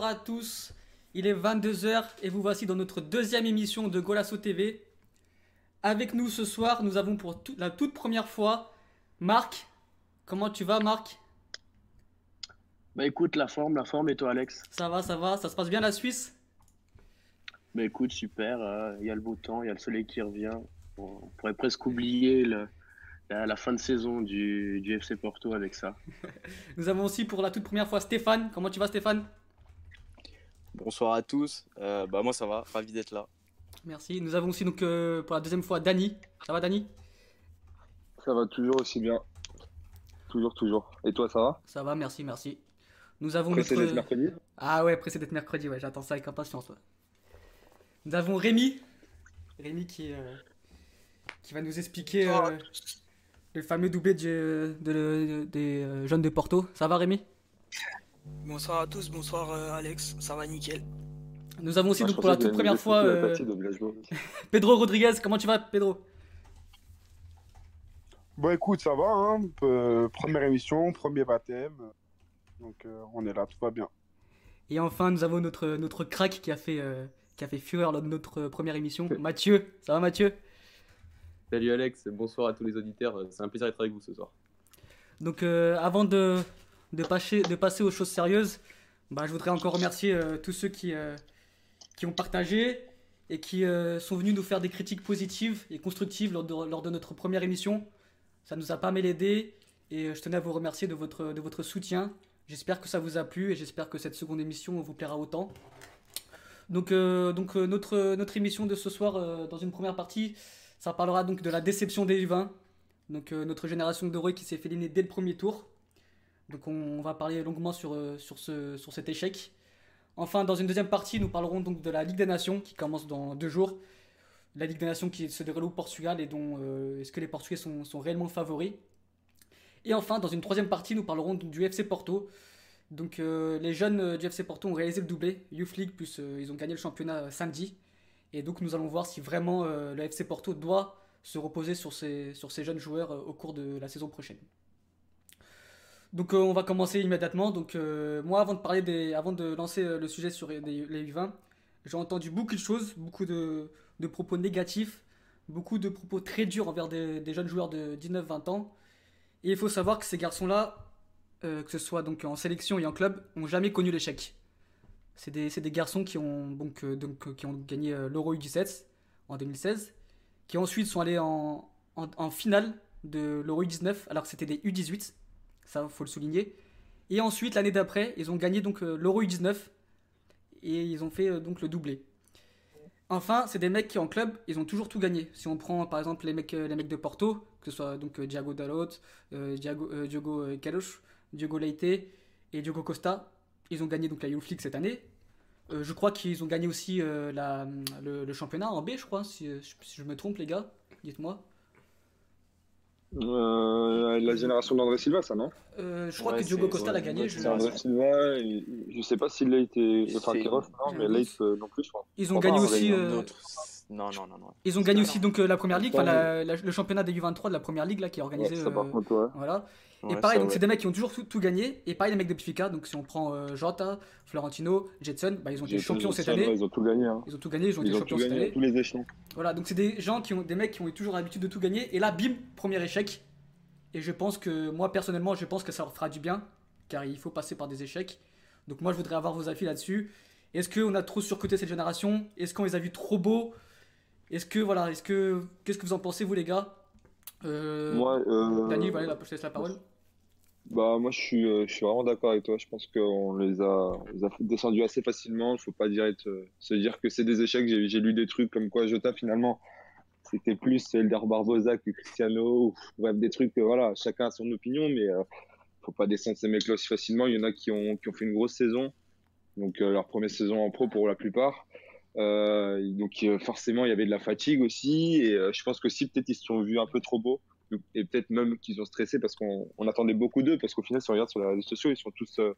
bonsoir à tous. Il est 22h et vous voici dans notre deuxième émission de Golasso TV. Avec nous ce soir, nous avons pour tout- la toute première fois Marc. Comment tu vas Marc? Bah écoute, la forme, la forme et toi Alex? Ça va, ça va, ça se passe bien la Suisse? Bah écoute, super, euh, il y a le beau temps, il y a le soleil qui revient. On on pourrait presque oublier le- la, la fin de saison du, du FC Porto avec ça. Nous avons aussi pour la toute première fois Stéphane. Comment tu vas Stéphane? Bonsoir à tous. Euh, bah moi ça va, ravi d'être là. Merci. Nous avons aussi donc euh, pour la deuxième fois Dany. Ça va Dany Ça va toujours aussi bien. Toujours, toujours. Et toi, ça va? Ça va, merci, merci. Nous avons Pressé notre... d'être mercredi? Ah ouais, pressé d'être mercredi, ouais, j'attends ça avec impatience. ouais. Nous avons Rémi. Rémi qui, euh, qui va nous expliquer euh, le fameux doublé du- de, de- des jeunes de Porto. Ça va Rémi? Bonsoir à tous, bonsoir euh, Alex, ça va nickel. Nous avons aussi donc, pour la toute première fois euh. Pedro Rodriguez. Comment tu vas Pedro? Bon, écoute, ça va, hein. Euh, première émission, premier baptême. Donc, euh, on est là, tout va bien. Et enfin, nous avons notre, notre crack qui a fait, euh, qui a fait fureur lors de notre première émission. Mathieu. Ça va Mathieu? Salut Alex, bonsoir à tous les auditeurs, c'est un plaisir d'être avec vous ce soir. Donc euh, avant de, de, passer, aux choses sérieuses, bah, je voudrais encore remercier euh, tous ceux qui, euh, qui ont partagé et qui euh, sont venus nous faire des critiques positives et constructives lors de, lors de notre première émission. Ça nous a pas mal et je tenais à vous remercier de votre, de votre soutien. J'espère que ça vous a plu et j'espère que cette seconde émission vous plaira autant. Donc, donc notre, notre émission de ce soir, dans une première partie, ça parlera donc de la déception des U20, donc notre génération dorée qui s'est fait dès le premier tour. Donc on va parler longuement sur, euh, sur, ce, sur cet échec. Enfin, dans une deuxième partie, nous parlerons donc de la Ligue des Nations qui commence dans deux jours. La Ligue des Nations qui se déroule au Portugal et dont euh, est-ce que les Portugais sont, sont réellement favoris? Et enfin, dans une troisième partie, nous parlerons du FC Porto. Donc euh, les jeunes du FC Porto ont réalisé le doublé, Youth League, plus ils ont gagné le championnat samedi. Et donc nous allons voir si vraiment le FC Porto doit se reposer sur ces, sur ces jeunes joueurs au cours de la saison prochaine. Donc euh, on va commencer immédiatement. Donc euh, moi avant de parler des, avant de lancer euh, le sujet sur les, les U20, j'ai entendu beaucoup de choses, beaucoup de, propos négatifs, beaucoup de propos très durs envers des, jeunes joueurs de 19-20 ans. Et il faut savoir que ces garçons-là, que ce soit donc en sélection et en club, ont jamais connu l'échec. C'est des, des garçons qui ont, donc, donc, qui ont gagné l'Euro U17 en 2016, qui ensuite sont allés en, en finale de l'Euro U19, alors que c'était des U18, ça faut le souligner. Et ensuite, l'année d'après, ils ont gagné donc euh, l'Euro U19 et ils ont fait euh, donc le doublé. Enfin, c'est des mecs qui en club, ils ont toujours tout gagné. Si on prend par exemple les mecs, euh, les mecs de Porto, que ce soit donc Diago Dalot, euh, Diago, euh, Diogo Carlos, Diogo Leite et Diogo Costa, ils ont gagné donc la Youth cette année. Je crois qu'ils ont gagné aussi le, championnat en B, je crois, si je me trompe les gars, dites-moi. Euh, La génération d'André Silva, ça, non Euh, je crois Ouais, que Diogo Costa ouais, l'a gagné. ouais, je- André Silva, et je sais pas si Leite est. Enfin, Kiroff, non, mais Leite euh, non plus, je crois. Ils ont gagné aussi. Euh, Non, non, non, non. Ils ont gagné aussi donc euh, la première ligue, enfin Attends, la- la- le championnat des U23 de la première ligue là qui est organisé. Ouais, ça, euh, contre, ouais. Et pareil, donc c'est des mecs qui ont toujours tout, tout gagné. Et pareil, les mecs de Benfica, donc si on prend euh, Jota, Florentino, Jetson, bah, ils ont été champions cette année. ouais, Ils ont tout gagné. Hein. Ils ont tout gagné, ils ont été champions cette année. tous les échelons. Voilà, donc c'est des gens qui ont des mecs qui ont toujours l'habitude de tout gagner. Et là, bim, premier échec. Et je pense que moi personnellement, je pense que ça leur fera du bien, car il faut passer par des échecs. Donc moi, je voudrais avoir vos avis là-dessus. Est-ce qu'on a trop surcoté cette génération? Est-ce qu'on les a vus trop beaux? Est-ce que voilà, est-ce que qu'est-ce que vous en pensez vous les gars? Euh, Moi, euh, Dany, voilà, je te laisse la parole. Bah, moi, je suis, euh, je suis vraiment d'accord avec toi. Je pense qu'on les a, les a descendus assez facilement. Il faut pas dire euh, se dire que c'est des échecs. J'ai lu des trucs comme quoi Jota, finalement, c'était plus Elder Barbosa que Cristiano. ou- Bref, des trucs, euh, voilà, chacun a son opinion, mais euh, faut pas descendre ces mecs-là aussi facilement. Il y en a qui ont, qui ont fait une grosse saison, donc leur première saison en pro pour la plupart. Donc forcément, il y avait de la fatigue aussi. Et je pense que si peut-être ils se sont vus un peu trop beaux et peut-être même qu'ils ont stressé parce qu'on on attendait beaucoup d'eux, parce qu'au final, si on regarde sur les réseaux sociaux, ils sont tous, euh,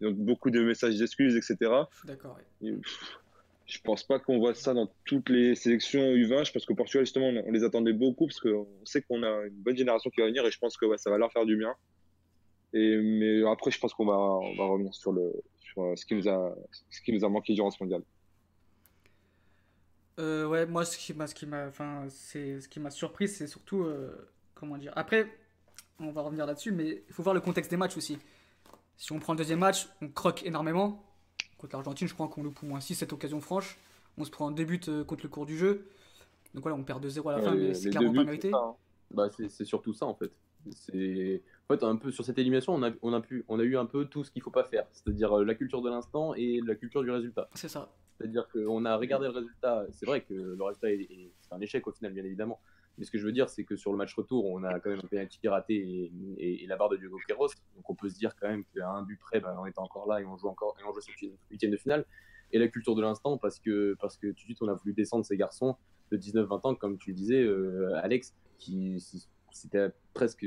ils ont beaucoup de messages d'excuses, etc. D'accord. ouais. Et, pff, je pense pas qu'on voit ça dans toutes les sélections U20. Je pense qu'au Portugal, justement, on, on les attendait beaucoup parce qu'on sait qu'on a une bonne génération qui va venir et je pense que ouais, ça va leur faire du bien. Et, mais après, je pense qu'on va, on va revenir sur le, sur euh, ce qui nous a, ce qui nous a manqué durant ce mondial. Euh, ouais, moi, ce qui m'a, ce qui m'a, enfin, c'est, ce qui m'a surpris, c'est surtout, euh, comment dire. Après, on va revenir là-dessus, mais il faut voir le contexte des matchs aussi. Si on prend le deuxième match, on croque énormément. Contre l'Argentine, je crois qu'on loupe au moins 6 cette occasion franche. On se prend deux buts euh, contre le cours du jeu. Donc voilà, on perd 2-0 à la fin, mais c'est clairement pas mérité. hein. Bah, c'est surtout ça en fait. C'est en fait un peu sur cette élimination, on a, on a pu, on a eu un peu tout ce qu'il faut pas faire, c'est-à-dire euh, la culture de l'instant et la culture du résultat. C'est ça. C'est-à-dire qu'on a regardé le résultat. C'est vrai que le résultat est, est- un échec au final, bien évidemment. Mais ce que je veux dire, c'est que sur le match retour, on a quand même un penalty raté et, la barre de Diogo Queiroz. Donc on peut se dire quand même qu'à un but près, bah, on est encore là et on joue encore et on joue cette huitième de finale. Et la culture de l'instant, parce que, parce que tout de suite, on a voulu descendre ces garçons de 19-20 ans, comme tu le disais, euh, Alex, qui c'était presque,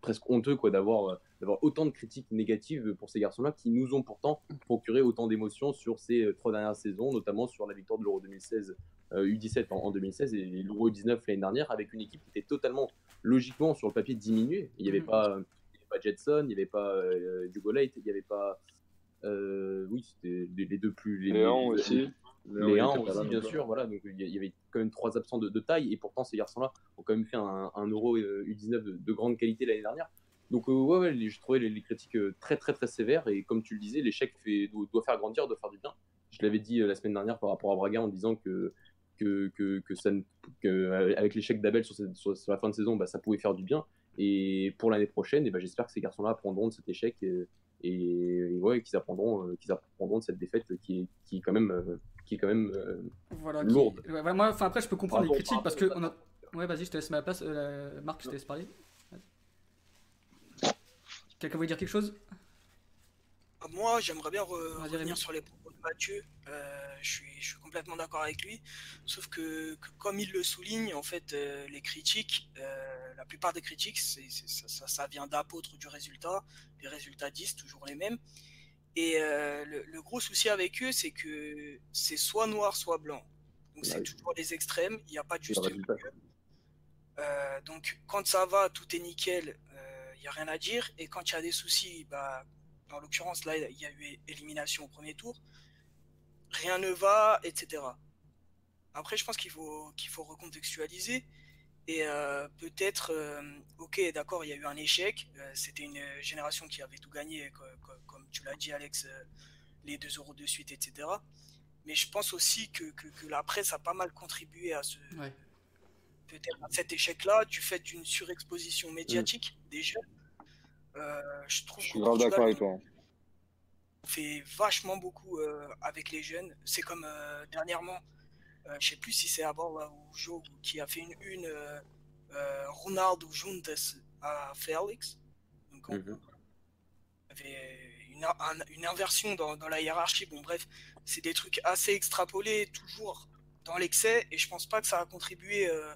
presque honteux d'avoir, autant de critiques négatives pour ces garçons-là qui nous ont pourtant procuré autant d'émotions sur ces euh, trois dernières saisons, notamment sur la victoire de l'Euro 2016 euh, U17 en, en 2016 et l'Euro U19 l'année dernière, avec une équipe qui était totalement logiquement sur le papier diminuée. Il n'y avait, Mhm. pas, il y avait pas Jetson, il n'y avait pas euh, Diogo Leite, il n'y avait pas. euh, oui, c'était les, les deux plus. Les, Léon les- aussi. Léon, aussi, là, bien sûr. Voilà, donc il y, avait quand même trois absents de, de taille, et pourtant ces garçons-là ont quand même fait un, un Euro euh, U19 de, de grande qualité l'année dernière. Donc euh, ouais, je trouvais les, les critiques euh, très très très sévères, et comme tu le disais, l'échec fait, doit, doit faire grandir, doit faire du bien. Je l'avais dit euh, la semaine dernière par rapport à Braga en disant que que, que, que ça ne- que, avec l'échec d'Abel sur, cette- sur, sur la fin de saison, bah, ça pouvait faire du bien. Et pour l'année prochaine, et bah, j'espère que ces garçons-là apprendront de cet échec et, et, et ouais, qu'ils apprendront, euh, qu'ils apprendront de cette défaite qui est, qui est quand même, euh, qui est quand même euh, Voilà. qui- Lourde. ouais, ouais, moi, enfin, après, je peux comprendre Pardon, les critiques parce que on a. Ouais, vas-y, je te laisse ma place. Euh, Marc, je te laisse parler. Quelqu'un veut dire quelque chose? Moi, j'aimerais bien re- revenir sur les propos Mathieu. Euh, je, suis, je suis complètement d'accord avec lui. Sauf que, que comme il le souligne, en fait, euh, les critiques, euh, la plupart des critiques, ça, ça- ça vient d'apôtres du résultat. Les résultats disent toujours les mêmes. Et le, le gros souci avec eux, c'est que c'est soit noir, soit blanc. Donc c'est toujours les extrêmes. Il n'y a pas de juste milieu. Donc quand ça va, tout est nickel, il n'y a rien à dire. Et quand il y a des soucis, bah, en l'occurrence là, il y a eu élimination au premier tour, rien ne va, etc. Après, je pense qu'il faut, qu'il faut recontextualiser. Et euh, peut-être, euh, ok, d'accord, il y a eu un échec. euh, C'était une génération qui avait tout gagné, co- co- comme, tu l'as dit, Alex, euh, les 2 euros de suite, etc. Mais je pense aussi que, que- que la presse a pas mal contribué à ce, Ouais. peut-être à cet échec-là, du fait d'une surexposition médiatique des jeunes. Euh, je trouve Je suis grave d'accord avec toi. On fait vachement beaucoup euh, avec les jeunes. C'est comme euh, dernièrement, euh, je sais plus si c'est Abor ou Joe qui a fait une une euh, euh, Ronaldo Juntes à Félix. Donc on Mhm. avait une, un- une inversion dans, dans la hiérarchie. Bon bref, c'est des trucs assez extrapolés, toujours dans l'excès, et je pense pas que ça a contribué euh,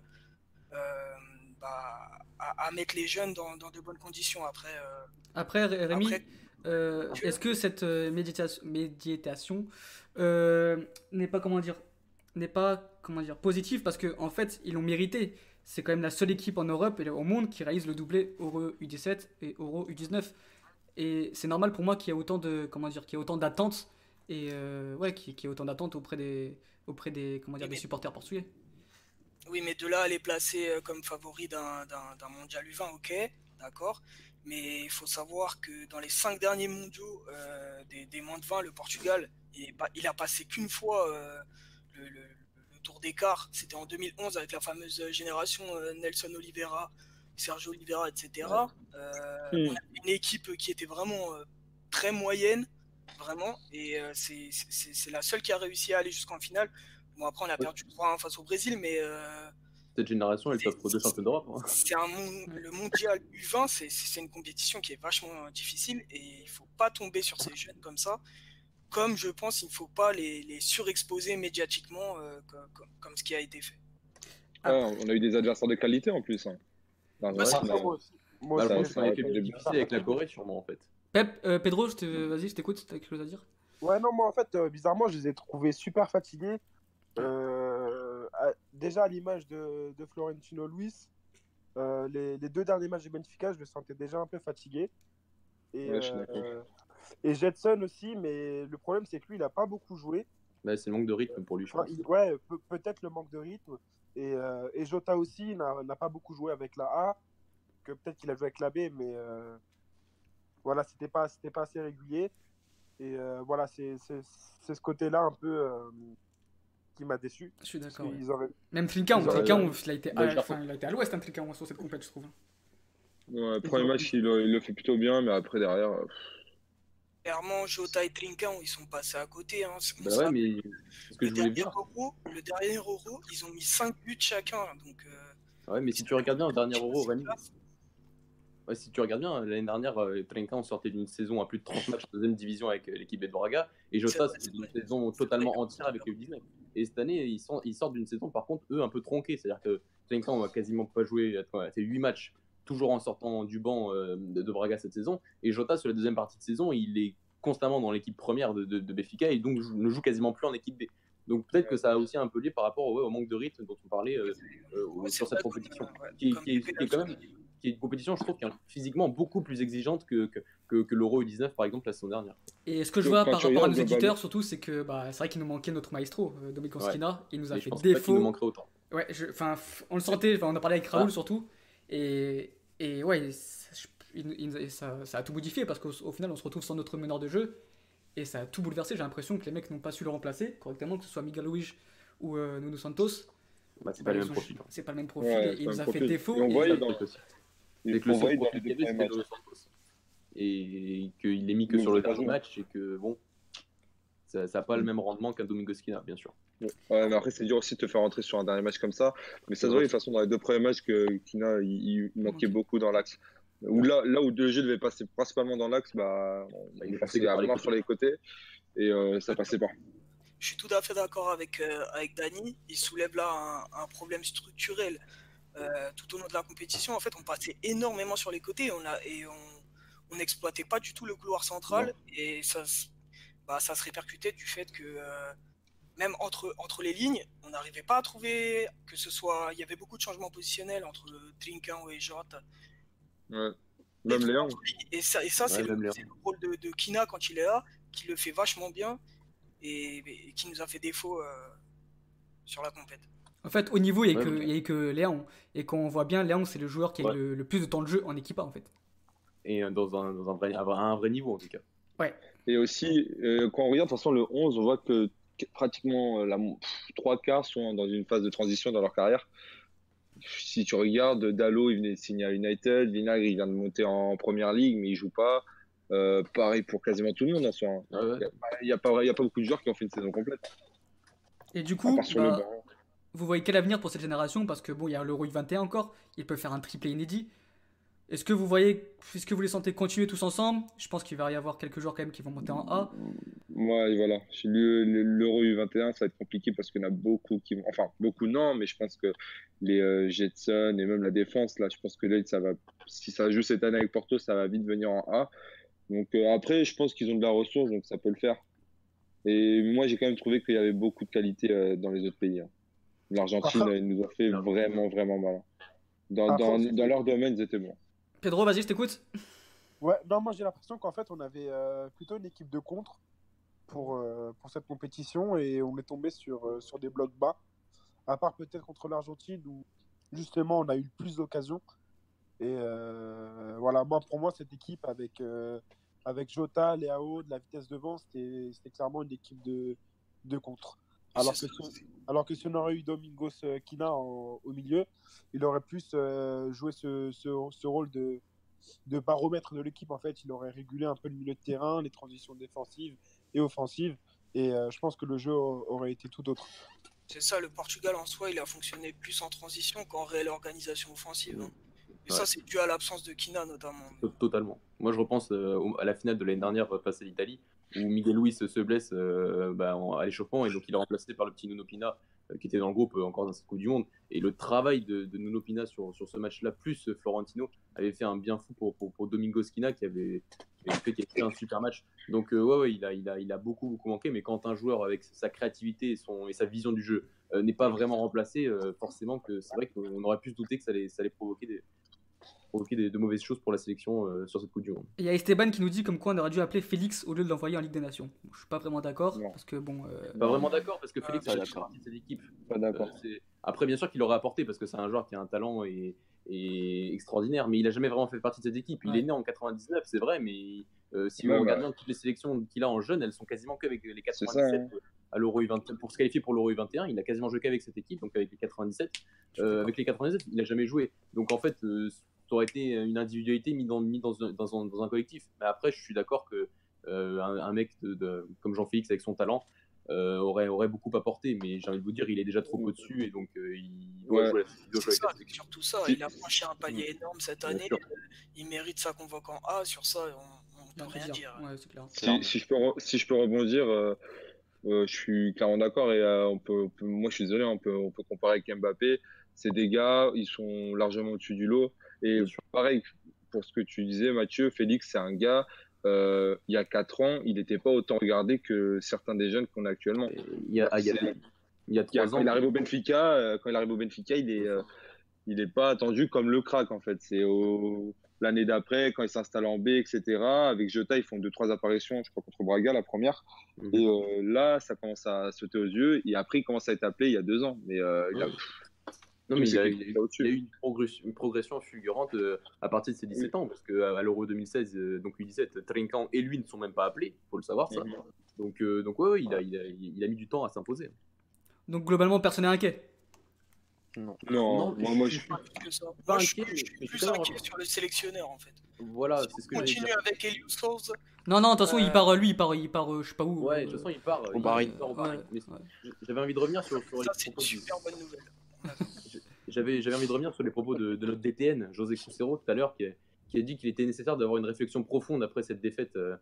euh, bah, à, à mettre les jeunes dans, dans de bonnes conditions. Après, euh, Après, Ré- Rémi, Après- euh, est-ce que cette euh, méditation, méditation euh, n'est pas comment dire n'est pas comment dire positive parce que en fait ils l'ont mérité. C'est quand même la seule équipe en Europe et au monde qui réalise le doublé Euro U17 et Euro U19. Et c'est normal pour moi qu'il y ait autant de comment dire qu'il y ait autant d'attentes et euh, ouais qu'il y ait autant d'attentes auprès des auprès des comment dire des supporters portugais. Oui, mais de là à les placer comme favoris d'un mondial U20, ok, d'accord. Mais il faut savoir que dans les cinq derniers mondiaux euh, des, des moins de 20, le Portugal, il, est pas- il a passé qu'une fois euh, le, le- le tour d'écart. C'était en 2011 avec la fameuse génération euh, Nelson Oliveira, Sergio Oliveira, etc. Euh, Mm. On avait une équipe qui était vraiment très moyenne, vraiment. Et c'est la seule qui a réussi à aller jusqu'en finale. Bon, après, on a perdu 3-1 face au Brésil, mais Cette génération, elle t'offre deux champions d'Europe. hein. c'est un mon- le mondial U20, c'est- c'est une compétition qui est vachement difficile et il faut pas tomber sur ces jeunes comme ça. Comme je pense, il ne faut pas les, les surexposer médiatiquement euh, co- comme, comme ce qui a été fait. On a eu des adversaires de qualité en plus. hein. Dans mais- Moi aussi. Moi Bah, aussi, match ça a va été être plus des- difficile avec la Corée, sûrement, en fait. Pep, euh, Pedro, je te- vas-y, je t'écoute, t'as quelque chose à dire? Ouais, non, moi en fait, euh, bizarrement, je les ai trouvés super fatigués. Euh, déjà à l'image de, de Florentino Luis, euh, les, les deux derniers matchs de Benfica, je le sentais déjà un peu fatigué. Et, Ouais, euh, Et Jetson aussi, mais le problème, c'est que lui, il n'a pas beaucoup joué. Bah, c'est le manque de rythme pour lui, je Enfin, pense. il- ouais, pe- peut-être le manque de rythme. Et, euh, et Jota aussi n'a n'a pas beaucoup joué avec la A, que peut-être qu'il a joué avec la B, mais voilà, c'était pas, assez régulier. Et voilà, c'est ce côté-là un peu qui m'a déçu. Je suis d'accord. ouais. qu'ils auraient- Même Trinka, auraient- on- il a été Bah, à, enfin, il a été à l'ouest, hein, Trinka, sur cette compète, je trouve. Ouais, premier match, il, le- il le fait plutôt bien, mais après, derrière, euh, Clairement, Jota et Trinkan, ils sont passés à côté. Hein. Bah ouais, mais c'est ce que le, je voulais dernier dire. Euro, le dernier Euro, ils ont mis 5 buts chacun. Donc, euh, Ouais, mais si tu regardes bien le dernier Euro, classe. Ouais, si tu regardes bien, l'année dernière, euh, Trenka, on sortait d'une saison à plus de 30 matchs de deuxième division avec euh, l'équipe de Braga, et Jota, c'était c'est une saison totalement entière avec le 19. Et cette année, ils, sont, ils sortent d'une saison, par contre, eux, un peu tronquée. C'est-à-dire que Trenka, on va quasiment pas jouer, fait 8 matchs, toujours en sortant du banc euh, de, Braga cette saison, et Jota, sur la deuxième partie de saison, il est constamment dans l'équipe première de, de, de Benfica, et donc ne joue quasiment plus en équipe B. Donc peut-être que ça a aussi un peu lié par rapport au manque de rythme dont on parlait euh, euh, c'est sur cette compétition qui, est, Pepe qui est quand même. Qui est une compétition, je trouve, qui est physiquement beaucoup plus exigeante que, que, que, que l'Euro U19, par exemple, la saison dernière. Et ce que je Donc, vois par rapport à nos éditeurs, surtout, c'est que bah, c'est vrai qu'il nous manquait notre maestro, euh, Dominique Konskina. Il nous a Et je fait pense pas défaut. nous manquerait autant. Ouais, je- on le sentait, enfin, on a parlé avec Raoul Ah. surtout, et, et ouais, ça, je- il- il- et ça, ça a tout modifié parce qu'au au final, on se retrouve sans notre meneur de jeu, et ça a tout bouleversé. J'ai l'impression que les mecs n'ont pas su le remplacer correctement, que ce soit Miguel Luis ou euh, Nuno Santos. Bah, c'est Bah, pas le même profil. C'est pas le même profil, il nous a fait défaut. Et on et- voyait C'est dans- C'est que le seul profil qu'il avait, premiers c'était matchs. Dos Santos. Et qu'il est mis que Mais sur le dernier match, et que bon, ça n'a pas le même rendement qu'un Domingo Skina, bien sûr. Ouais, mais après, c'est dur aussi de te faire rentrer sur un dernier match comme ça. Mais ça se voit de toute façon dans les deux premiers matchs que Kina il, il manquait beaucoup dans l'axe. Où là, là où le jeu devait passer principalement dans l'axe, bah, Bah, il passait passé à mort sur les côtés et euh, ça passait pas. Je suis tout à fait d'accord avec, euh, avec Dani. Il soulève là un, un problème structurel. Euh, tout au long de la compétition, en fait, on passait énormément sur les côtés on a, et on on n'exploitait pas du tout le couloir central. Et ça, se- bah, ça se répercutait du fait que euh, même entre, entre les lignes, on n'arrivait pas à trouver que ce soit. Il y avait beaucoup de changements positionnels entre Trinkan et Jota. Ouais. Même Léon. Et ça, et ça Ouais, c'est le, rôle de, de Kina quand il est là, qui le fait vachement bien et, et qui nous a fait défaut euh, sur la compète. En fait, au niveau, il n'y a, Ouais, que- a eu Léon. Et quand on voit bien, Léon, c'est le joueur qui a eu Ouais. le, le plus de temps de jeu en équipe A, en fait. Et euh, dans un, dans un, vrai, à un vrai niveau, en tout cas. Et aussi, euh, quand on regarde de toute façon le 11, on voit que que pratiquement euh, la, pff, trois quarts sont dans une phase de transition dans leur carrière. Si tu regardes, Dallo, il venait de signer à United, Vinagre, il vient de monter en première ligue, mais il joue pas. Euh, pareil pour quasiment tout le monde en soi. hein. Ouais, ouais. Il n'y a, pas- il y a pas beaucoup de joueurs qui ont fait une saison complète. Et du À coup, part sur le bah, banc. Vous voyez quel avenir pour cette génération Parce que bon, il y a l'Euro 21 encore, il peut faire un triplé inédit. Est-ce que vous voyez, est-ce que vous les sentez continuer tous ensemble? Je pense qu'il va y avoir quelques joueurs quand même qui vont monter en A. Et voilà. L'Euro U21, ça va être compliqué parce qu'il y en a beaucoup qui vont. Enfin, beaucoup non, mais je pense que les euh, Jetson et même la défense, là, je pense que là, ça va. Si ça joue cette année avec Porto, ça va vite venir en A. Donc euh, après, je pense qu'ils ont de la ressource, donc ça peut le faire. Et moi, j'ai quand même trouvé qu'il y avait beaucoup de qualité euh, dans les autres pays. hein. L'Argentine, euh, nous a fait vraiment, vraiment mal. Dans, leur domaine, ils étaient bons. Pedro, vas-y, je t'écoute. Ouais, non, moi j'ai l'impression qu'en fait on avait euh, plutôt une équipe de contre pour, euh, pour cette compétition et on est tombé sur, euh, sur des blocs bas, à part peut-être contre l'Argentine où justement on a eu le plus d'occasions. Et euh, voilà, moi pour moi cette équipe avec, euh, avec Jota, Léao, de la vitesse devant, c'était c'était clairement une équipe de, de contre. Alors que, si, alors que si on aurait eu Domingos euh, Quina en- au milieu, il aurait plus euh, joué ce, ce, ce rôle de, de baromètre de l'équipe. En fait, il aurait régulé un peu le milieu de terrain, les transitions défensives et offensives. Et euh, je pense que le jeu aurait été tout autre. C'est ça, le Portugal en soi, il a fonctionné plus en transition qu'en réelle organisation offensive. hein. Et Ouais. ça, c'est dû à l'absence de Kina notamment. To- Totalement. Moi, je repense euh, à la finale de l'année dernière face à l'Italie, où Miguel Luis se blesse euh, bah, à l'échauffement, et donc il est remplacé par le petit Nuno Pina, euh, qui était dans le groupe euh, encore dans cette Coupe du Monde. Et le travail de, de Nuno Pina sur, sur ce match-là, plus Florentino, avait fait un bien fou pour, pour, Domingo Skina, qui avait, fait, qui fait un super match. Donc, euh, ouais, il a, il, a, il a beaucoup, beaucoup manqué, mais quand un joueur, avec sa créativité et, son, et sa vision du jeu, n'est pas vraiment remplacé, forcément que c'est vrai qu'on aurait pu se douter que ça ça allait provoquer des, provoquer des- de mauvaises choses pour la sélection euh, sur cette Coupe du Monde. Il y a Esteban qui nous dit comme quoi on aurait dû appeler Félix au lieu de l'envoyer en Ligue des Nations. Bon, je suis pas vraiment d'accord parce que bon. euh, Pas vraiment d'accord parce que Ah, Félix a d'accord. fait partie de cette équipe. Pas d'accord. Euh, c'est- Après, bien sûr qu'il aurait apporté parce que c'est un joueur qui a un talent et, et extraordinaire, mais il a jamais vraiment fait partie de cette équipe. Il Ouais. est né en 99, c'est vrai, mais euh, si Ouais, on regarde ouais. toutes les sélections qu'il a en jeune, elles sont quasiment qu'avec les C'est 97 ça, hein. à l'Euro U20 pour se qualifier pour l'Euro U21. Il a quasiment joué qu'avec cette équipe, donc avec les 97. Euh, avec les 97, il a jamais joué. Donc en fait, euh, ça aurait été une individualité mise dans, mis dans, un, dans, un, dans un collectif. Mais après, je suis d'accord que euh, un, un mec de, de- comme Jean-Félix avec son talent euh, aurait, aurait beaucoup apporté. Mais j'ai envie de vous dire, il est déjà trop au-dessus et donc euh, il doit Ouais. jouer, C'est ça, la surtout ça. Il a franchi un palier énorme cette Bien année. sûr. euh, Il mérite sa convoque en A. Sur ça, on, on peut rien dire. dire. Ouais, c'est clair. Si, si je peux, si je peux rebondir, euh, euh, je suis clairement d'accord et euh, on peut, on peut- moi je suis désolé, on peut, on peut comparer avec Mbappé. C'est des gars, ils sont largement au-dessus du lot. Et pareil, pour ce que tu disais, Mathieu, Félix, c'est un gars, euh, il y a 4 ans, il n'était pas autant regardé que certains des jeunes qu'on a actuellement. Il y a, il y a, C'est- il y a Il y a- trois quand ans. il arrive au Benfica, euh, quand il arrive au Benfica, il est, euh, il est pas attendu comme le crack en fait. C'est au- l'année d'après, quand il s'installe en B, etc. Avec Jota, ils font deux trois apparitions, je crois contre Braga la première. Mhm. Et euh, là, ça commence à sauter aux yeux. Et après, il commence à être appelé il y a deux ans. Mais euh, il a-. Non, mais il a, il a eu est au-dessus. il a eu une progression, une progression fulgurante euh, à partir de ses 17 ans, parce qu'à à l'Euro 2016, euh, donc U17, Trinkan et lui ne sont même pas appelés, faut le savoir ça. Mhm. Donc, euh, donc ouais, ouais, il, a, il, a, il a mis du temps à s'imposer. Donc globalement, personne n'est inquiet? Non, Non, moi, moi, je je suis Pas plus que ça. Pas Moi, je, inquiet, je suis plus inquiet sur le sélectionneur en fait. Voilà, Si c'est ce que continue avec Eliud Souls, Non, non, de toute façon, il Euh, part, euh, lui, il part, il part, euh, je sais pas où. Ouais, euh, de toute façon, il part. Au il- Bahreïn. J'avais envie de revenir sur, sur ça c'est une super bonne nouvelle. J'avais, envie de revenir sur les propos de, de notre DTN, José Crucero, tout à l'heure, qui a, qui a dit qu'il était nécessaire d'avoir une réflexion profonde après cette défaite euh,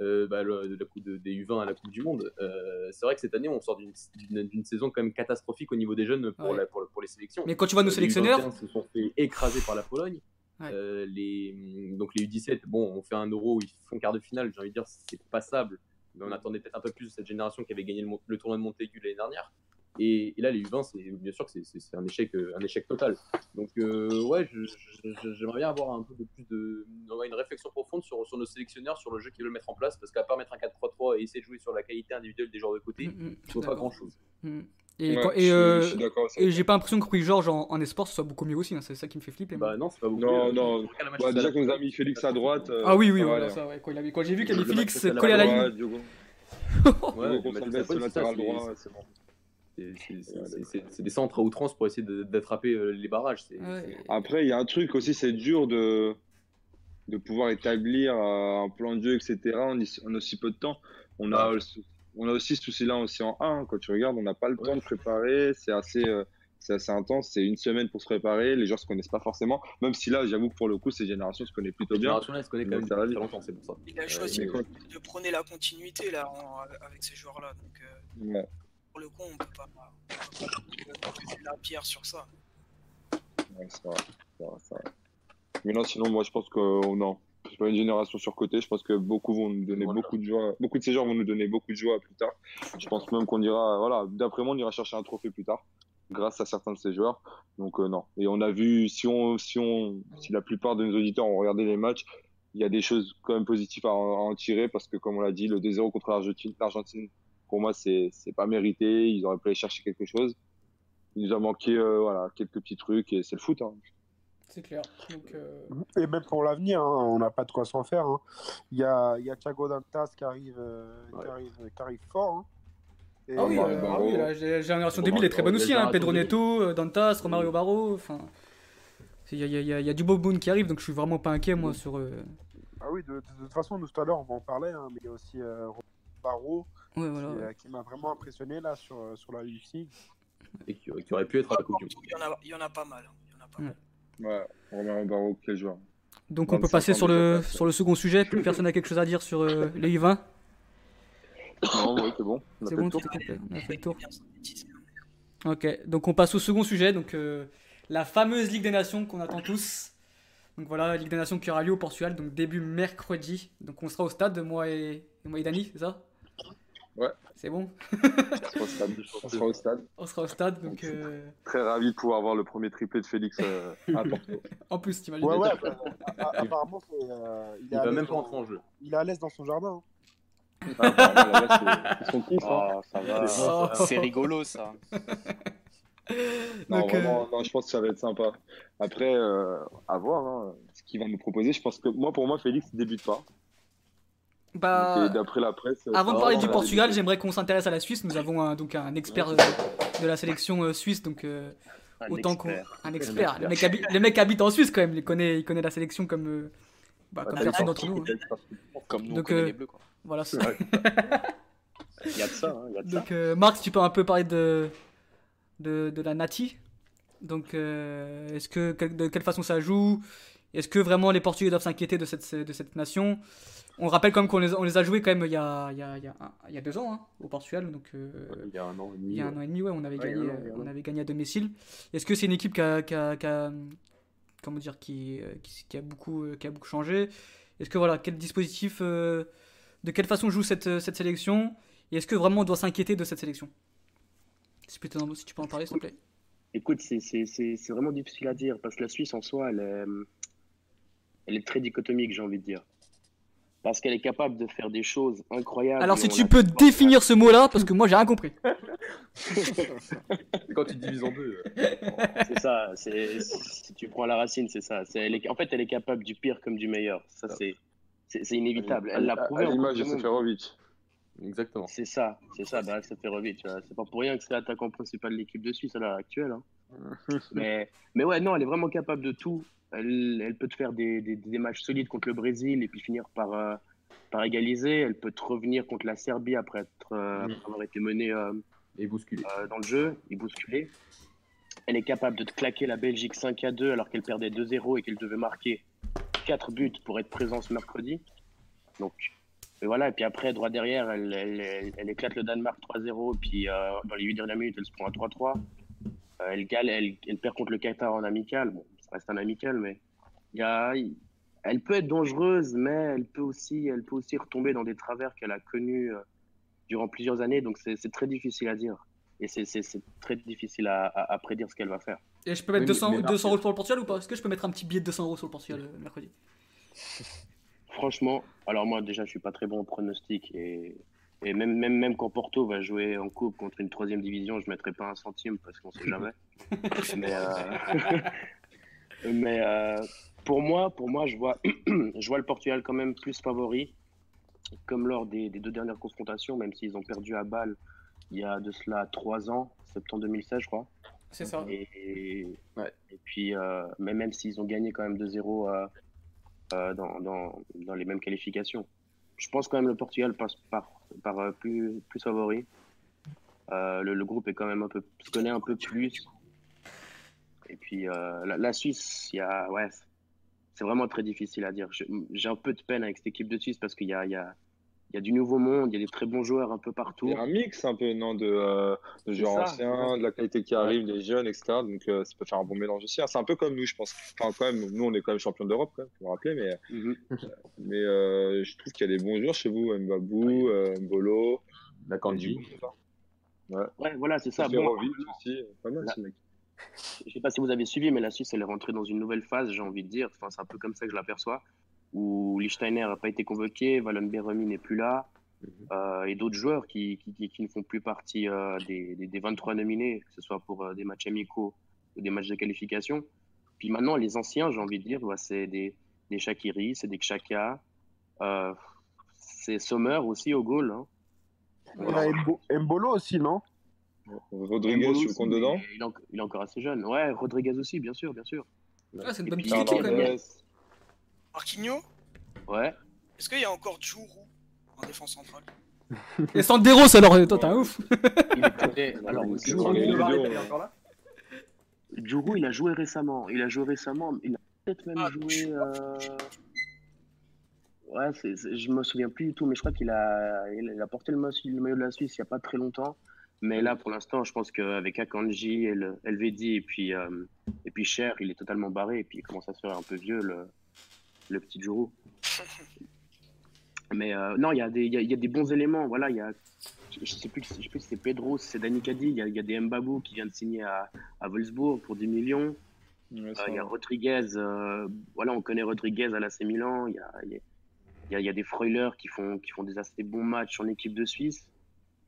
euh, bah, le- de la coupe de- des U20 à la Coupe du Monde. Euh, c'est vrai que cette année, on sort d'une, saison quand même catastrophique au niveau des jeunes pour, Ouais. la- pour, pour les sélections. Mais quand tu vois nos les sélectionneurs, U21 se sont fait écraser par la Pologne. Ouais. Euh, les, donc les U17, bon, on fait un euro, ils font quart de finale, j'ai envie de dire, c'est passable. Mais on attendait peut-être un peu plus de cette génération qui avait gagné le tournoi de Montaigu l'année dernière. Et, et là, les U20, c'est bien sûr que c'est- un échec, euh, un échec total. Donc, euh, ouais, j'aimerais bien avoir un peu de plus de. une réflexion profonde sur, sur nos sélectionneurs, sur le jeu qu'ils veulent mettre en place, parce qu'à part mettre un 4-3-3 et essayer de jouer sur la qualité individuelle des joueurs de côté, Mm, mm, il je faut pas grand chose. Mm. Et, Ouais, et, euh, et j'ai pas l'impression que Rui Georges en, en esport soit beaucoup mieux aussi, hein, c'est ça qui me fait flipper. Bah, non, c'est pas beaucoup. Non, mieux. Bah, déjà qu'on nous a mis Félix à droite. euh, ah oui, oui, voilà, ça, ouais. Quand, il a, quand j'ai vu qu'il y avait Félix collé à la ligne. Ouais, Diogo. Ouais, Diogo Gonçalves, latéral droit, c'est bon. C'est- des centres à outrance pour essayer d'attraper euh, les barrages. Ouais. Après, il y a un truc aussi, c'est dur de, de pouvoir établir euh, un plan de jeu, etc. en, en aussi peu de temps. On a, on a aussi ce souci-là aussi en 1. Quand tu regardes, on n'a pas le temps de préparer. C'est assez, euh, c'est assez intense. C'est une semaine pour se préparer. Les joueurs se connaissent pas forcément. Même si là, j'avoue que pour le coup, ces générations se connaissent plutôt bien. génération se connaît quand même ça va depuis très vite. longtemps, c'est pour ça. Il a choisi de, quand- de prôner la continuité là en- avec ces joueurs-là. Donc euh, Ouais. Pour le coup, on peut pas, on peut pas la pierre sur ça. Ouais, vrai. Mais non, sinon, moi, je pense que oh, non. C'est pas une génération surcotée. Je pense que beaucoup vont nous donner Voilà. beaucoup de joie. Beaucoup de ces joueurs vont nous donner beaucoup de joie plus tard. Je pense même qu'on ira, voilà, d'après moi, on ira chercher un trophée plus tard, grâce à certains de ces joueurs. Donc, euh, non. Et on a vu, si on, si on, si la plupart de nos auditeurs ont regardé les matchs, il y a des choses quand même positives à en, à en tirer parce que, comme on l'a dit, le 2-0 contre l'Argentine, l'Argentine, pour moi, c'est, c'est pas mérité. Ils auraient pu aller chercher quelque chose. Il nous a manqué, euh, voilà, quelques petits trucs et c'est le foot, hein. C'est clair. Donc, euh, Et même pour l'avenir, hein, on n'a pas de quoi s'en faire. hein. Il y, a, il y a Thiago Dantas qui arrive, euh, Ouais. qui arrive, qui arrive fort. hein. Et- Ah oui, Romario euh, ah Barro. oui, la gé- génération Romario 2000 est très bonne Barro, aussi, hein. Pedro Neto, Dantas, Romario Barro, enfin... Il y a, il y y a- il y a du boom qui arrive, donc je suis vraiment pas inquiet, moi, sur... euh, Ah oui, de, de- de toute façon, nous tout à l'heure, on va en parler, hein, mais il y a aussi euh, Barreau Ouais, voilà. qui, ouais. euh, qui m'a vraiment impressionné là sur, euh, sur la Leipzig. Et qui, qui aurait pu être à la Coupe du Monde. Il y en a, il y en a pas mal. hein. Il y en a pas Ouais. mal. Ouais, Romain Barreau, quel joueur. Donc on peut 25 passer sur le, sur le second sujet, plus personne n'a quelque chose à dire sur euh, les U20 Non, ouais, c'est bon. On a C'est fait bon, le tour. tout complet, on a fait le tour. Ok, donc on passe au second sujet, donc euh, la fameuse Ligue des Nations qu'on attend tous. Donc voilà, Ligue des Nations qui aura lieu au Portugal, donc début mercredi. Donc on sera au stade, moi et, moi et Dani, c'est ça? Ouais. C'est bon On sera au stade. On sera au stade. On sera au stade, donc. euh, Très ravi de pouvoir voir le premier triplé de Félix euh, à Porto. En plus, t'imagines Ouais, ouais, bah, apparemment, c'est, euh, il, Il va même pas entrer en jeu. Il est à l'aise dans son jardin. hein. Ah, bah, là, Ils sont tous. hein. Oh, ça va. Oh. C'est rigolo ça. Non, Donc, euh, vraiment, non, je pense que ça va être sympa. Après, euh, à voir hein, ce qu'il va nous proposer. Je pense que moi, pour moi, Félix ne débute pas. Bah, Et d'après la presse. Avant de ça parler du Portugal, j'aimerais qu'on s'intéresse à la Suisse. Nous avons un, donc un expert euh, de la sélection euh, suisse, donc euh, Un autant qu'on expert. un expert. Le mec, habi- le mec habite en Suisse quand même. Il connaît, il connaît la sélection comme, euh, bah, comme Ouais, personne d'entre nous. hein. Comme nous, on Donc, connaît euh, les bleus. Quoi. Voilà. Il y a de ça, hein, il y a de ça. Donc euh, Marc, tu peux un peu parler de de, de la Nati. Donc, euh, est-ce que de quelle façon ça joue? Est-ce que vraiment les Portugais doivent s'inquiéter de cette de cette nation? On rappelle quand même qu'on les, on les a joués quand même il y a il y a, il y a, un- il y a deux ans hein, au Portugal. Donc euh, Il y a un an et demi. Il y a un ouais. an et demi, ouais, on avait Ouais, gagné, an, an. avait gagné à domicile. Est-ce que c'est une équipe qui a, qui a- qui a- comment dire, qui, euh, qui, qui a beaucoup, euh, qui a beaucoup changé? Est-ce que voilà, quel dispositif, euh, de quelle façon joue cette, euh, cette sélection? Et est-ce que vraiment on doit s'inquiéter de cette sélection? Si, tu peux- si tu peux en parler, s'il te plaît. Écoute, c'est- c'est c'est- c'est vraiment difficile à dire parce que la Suisse en soi, elle est, elle est très dichotomique, j'ai envie de dire. Parce qu'elle est capable de faire des choses incroyables. Alors, si tu peux définir ce mot-là, parce que moi j'ai rien compris. C'est quand tu divises en deux. euh, C'est ça, c'est si tu prends la racine, c'est ça. C'est- elle est- en fait, elle est capable du pire comme du meilleur. Ça, c'est c'est- c'est inévitable. Elle l'a prouvé À l'image de. Seferovic. Exactement. C'est ça, c'est ça, bah, vois. C'est pas pour rien que c'est l'attaquant principal de l'équipe de Suisse à l'heure actuelle. hein. mais, mais ouais, non, elle est vraiment capable de tout. Elle, elle peut te faire des, des, des matchs solides contre le Brésil et puis finir par, euh, par égaliser. Elle peut te revenir contre la Serbie après, être, euh, Mm. après avoir été menée euh, Et bousculé. euh, dans le jeu et bousculer. Elle est capable de te claquer la Belgique 5 à 2 alors qu'elle perdait 2-0 et qu'elle devait marquer 4 buts pour être présente ce mercredi. Donc, et voilà. Et puis après, droit derrière, elle, elle, elle- elle éclate le Danemark 3-0. Puis euh, dans les 8 dernières minutes, elle se prend un 3-3. Euh, elle, elle, elle perd contre le Qatar en amical. Bon, ça reste un amical, mais il y a, elle peut être dangereuse, mais elle peut aussi, elle peut aussi retomber dans des travers qu'elle a connus euh, durant plusieurs années. Donc c'est c'est très difficile à dire. Et c'est- très difficile à, à- à prédire ce qu'elle va faire. Et je peux mettre Oui, mais- 200, mais 200 euros pour le Portugal ou pas? Est-ce que je peux mettre un petit billet de 200 euros sur le Portugal euh, mercredi? Franchement, alors moi déjà je suis pas très bon en pronostic et, et même, même, même quand Porto va jouer en coupe contre une troisième division, je mettrai pas un centime parce qu'on sait jamais. mais euh, mais euh, pour moi, pour moi je, vois, je vois le Portugal quand même plus favori, comme lors des, des deux dernières confrontations, même s'ils ont perdu à Bâle il y a de cela trois ans, septembre 2016 je crois. C'est ça. Et, et, Ouais. et puis, euh, mais même s'ils ont gagné quand même 2-0 euh, euh, dans, dans, dans les mêmes qualifications, je pense quand même le Portugal passe par, par plus, plus favori. Euh, le, le groupe est quand même un peu, se connaît un peu plus. Et puis euh, la, la Suisse, il y a, ouais, c'est vraiment très difficile à dire. J'ai un peu de peine avec cette équipe de Suisse parce qu'il y a, il y, a, il y a du nouveau monde, il y a des très bons joueurs un peu partout. Il y a un mix un peu, non, de, euh, de joueurs ça, anciens, de la qualité qui arrive, des jeunes, etc. Donc euh, ça peut faire un bon mélange aussi. hein. C'est un peu comme nous, je pense. Enfin, quand même, nous, on est quand même champion d'Europe, quand même, faut me rappeler. Mais, Mhm. mais euh, je trouve qu'il y a des bons joueurs chez vous. Mbabou, euh, Mbolo, La Kanji. Ouais, voilà, c'est ça. Bon, aussi. Pas mal, Là- ce mec. Je sais pas si vous avez suivi, mais la Suisse, elle est rentrée dans une nouvelle phase, j'ai envie de dire. Enfin, c'est un peu comme ça que je l'aperçois. Où Lichtsteiner n'a pas été convoqué, Valen Beremi n'est plus là, euh, et d'autres joueurs qui, qui, qui- qui ne font plus partie euh, des, des, des 23 nominés, que ce soit pour euh, des matchs amicaux ou des matchs de qualification. Puis maintenant, les anciens, j'ai envie de dire, bah, c'est des, des Shakiri, c'est des euh, c'est Sommer aussi au goal. hein. Il y a Mbo- Mbolo aussi, non? Rodriguez, tu le comptes dedans Il est, en- il est encore assez jeune. Ouais, Rodriguez aussi, bien sûr, bien sûr. Ah, c'est une bonne équipe quand même. Marquinhos, Ouais. est-ce qu'il y a encore Djourou en défense centrale? Et Sanderos alors, toi t'es un ouf. Vrai, il- a joué récemment. Il a joué récemment. Il a peut-être même Ah, joué. je- euh, Ouais, je me souviens plus du tout, mais je crois qu'il a, il a porté le maillot, le maillot de la Suisse il n'y a pas très longtemps. Mais là, pour l'instant, je pense qu'avec Akanji, El, Elvedi et puis, euh, et puis Cher, il est totalement barré. Et puis il commence à se faire un peu vieux, le, le petit Djourou. Mais euh, non, il y, a des- il y, a, y a des bons éléments. Voilà, il y a, je, je sais plus, je sais plus si c'est Pedro, si c'est Dani Kadi. Il y a, il y a des Mbabou qui vient de signer à, à Wolfsburg pour 10 millions. Ouais, Euh, il y a. Rodriguez, euh, voilà, on connaît Rodriguez à l'AC Milan. Il y a, il y a- il y a- il y a des Freuler qui font, qui font des assez bons matchs en équipe de Suisse.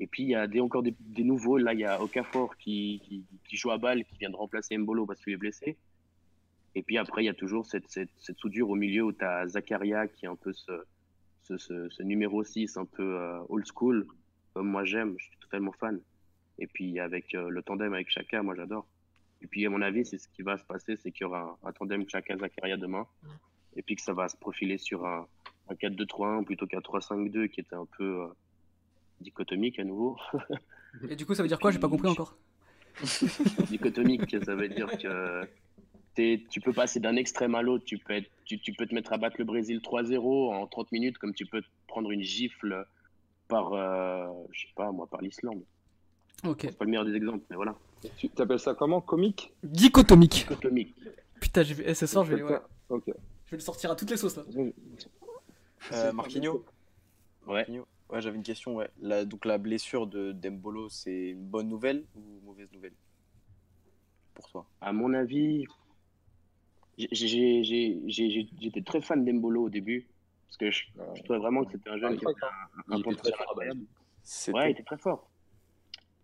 Et puis, il y a des, encore des, nouveaux. Là, il y a Okafor qui, qui, joue à balle, qui vient de remplacer Mbolo parce qu'il est blessé. Et puis après, il y a toujours cette, cette, cette soudure au milieu où tu as Zakaria qui est un peu ce, ce, ce, numéro 6, un peu euh, old school, comme moi j'aime, je suis totalement fan. Et puis avec euh, le tandem avec Chaka, moi j'adore. Et puis à mon avis, c'est ce qui va se passer, c'est qu'il y aura un, un tandem Chaka-Zakaria demain. Et puis que ça va se profiler sur un, un 4-2-3-1 plutôt qu'un 3-5-2 qui était un peu euh, dichotomique à nouveau. Et du coup, ça veut dire quoi? J'ai pas compris encore. dichotomique, ça veut dire que t'es- tu peux passer d'un extrême à l'autre. Tu peux, être- tu, tu peux te mettre à battre le Brésil 3-0 en 30 minutes, comme tu peux te prendre une gifle par, euh, je sais pas moi, par l'Islande. Ok. C'est pas le meilleur des exemples, mais voilà. Tu t'appelles ça comment? Comique? Dichotomique. Dichotomique. Putain, je vais... eh, ce soir, je vais... ouais. Ok. je vais le sortir à toutes les sauces là. Euh, Marquinhos? Ouais. Marquinhos? Ouais, j'avais une question. Ouais. La, donc la blessure de Dembolo, c'est une bonne nouvelle ou mauvaise nouvelle pour toi? À mon avis, j'étais très fan d'Embolo au début. Parce que je, je trouvais vraiment que c'était un jeune qui avait un, un Il était potentiel incroyable. Ouais, il était très fort.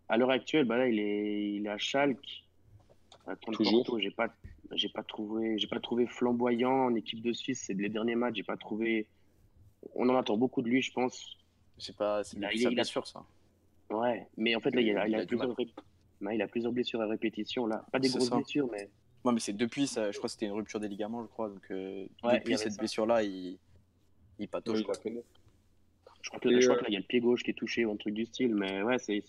À l'heure actuelle, bah là, il est, il est à Schalke. Attends, Toujours. Porto, j'ai pas, j'ai pas trouvé, j'ai pas trouvé flamboyant en équipe de Suisse. C'est les derniers matchs, j'ai pas trouvé. On en attend beaucoup de lui, je pense. C'est pas c'est Il a- blessure ça. Ouais, mais en fait là, il, a, il a Il a du plusieurs, mal. ré- ouais, il a plusieurs blessures à répétition là. Pas des grosses ça. blessures, mais Ouais, mais c'est depuis ça. Je crois que c'était une rupture des ligaments, je crois. Donc euh, Ouais, depuis cette ça. blessure là, il il patauge. Oui, je crois que, je crois euh, que là, il y a le pied gauche qui est touché ou un truc du style. Mais ouais, c'est,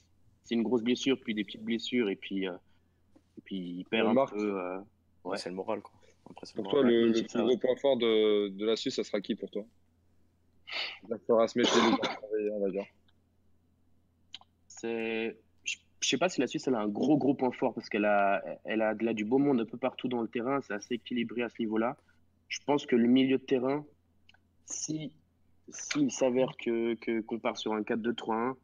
c'est une grosse blessure, puis des petites blessures, et puis, euh, et puis il perd un peu. euh, Ouais. C'est le moral quoi. Après, c'est le Pour toi, le, le plus gros point fort de, de la Suisse, ça sera qui pour toi? Ça fera. C'est, je sais pas si la Suisse a un gros gros point fort parce qu'elle a, elle a, elle a du beau monde un peu partout dans le terrain. C'est assez équilibré à ce niveau-là. Je pense que le milieu de terrain, si s'il s'avère que qu'on part sur un 4-2-3-1,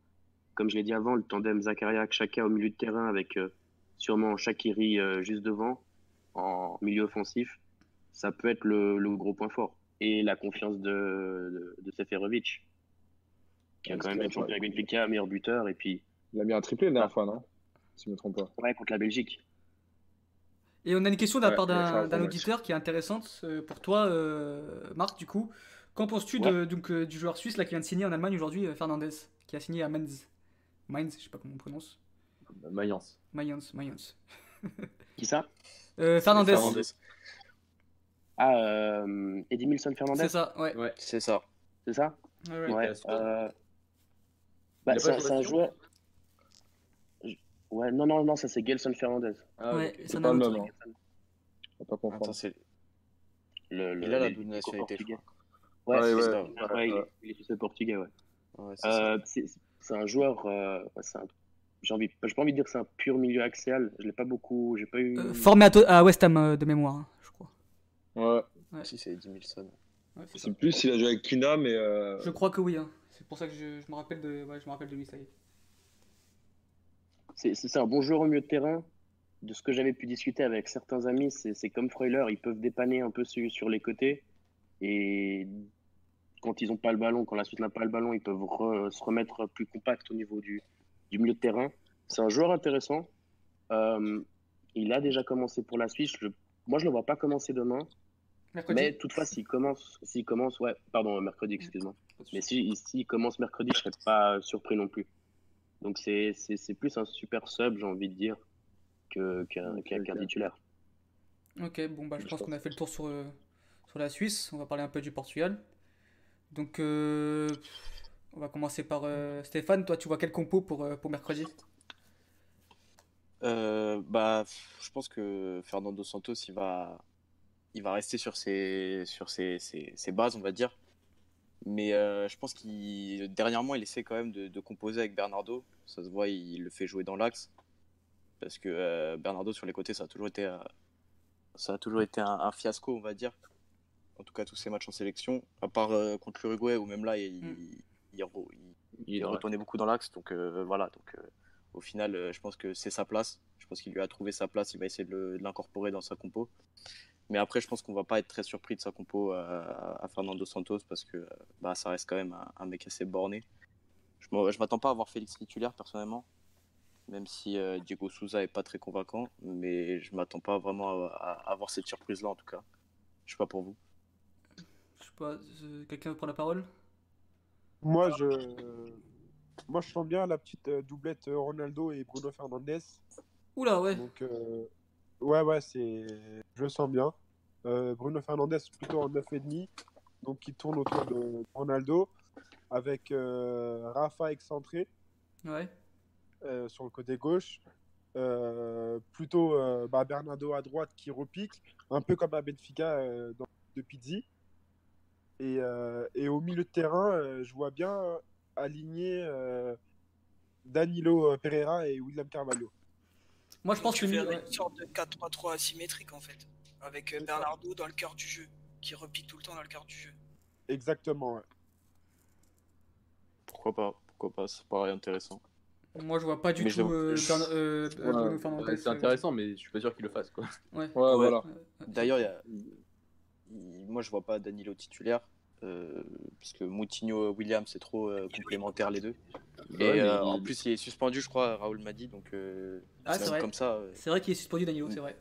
comme je l'ai dit avant, le tandem Zakaria Chaka au milieu de terrain avec euh, sûrement Shakiri euh, juste devant en milieu offensif, ça peut être le, le gros point fort. Et la confiance de, de, de Seferovic, qui a Ouais, quand même été champion avec Benfica, meilleur buteur, et puis Il a mis un triplé la dernière fois, non? Si je me trompe pas. Ouais, contre la Belgique. Et on a une question de la Ouais, part d'un auditeur qui est intéressante euh, pour toi, euh, Marc, du coup. Qu'en penses-tu de- donc, euh, du joueur suisse là, qui vient de signer en Allemagne aujourd'hui, euh, Fernandez, qui a signé à Mainz Mainz, je sais pas comment on prononce. Mayence. Mayence, Mayence. Qui ça? Euh, Fernandez, Fernandez. Ah, euh, Eddie Milson Fernandez c'est ça, ouais. Ouais. C'est ça. C'est ça Ouais, ouais. Ouais. euh, Bah, a c'est un- joueur. Ouais, non, non, non, ça c'est Gelson Fernandez. Ah, Ouais, c'est pas le même. hein. Pas confondre. Attends, c'est Le, le, il a la double nationalité, portugais. crois. Ouais, Ouais, c'est ouais, ça. ouais, Ouais, il ouais. est- il est suisse portugais, ouais. Ouais, c'est. Euh, un joueur. euh, ouais, c'est un- J'ai envie, j'ai pas envie de dire que c'est un pur milieu axial. Je l'ai pas beaucoup, j'ai pas eu. Euh, formé à, à West Ham euh, de mémoire, hein, je crois. Ouais. ouais. Si, c'est Eddie Milson. Ouais, c'est plus s'il a joué avec Kina, mais. euh, Je crois que oui. hein. C'est pour ça que je, je me rappelle de, ouais, je me rappelle de lui, ça y est. C'est c'est un bon joueur au milieu de terrain. De ce que j'avais pu discuter avec certains amis, c'est c'est comme Freuler, ils peuvent dépanner un peu sur, sur les côtés. Et quand ils n'ont pas le ballon, quand la Suisse n'a pas le ballon, ils peuvent re- se remettre plus compact au niveau du, du milieu de terrain. C'est un joueur intéressant. Euh, il a déjà commencé pour la Suisse. Je- moi, je ne le vois pas commencer demain. Mercredi Mais toutefois, s'il commence, s'il commence, ouais, pardon, mercredi, excuse-moi. Mais s'il si, s'il commence mercredi, je serais pas surpris non plus. Donc c'est c'est- c'est plus un super sub, j'ai envie de dire, que- qu'un titulaire. Ok, bon, bah, je Je pense pense. qu'on a fait le tour sur, euh, sur la Suisse. On va parler un peu du Portugal. Donc, euh, on va commencer par euh, Stéphane. Toi, tu vois quel compo pour, pour mercredi? Euh, bah, je pense que Fernando Santos, il va, il va rester sur ses, sur ses, ses, ses bases, on va dire. Mais euh, je pense qu'il, dernièrement, il essaie quand même de, de composer avec Bernardo. Ça se voit, il le fait jouer dans l'axe. Parce que euh, Bernardo sur les côtés, ça a toujours été, euh, ça a toujours été un, un fiasco, on va dire. En tout cas, tous ses matchs en sélection, à part euh, contre l'Uruguay, où même là, il, Mm. il, il- retourné beaucoup dans l'axe. Donc euh, voilà, donc euh, au final, euh, je pense que c'est sa place. Je pense qu'il lui a trouvé sa place. Il va essayer de l'incorporer dans sa compo. Mais après, je pense qu'on va pas être très surpris de sa compo à, à Fernando Santos parce que bah, ça reste quand même un, un mec assez borné. Je je m'attends pas à voir Félix titulaire personnellement, même si euh, Diego Souza est pas très convaincant. Mais je m'attends pas vraiment à, à- à avoir cette surprise-là en tout cas. Je sais pas pour vous. Je sais pas, euh, quelqu'un veut prendre la parole? Moi, je, moi, je sens bien la petite euh, doublette Ronaldo et Bruno Fernandes. Oula, ouais. Donc, euh, ouais, ouais, c'est, je le sens bien. Euh, Bruno Fernandes plutôt en 9,5, donc qui tourne autour de Ronaldo, avec euh, Rafa excentré Ouais. euh, sur le côté gauche. Plutôt bah, Bernardo à droite qui repique, un peu comme à Benfica dans, de Pizzi. Et, et au milieu de terrain, je vois bien aligner Danilo Pereira et William Carvalho. Moi, je pense que tu verrais milieu- une sorte de 4-3-3 asymétrique en fait, avec euh, Bernardo dans le cœur du jeu, qui repique tout le temps dans le cœur du jeu. Exactement. ouais. Pourquoi pas Pourquoi pas Ça paraît intéressant. Moi, je vois pas du Mais tout le- euh, euh, Ouais. C'est intéressant, mais je suis pas sûr qu'il le fasse. Quoi. Ouais. Ouais, voilà. D'ailleurs, il y a- moi je vois pas Danilo titulaire. euh, parce que Moutinho Williams c'est trop euh, complémentaire les deux. Et Ouais, euh, il- en plus il est suspendu je crois, Raoul m'a dit donc euh, Ah, c'est vrai. comme ça. euh, C'est vrai qu'il est suspendu, Danilo, c'est vrai.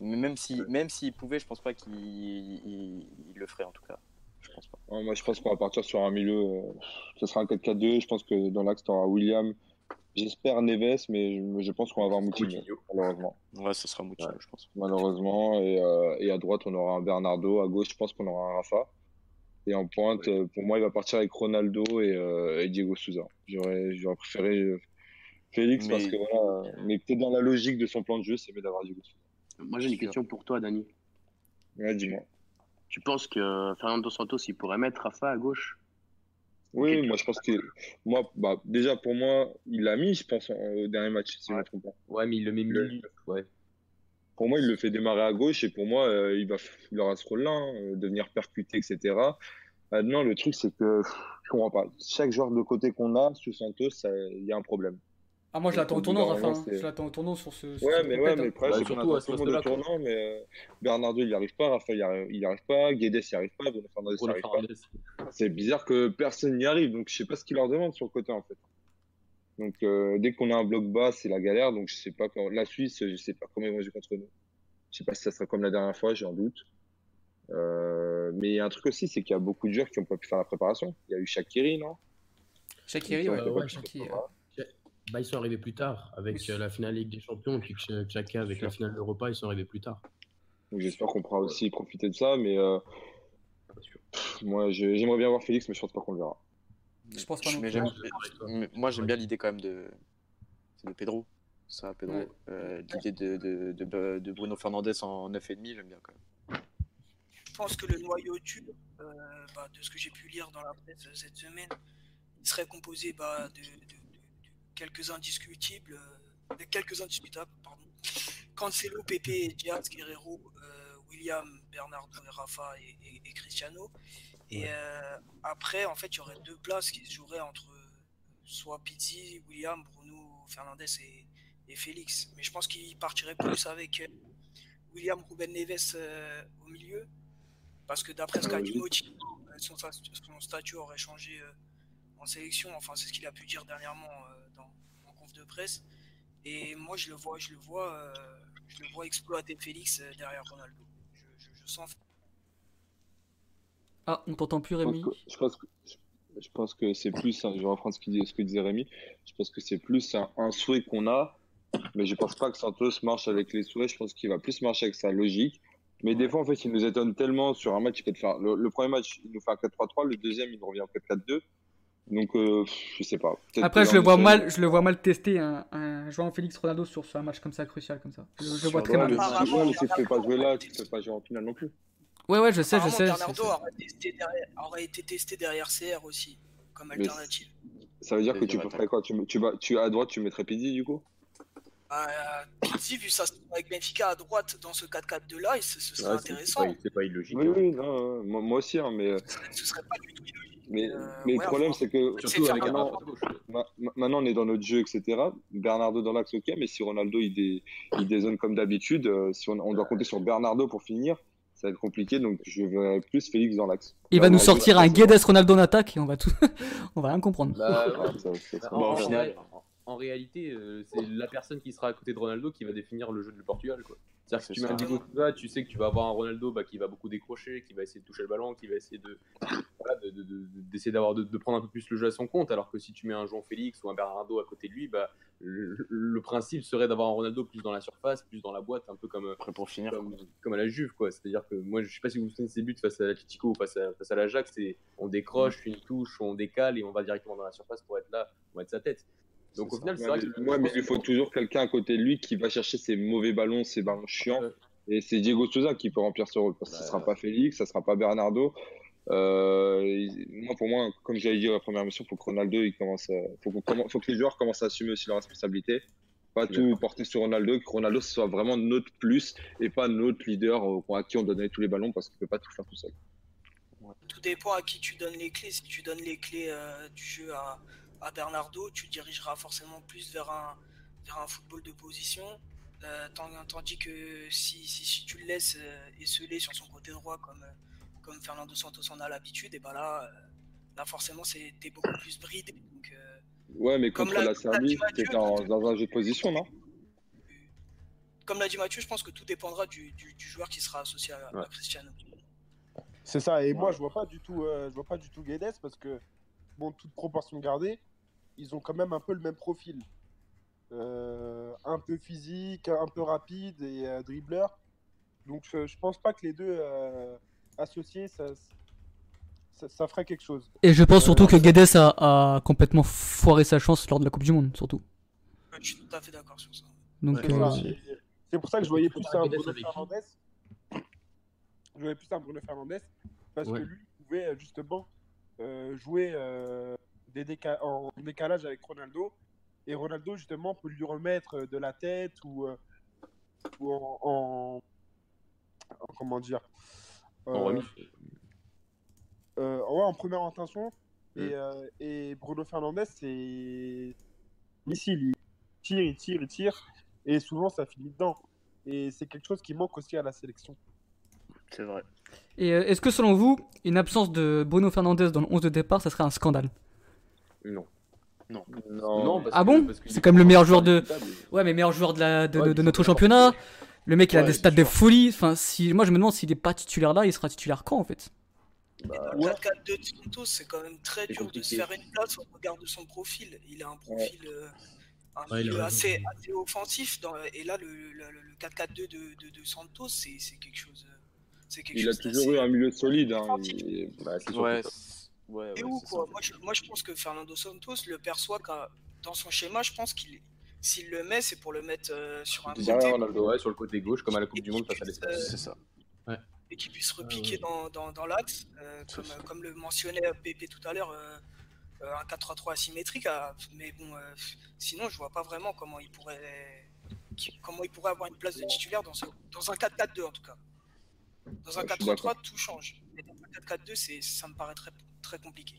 mais même si même s'il pouvait, je pense pas qu'il il- il le ferait en tout cas. Je pense pas. Ouais, moi, je pense qu'on va partir sur un milieu. euh, ce sera un 4-4-2. Je pense que dans l'axe, tu auras William. J'espère Neves, mais je, je pense qu'on va avoir Moutinho, malheureusement. Ouais, ça sera Moutinho je pense. Malheureusement. Et, euh, et à droite, on aura un Bernardo. À gauche, je pense qu'on aura un Rafa. Et en pointe, pour moi, il va partir avec Ronaldo et, euh, et Diego Souza. J'aurais j'aurais préféré euh, Félix Mais- parce que voilà. Mais peut-être dans la logique de son plan de jeu, c'est mieux d'avoir Diego Souza. Moi, j'ai une question pour toi, Dani. Ouais, dis-moi. Tu penses que Fernando Santos, il pourrait mettre Rafa à gauche? Oui, moi, je pense que. Moi, bah, déjà, pour moi, il l'a mis, je pense, en- au dernier match, si je ne me Ouais. trompe pas. Ouais, mais il le met milieu. Ouais. Pour moi, il le fait démarrer à gauche et pour moi, euh, il va, il aura ce rôle-là, hein, euh, de venir percuter, etc. Maintenant, le truc, c'est que pff, je comprends pas. Chaque joueur de côté qu'on a sous Santos, il y a un problème. Ah, moi, je l'attends au tournant, Rafa. hein. Je l'attends au tournant sur ce. sur Ouais, mais ouais, mais hein. problème, Bah, surtout à ce monde au tournant, mais euh, Bernardo, il n'y arrive pas, Rafa, il n'y arrive, pas, Guedes, il n'y arrive pas, Bruno Fernandes, il n'y Bruno arrive pas. Fernandes. C'est bizarre que personne n'y arrive, donc je sais pas ce qu'il leur demande sur le côté, en fait. Donc, euh, dès qu'on a un bloc bas, c'est la galère, donc je sais pas quand... La Suisse, je sais pas comment ils vont jouer contre nous. Je sais pas si ça sera comme la dernière fois, j'en doute. Euh, mais il y a un truc aussi, c'est qu'il y a beaucoup de joueurs qui n'ont pas pu faire la préparation. Il y a eu Shakiri, non? Shaqiri, Donc, ouais. ouais, la Bah, ils sont arrivés plus tard avec Oui. euh, la finale Ligue des Champions, puis Chaka avec la finale d'Europa, ils sont arrivés plus tard. Donc j'espère qu'on pourra aussi profiter de ça, mais euh, moi j'aimerais bien voir Félix, mais je pense pas qu'on le verra. Je pense pas non plus. mais moi j'aime bien l'idée quand même de, c'est de Pedro. Ça, Pedro. Ouais. Euh, l'idée de, de, de, de Bruno Fernandes en 9,5, j'aime bien quand même. Je pense que le noyau dur, euh, bah, de ce que j'ai pu lire dans la presse euh, cette semaine, il serait composé bah, de, de- de- de quelques indiscutibles, de quelques indiscutables, pardon. Cancelo, Pepe, Diaz, Guerrero, euh, William, Bernardo, et Rafa et, et- et Cristiano. Et euh, après, en fait, il y aurait deux places qui se joueraient entre euh, soit Pizzi, William, Bruno Fernandes et, et Félix. Mais je pense qu'il partirait plus avec euh, William Ruben Neves euh, au milieu. Parce que d'après ce qu'a dit Moti, son, sta- son statut aurait changé euh, en sélection. Enfin, c'est ce qu'il a pu dire dernièrement dans, en conf de presse. Et moi, je le vois, je le vois, je le vois exploiter Félix derrière Ronaldo. Je, je- je sens. Ah, on t'entend plus, Rémi. Je pense que, je pense que c'est plus, hein, je vais reprendre ce, qu'il dit- ce que disait Rémi, je pense que c'est plus un, un souhait qu'on a, mais je pense pas que Santos marche avec les souhaits, je pense qu'il va plus marcher avec sa logique. Mais des fois, en fait, il nous étonne tellement sur un match, il peut te faire. Le, le premier match, il nous fait un 4-3-3, le deuxième, il nous revient en 4-4-2. Donc, euh, je sais pas. Après, je le vois mal, je le vois mal tester un, un joueur en Félix Ronaldo sur, sur un match comme ça, crucial comme ça. Je, je le vois très mal. si- ouais, mais si tu fais pas jouer là, tu été- fais pas jouer en finale non plus. Ouais, ouais, je sais, je sais. Bernardo aurait, testé derrière- aurait été testé derrière CR aussi, comme Mais alternative. Ça veut dire que tu Deuxième ferais quoi? Tu, tu, vas- tu, À droite, tu mettrais Pidi, du coup? Euh, Pizzi, vu ça avec Benfica à droite dans ce 4-4-2 là, et ce, ce serait Ouais, c'est- c'est intéressant. pas, c'est pas illogique. Oui, hein. oui, non, euh, moi, moi aussi, hein, mais, euh, Ce serait- Ce serait pas du tout illogique. mais, Euh, mais ouais, le problème, c'est que Surtout faire avec un maintenant- ma- maintenant, on est dans notre jeu, etc. Bernardo dans l'axe, ok, mais si Ronaldo il, dé, il dézone comme d'habitude, si on, on doit compter sur Bernardo pour finir, ça va être compliqué, donc je verrai plus Félix dans l'axe. Il va nous Bernardo, sortir un Guedes Ronaldo en attaque et on va tout, on va rien comprendre. Bah. Ah, Bah, en- en réalité, euh, c'est la personne qui sera à côté de Ronaldo qui va définir le jeu du Portugal. quoi. C'est-à-dire que si tu mets un ça. Diego Souza, tu sais que tu vas avoir un Ronaldo bah, qui va beaucoup décrocher, qui va essayer de toucher le ballon, qui va essayer de voilà, de- de- de- d'essayer d'avoir de, de prendre un peu plus le jeu à son compte. Alors que si tu mets un Jean Félix ou un Bernardo à côté de lui, bah, le, le principe serait d'avoir un Ronaldo plus dans la surface, plus dans la boîte, un peu comme Après, pour finir, comme, comme à la Juve, quoi. C'est-à-dire que moi, je sais pas si vous vous souvenez de ces buts face à l'Atletico ou face à, face à l'Ajax, c'est on décroche, une touche, on décale et on va directement dans la surface pour être là, pour être sa tête. Donc au final, c'est vrai que ouais, mais il lui faut toujours quelqu'un à côté de lui qui va chercher ses mauvais ballons, ses ballons chiants. Ouais. Et c'est Diego Souza qui peut remplir ce rôle. Parce que ce Ouais. sera pas Félix, ça sera pas Bernardo. Euh, il- moi, pour moi, comme j'avais dit à la première mission, faut que Ronaldo, il commence à- faut, que les joueurs commencent à assumer aussi leurs responsabilités. Pas tout porter sur Ronaldo, que Ronaldo ce soit vraiment notre plus et pas notre leader euh, à qui on donnait tous les ballons parce qu'il peut pas tout faire tout seul. Tout dépend à qui tu donnes les clés. Si tu donnes les clés euh, du jeu à, à Bernardo, tu dirigeras forcément plus vers un, vers un football de position. Euh, tandis que si, si, si tu le laisses euh, esseler sur son côté droit comme, euh, comme Fernando Santos en a l'habitude, et ben là, euh, là forcément c'est- t'es beaucoup plus bridé. Donc, euh, Ouais, mais Comme contre l'a- la Serbie, en- quand- dans un jeu de position, non? comme l'a dit Mathieu, je pense que tout dépendra du, du- du joueur qui sera associé à. Cristiano. C'est ça, et moi je vois pas du tout, euh, je vois pas du tout Guedes parce que, bon, toute proportion gardée, ils ont quand même un peu le même profil. Euh, un peu physique, un peu rapide et euh, dribbleur. Donc je, je pense pas que les deux euh, associés, ça, ça, ça ferait quelque chose. Et je pense Euh, surtout que Guedes a, a complètement foiré sa chance lors de la Coupe du Monde, surtout. Euh, Je suis tout à fait d'accord sur ça. Donc, C'est euh, pour ça que je voyais plus un Bruno Fernandez. Je voyais plus un Bruno Fernandez parce Ouais. que lui il pouvait euh, justement euh, jouer euh, des déca- en décalage avec Ronaldo et Ronaldo justement peut lui remettre euh, de la tête ou, euh, ou en, en- en- comment dire en euh, remise. euh, ouais, en première intention. Mm. Et, euh, et Bruno Fernandez, c'est. Ici, il tire, il tire, il tire. Et souvent, ça finit dedans. Et c'est quelque chose qui manque aussi à la sélection. C'est vrai. Et est-ce que selon vous, une absence de Bruno Fernandes dans le 11 de départ, ça serait un scandale? Non. Non. Non, parce Ah bon C'est est quand même le meilleur joueur de-. Ouais, mais meilleur joueur de, la, de, Ouais, de- de puis notre championnat. Le mec, il a Ouais, des stats de folie. Enfin, si, moi, je me demande s'il est pas titulaire là, il sera titulaire quand en fait Bah, Dans le 4-4-2 de Santos, c'est quand même très dur de se faire une place au regard de son profil. Il a un profil euh, un Ouais, assez, assez offensif. Dans, et là, le, le, le- le 4-4-2 de, de, de Santos, c'est c'est quelque chose. euh, quelque Il a toujours eu un milieu solide. Hein. Il- bah, Ouais, ouais, Et ouais, où, quoi ça. moi, je, moi, je pense que Fernando Santos le perçoit qu'à- dans son schéma. Je pense qu'il s'il le met, c'est pour le mettre euh, sur un Derrière côté Ronaldo, ouais, sur le côté gauche, comme à la Coupe du Monde face à l'Espagne. Euh, C'est ça. et qu'il puisse repiquer ouais. dans, dans, dans l'axe, euh, comme, comme le mentionnait Pépé tout à l'heure, euh, euh, un 4-3-3 asymétrique. ah, mais bon, euh, sinon, je vois pas vraiment comment il pourrait, qui- comment il pourrait avoir une place de titulaire dans, ce- dans un 4-4-2 en tout cas. Dans un Ouais, je suis 4-3-3, tout change. Mais dans un 4-4-2, c'est- ça me paraît très, très compliqué.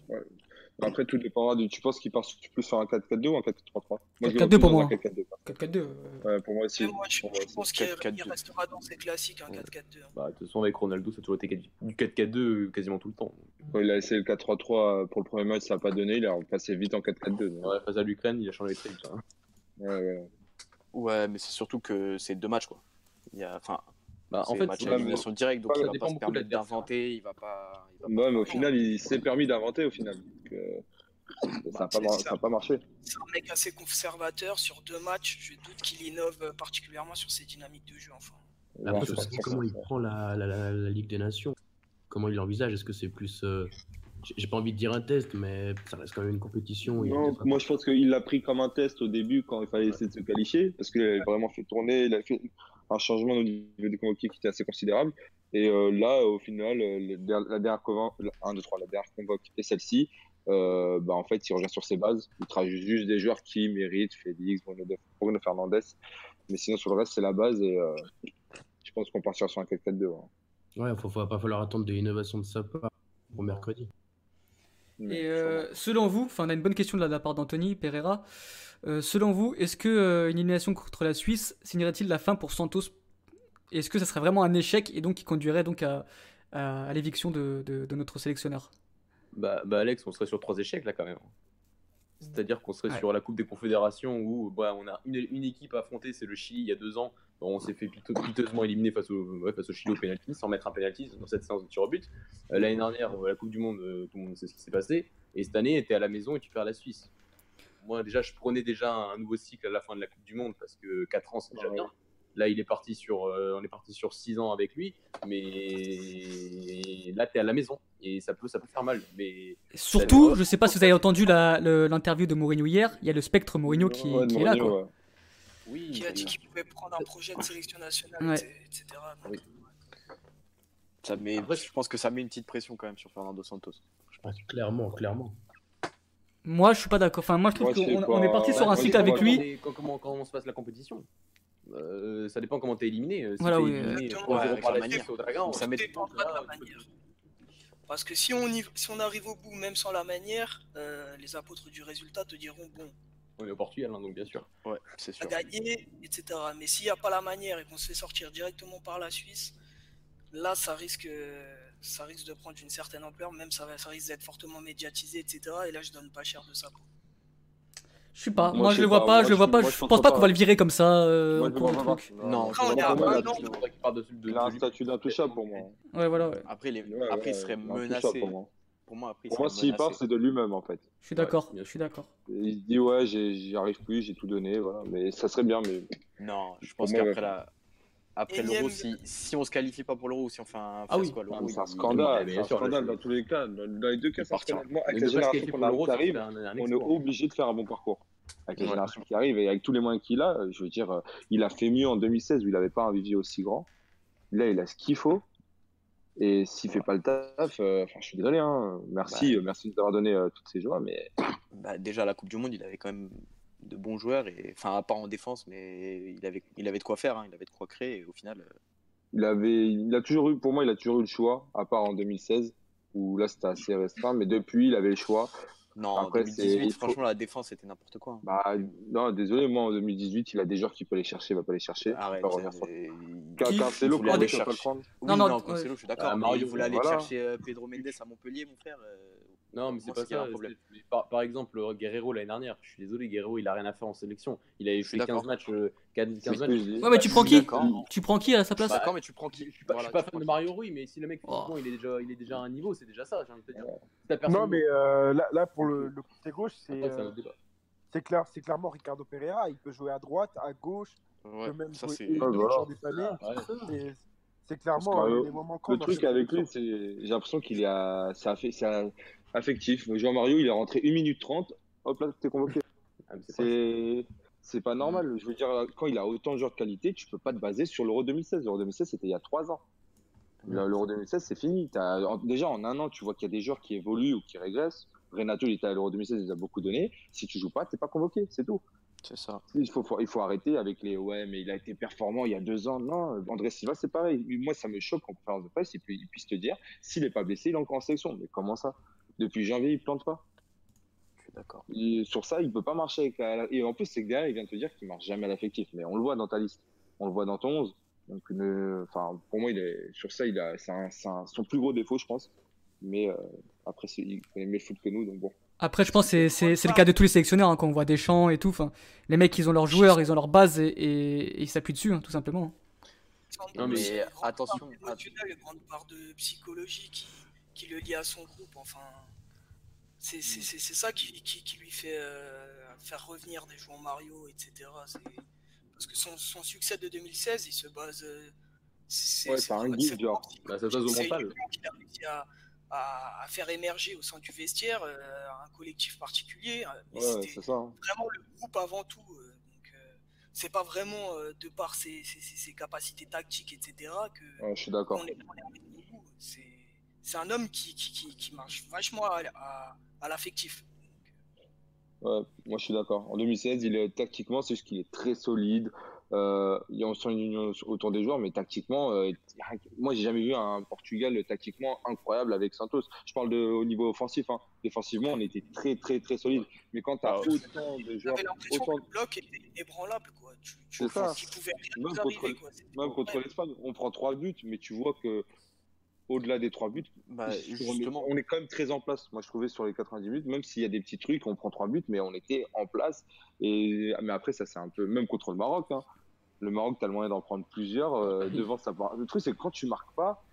Après, tout dépendra de. Tu penses qu'il part plus sur un 4-4-2 ou un 4-3-3 Moi, je 4-4-2 le vois plus pour moi. un 4-4-2. 4-4-2. euh, Ouais, pour moi aussi. Moi, je, moi pense qu'il 4-4-2. il restera dans ses classiques, un 4-4-2. Bah, de toute façon, avec Ronaldo, ça a toujours été du 4-4-2 quasiment tout le temps. Quand il a essayé le 4-3-3 pour le premier match, ça n'a pas donné. Il a passé vite en 4-4-2. donc. Ouais, face à l'Ukraine, il a changé très vite. hein. Ouais, ouais. Ouais, mais c'est surtout que c'est deux matchs, quoi. Il y a, enfin, Bah, en c'est fait, match c'est- à élimination directe, donc ça il va dépend pas se permettre d'inventer, il va pas. il va pas Ouais, mais au final, il s'est permis d'inventer au final. Donc, euh, ça n'a Bah, pas, mar- pas marché. C'est un mec assez conservateur sur deux matchs. Je doute qu'il innove particulièrement sur ses dynamiques de jeu. Enfin. Après, Ouais, ça, comment il prend la, la, la- la Ligue des Nations. Comment il l'envisage? Est-ce que c'est plus. euh, j'ai- pas envie de dire un test, mais ça reste quand même une compétition. Non, moi je pense qu'il l'a pris comme un test au début quand il fallait essayer de se qualifier, parce qu'il avait vraiment fait tourner, il a fait un changement au niveau des convoqués qui était assez considérable. Et euh, là, au final, euh, la dernière convoque, 1, 2, 3, la dernière convoque et celle-ci, euh, bah, en fait, il revient sur ses bases. Il travaille juste des joueurs qui méritent, Félix, Bruno, De- Bruno Fernandez. Mais sinon, sur le reste, c'est la base et euh, je pense qu'on partira sur un 4-4-2. ouais. Ouais, il va pas falloir attendre de l'innovation de sa part pour mercredi. Et euh, selon vous, enfin on a une bonne question de la, de la part d'Anthony Pereira. Euh, selon vous, est-ce que euh, une élimination contre la Suisse signerait-il la fin pour Santos? Est-ce que ça serait vraiment un échec et donc qui conduirait donc à, à- à l'éviction de, de- de notre sélectionneur? Bah, bah, Alex, on serait sur trois échecs là quand même. C'est-à-dire qu'on serait Ouais. sur la Coupe des Confédérations où bah, on a une, une équipe à affronter, c'est le Chili il y a deux ans. On s'est fait pite- piteusement éliminer face au, ouais, face au Chili au penalty sans mettre un penalty dans cette séance de tir au but. Euh, L'année dernière, la Coupe du Monde, euh, tout le monde sait ce qui s'est passé. Et cette année, tu es à la maison et tu perds la Suisse. Moi, déjà, je prenais déjà un nouveau cycle à la fin de la Coupe du Monde parce que 4 ans, c'est déjà Ouais. bien. Là, il est parti sur, euh, on est parti sur 6 ans avec lui, mais là, tu es à la maison et ça peut, ça peut faire mal. Mais Surtout, je sais pas si vous avez entendu l'interview de Mourinho hier, il y a le spectre Mourinho qui, Ouais, est là. Quoi. ouais. oui, Qui a dit qu'il pouvait prendre un projet de sélection nationale, Ouais. etc. Donc, Oui. Ça met, je pense que ça met une petite pression quand même sur Fernando Santos. Je pense. Clairement, clairement. Moi, je suis pas d'accord. Enfin, moi, je trouve qu'on pas. on est parti sur Ouais, un cycle avec lui. Et comment, se passe la compétition? Euh, Ça dépend comment t'es éliminé. Si Voilà, t'es oui, éliminé Exactement. 3-0 Ouais, par la au Dragon, Ça dépendra de la manière. Parce que si on, y- si on arrive au bout, même sans la manière, euh, les apôtres du résultat te diront bon, on est au Portugal, hein, donc bien sûr. Ouais, c'est on a sûr. gagné, etc. Mais s'il n'y a pas la manière et qu'on se fait sortir directement par la Suisse, là, ça risque, ça risque de prendre une certaine ampleur, même ça, va- ça risque d'être fortement médiatisé, etc. Et là, je donne pas cher de ça. quoi. Je sais pas. Moi, Moi, je je le vois pas. pas. Moi, Je le vois pas. moi, Je je pense pas pas. qu'on va le virer comme ça. euh, Moi, pour le truc. pas. Non, Après, on est à un an. Il a un statut d'intouchable pour moi. Ouais, voilà. ouais. Après, les... Ouais, après ouais, il serait menacé. Pour moi, Pour moi, après, pour moi s'il part, c'est de lui-même en fait. Je suis d'accord. Je suis d'accord. Il se dit ouais, j'y arrive plus, j'ai tout donné, voilà. Mais ça serait bien, mais Non, je pense qu'après la... après l'euro, si... si on se qualifie pas pour l'euro ou si on fait un Ah oui. fiasco à l'euro, Ah oui, c'est un scandale. C'est un sûr, scandale là, dans tous les cas. Dans, les deux cas, Il c'est. Moi, avec ne la génération qu'on pour a- l'Euro, qui arrive, on est obligé de faire un bon parcours. Avec la Ouais. génération qui arrive et avec tous les moyens qu'il a, je veux dire, euh, il a fait mieux en 2016 où il n'avait pas un vivier aussi grand. Là, il a ce qu'il faut. Et s'il fait pas le taf, euh, je suis désolé. Hein. Merci, Ouais. euh, merci de nous avoir donné euh, toutes ces joies, mais Bah, déjà, la Coupe du Monde, il avait quand même de bons joueurs. Et... Enfin, à part en défense, mais il avait, il avait de quoi faire. hein, Il avait de quoi créer. Et au final, euh, il avait, il a toujours eu, pour moi, il a toujours eu le choix, à part en 2016 où là c'était assez restreint, mais depuis, il avait le choix. non, Après, en c'est- 2018, il faut- franchement, la défense, c'était n'importe quoi. hein. Bah, non, désolé, moi en 2018, il a des joueurs qui peuvent les chercher, il va pas les chercher. Arrête. Va revenir sur- Cancelo, pas le chercher- prendre Oui, Non, non, non, Cancelo, je suis d'accord. Ah, Mario, voulait aller voilà. chercher euh, Pedro Mendes à Montpellier, mon frère. euh, Non, mais c'est pas c'est qu'il y a ça. un problème. Par, par exemple, euh, Guerrero l'année dernière, je suis désolé, Guerrero il a rien à faire en sélection. Il a fait d'accord. 15 matchs. euh, 15 C'est 15 ce que matchs. Ouais, mais tu prends qui? Tu prends qui à sa place? d'accord, mais tu prends qui? Je suis pas, je suis pas fan de Mario Rui, mais si le mec Oh. physiquement, il est déjà, il est déjà à un niveau, c'est déjà ça, j'ai envie de te dire. Non, mais euh, là, là, pour le, le côté gauche, c'est euh, clair, c'est clairement Ricardo Pereira. Il peut jouer à droite, à gauche, Ouais, peut même ça, jouer c'est. voilà. clairement que, euh, euh, les moments Le truc avec lui, c'est j'ai l'impression qu'il est, à- c'est affe- c'est affectif. Jean Mario, il est rentré 1 minute 30, hop là, t'es convoqué. Ah, c'est pas- C'est c'est pas normal. Je veux dire, quand il a autant de joueurs de qualité, tu peux pas te baser sur l'Euro 2016. L'Euro 2016, c'était il y a 3 ans. L'Euro 2016, c'est fini. Déjà, en un an, tu vois qu'il y a des joueurs qui évoluent ou qui régressent. Renato, il était à l'Euro 2016, il nous a beaucoup donné. Si tu joues pas, t'es pas convoqué, c'est tout. C'est ça. Il faut, il faut arrêter avec les ouais, mais il a été performant il y a deux ans. Non, André Silva, c'est pareil. Moi, ça me choque en conférence de presse, il, puisse te dire s'il n'est pas blessé, il est encore en sélection. Mais comment ça? Depuis janvier, il plante pas. Je suis d'accord. Sur ça, il peut pas marcher avec la- Et en plus, c'est que derrière, il vient de te dire qu'il marche jamais à l'affectif. Mais on le voit dans ta liste. On le voit dans ton 11. Donc, une- enfin, pour moi, il est... sur ça, il a... c'est un- c'est un- son plus gros défaut, je pense. Mais euh, après, c'est- il connaît mieux le foot que nous. Donc bon. Après, je pense que c'est- le cas de tous les sélectionneurs hein, quand on voit des champs et tout. Enfin, les mecs, ils ont leurs joueurs, ils ont leur base et, et- et ils s'appuient dessus, hein, tout simplement. Non, mais Il y a attention, part d'émotionnel, une grande part de psychologie qui, qui le lie à son groupe. Enfin, c'est c'est- ça qui, qui, qui lui fait euh, faire revenir des joueurs Mario, etc. Parce que son, son succès de 2016, il se base. euh, c'est Ouais, c'est un guide, c'est genre. Bah, ça se base au c'est mental. qu'il a réussi à, à- à faire émerger au sein du vestiaire, euh, un collectif particulier. euh, Ouais, c'est ça. hein. vraiment le groupe avant tout. euh, donc, c'est pas vraiment euh, de par ses, ses- ses- capacités tactiques, etc., que Ouais, je suis d'accord. qu'on est, qu'on est bout. C'est c'est un homme qui, qui, qui, qui marche vachement à, à, à l'affectif. Ouais, moi je suis d'accord. En 2016, il est tactiquement, c'est juste qu'il est très solide. Euh, il y a une union autour des joueurs, mais tactiquement, euh, moi j'ai jamais vu un Portugal tactiquement incroyable avec Santos. Je parle de au niveau offensif. Hein. Défensivement, on était très très très solide. Mais quand tu as Ah, autant de joueurs, autant que le bloc était ébranlable. Quoi. Tu, tu C'est ça. qu'il pouvait rien Même contre-. Quoi. Même l'Espagne, on prend trois buts, mais tu vois que au-delà des trois buts, Bah, on est- justement, on est quand même très en place. Moi, je trouvais sur les 90 minutes, même s'il y a des petits trucs, on prend trois buts, mais on était en place. Et mais après, ça c'est un peu même contre le Maroc. hein. Le Maroc, tu as le moyen d'en prendre plusieurs. euh, devant, ça part- Le truc, c'est que quand tu marques pas,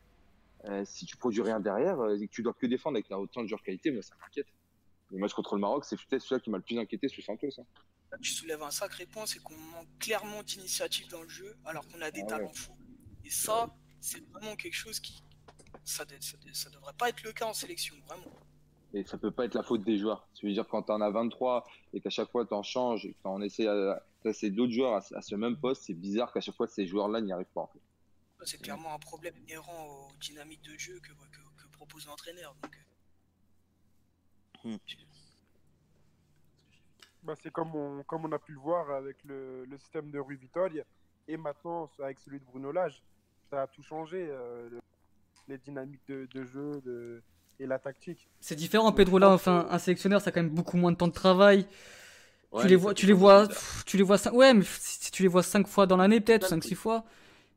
euh, si tu produis rien derrière, euh, et que tu dois que défendre avec la autant de joueurs qualité, moi, ça m'inquiète. Le match contre le Maroc, c'est peut-être celui qui m'a le plus inquiété sous Santos. hein. Là, tu soulèves un sacré point, c'est qu'on manque clairement d'initiative dans le jeu, alors qu'on a des Ah ouais. talents fous. Et ça, c'est vraiment quelque chose qui. Ça, ça devrait pas être le cas en sélection, vraiment. Et ça peut pas être la faute des joueurs. Ça veut dire quand tu en as 23 et qu'à chaque fois tu en changes et que à placer d'autres joueurs à, à ce même poste, c'est bizarre qu'à chaque fois ces joueurs-là n'y arrivent pas. en fait. Ça, C'est clairement un problème inhérent aux dynamiques de jeu que, que, que propose l'entraîneur. Donc, euh, Bah, c'est comme on, comme on a pu le voir avec le, le système de Rui Vitoria et maintenant avec celui de Bruno Lage. Ça a tout changé, euh, le- les dynamiques de, de jeu de, et la tactique. C'est différent, Pedro. Là, enfin, un sélectionneur, ça a quand même beaucoup moins de temps de travail. Ouais, tu les vois, tu les vois, pff, tu les vois ouais, mais si tu les vois cinq fois dans l'année, peut-être, cinq, six fois,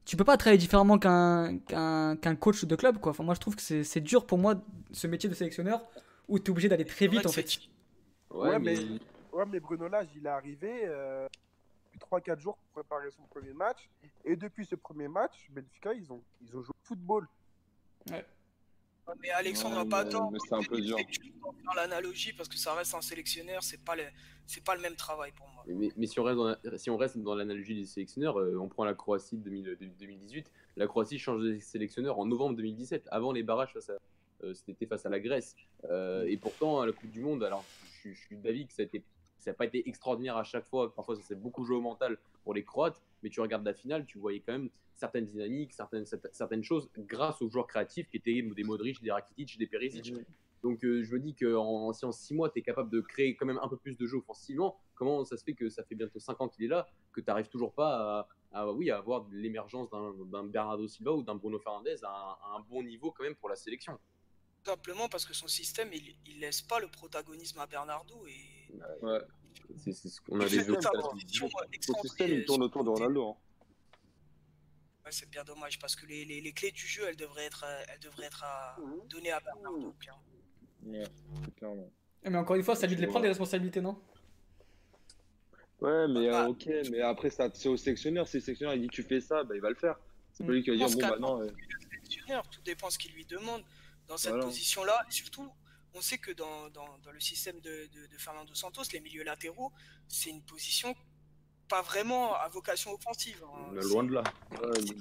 tu peux pas travailler différemment qu'un qu'un qu'un coach de club, quoi. Enfin, moi, je trouve que c'est c'est dur pour moi, ce métier de sélectionneur, où tu es obligé d'aller très vite, en fait. Ouais, Ouais, mais, mais- Ouais, mais Bruno Lage, il est arrivé euh, depuis 3-4 jours pour préparer son premier match. Et depuis ce premier match, Benfica, ils ont, ils ont joué au football. Mais Alexandre Ouais, n'a pas mais- tort. mais c'est un peu dur. Faire l'analogie parce que ça reste un sélectionneur, c'est pas, le, c'est pas le même travail pour moi. mais, mais si on reste dans la- si on reste dans l'analogie des sélectionneurs, euh, on prend la Croatie de 2000 de 2018. La Croatie change de sélectionneur en novembre 2017, avant les barrages face à, euh, c'était face à la Grèce. Euh, et pourtant, à la Coupe du Monde, alors je, je suis d'avis que ça a été ça n'a pas été extraordinaire à chaque fois. Parfois, ça s'est beaucoup joué au mental pour les Croates. Mais tu regardes la finale, tu voyais quand même certaines dynamiques, certaines, certaines choses grâce aux joueurs créatifs qui étaient des Modric, des Rakitic, des Perisic. Donc euh, je me dis que en, si en 6 mois, tu es capable de créer quand même un peu plus de jeu offensivement, comment ça se fait que ça fait bientôt 5 ans qu'il est là, que tu n'arrives toujours pas à, à- oui, à avoir l'émergence d'un Bernardo Silva ou d'un Bruno Fernandes à un, à un bon niveau quand même pour la sélection? Simplement parce que son système, il, il laisse pas le protagonisme à Bernardo et Ouais. C'est ce qu'on Stade. transition Son excentrée, système, il tourne autour de Ronaldo. hein. Ouais, c'est bien dommage parce que les, les, les clés du jeu, elles devraient être, euh, elles devraient être à, données à Bernardo. clairement. Ouais, clairement. Mais encore une fois, à lui de les Ouais. prendre, les responsabilités, non? Ouais, mais Ah. euh, ok, mais après, ça, c'est au sélectionneur. Si le sélectionneur il dit tu fais ça, bah, il va le faire. C'est pas lui qui va dire bon, bah non. euh, le sélectionneur, tout dépend ce qu'il lui demande dans cette Voilà. position-là. Surtout, on sait que dans, dans, dans le système de, de, de Fernando Santos, les milieux latéraux, c'est une position pas vraiment à vocation offensive. hein. Loin de là.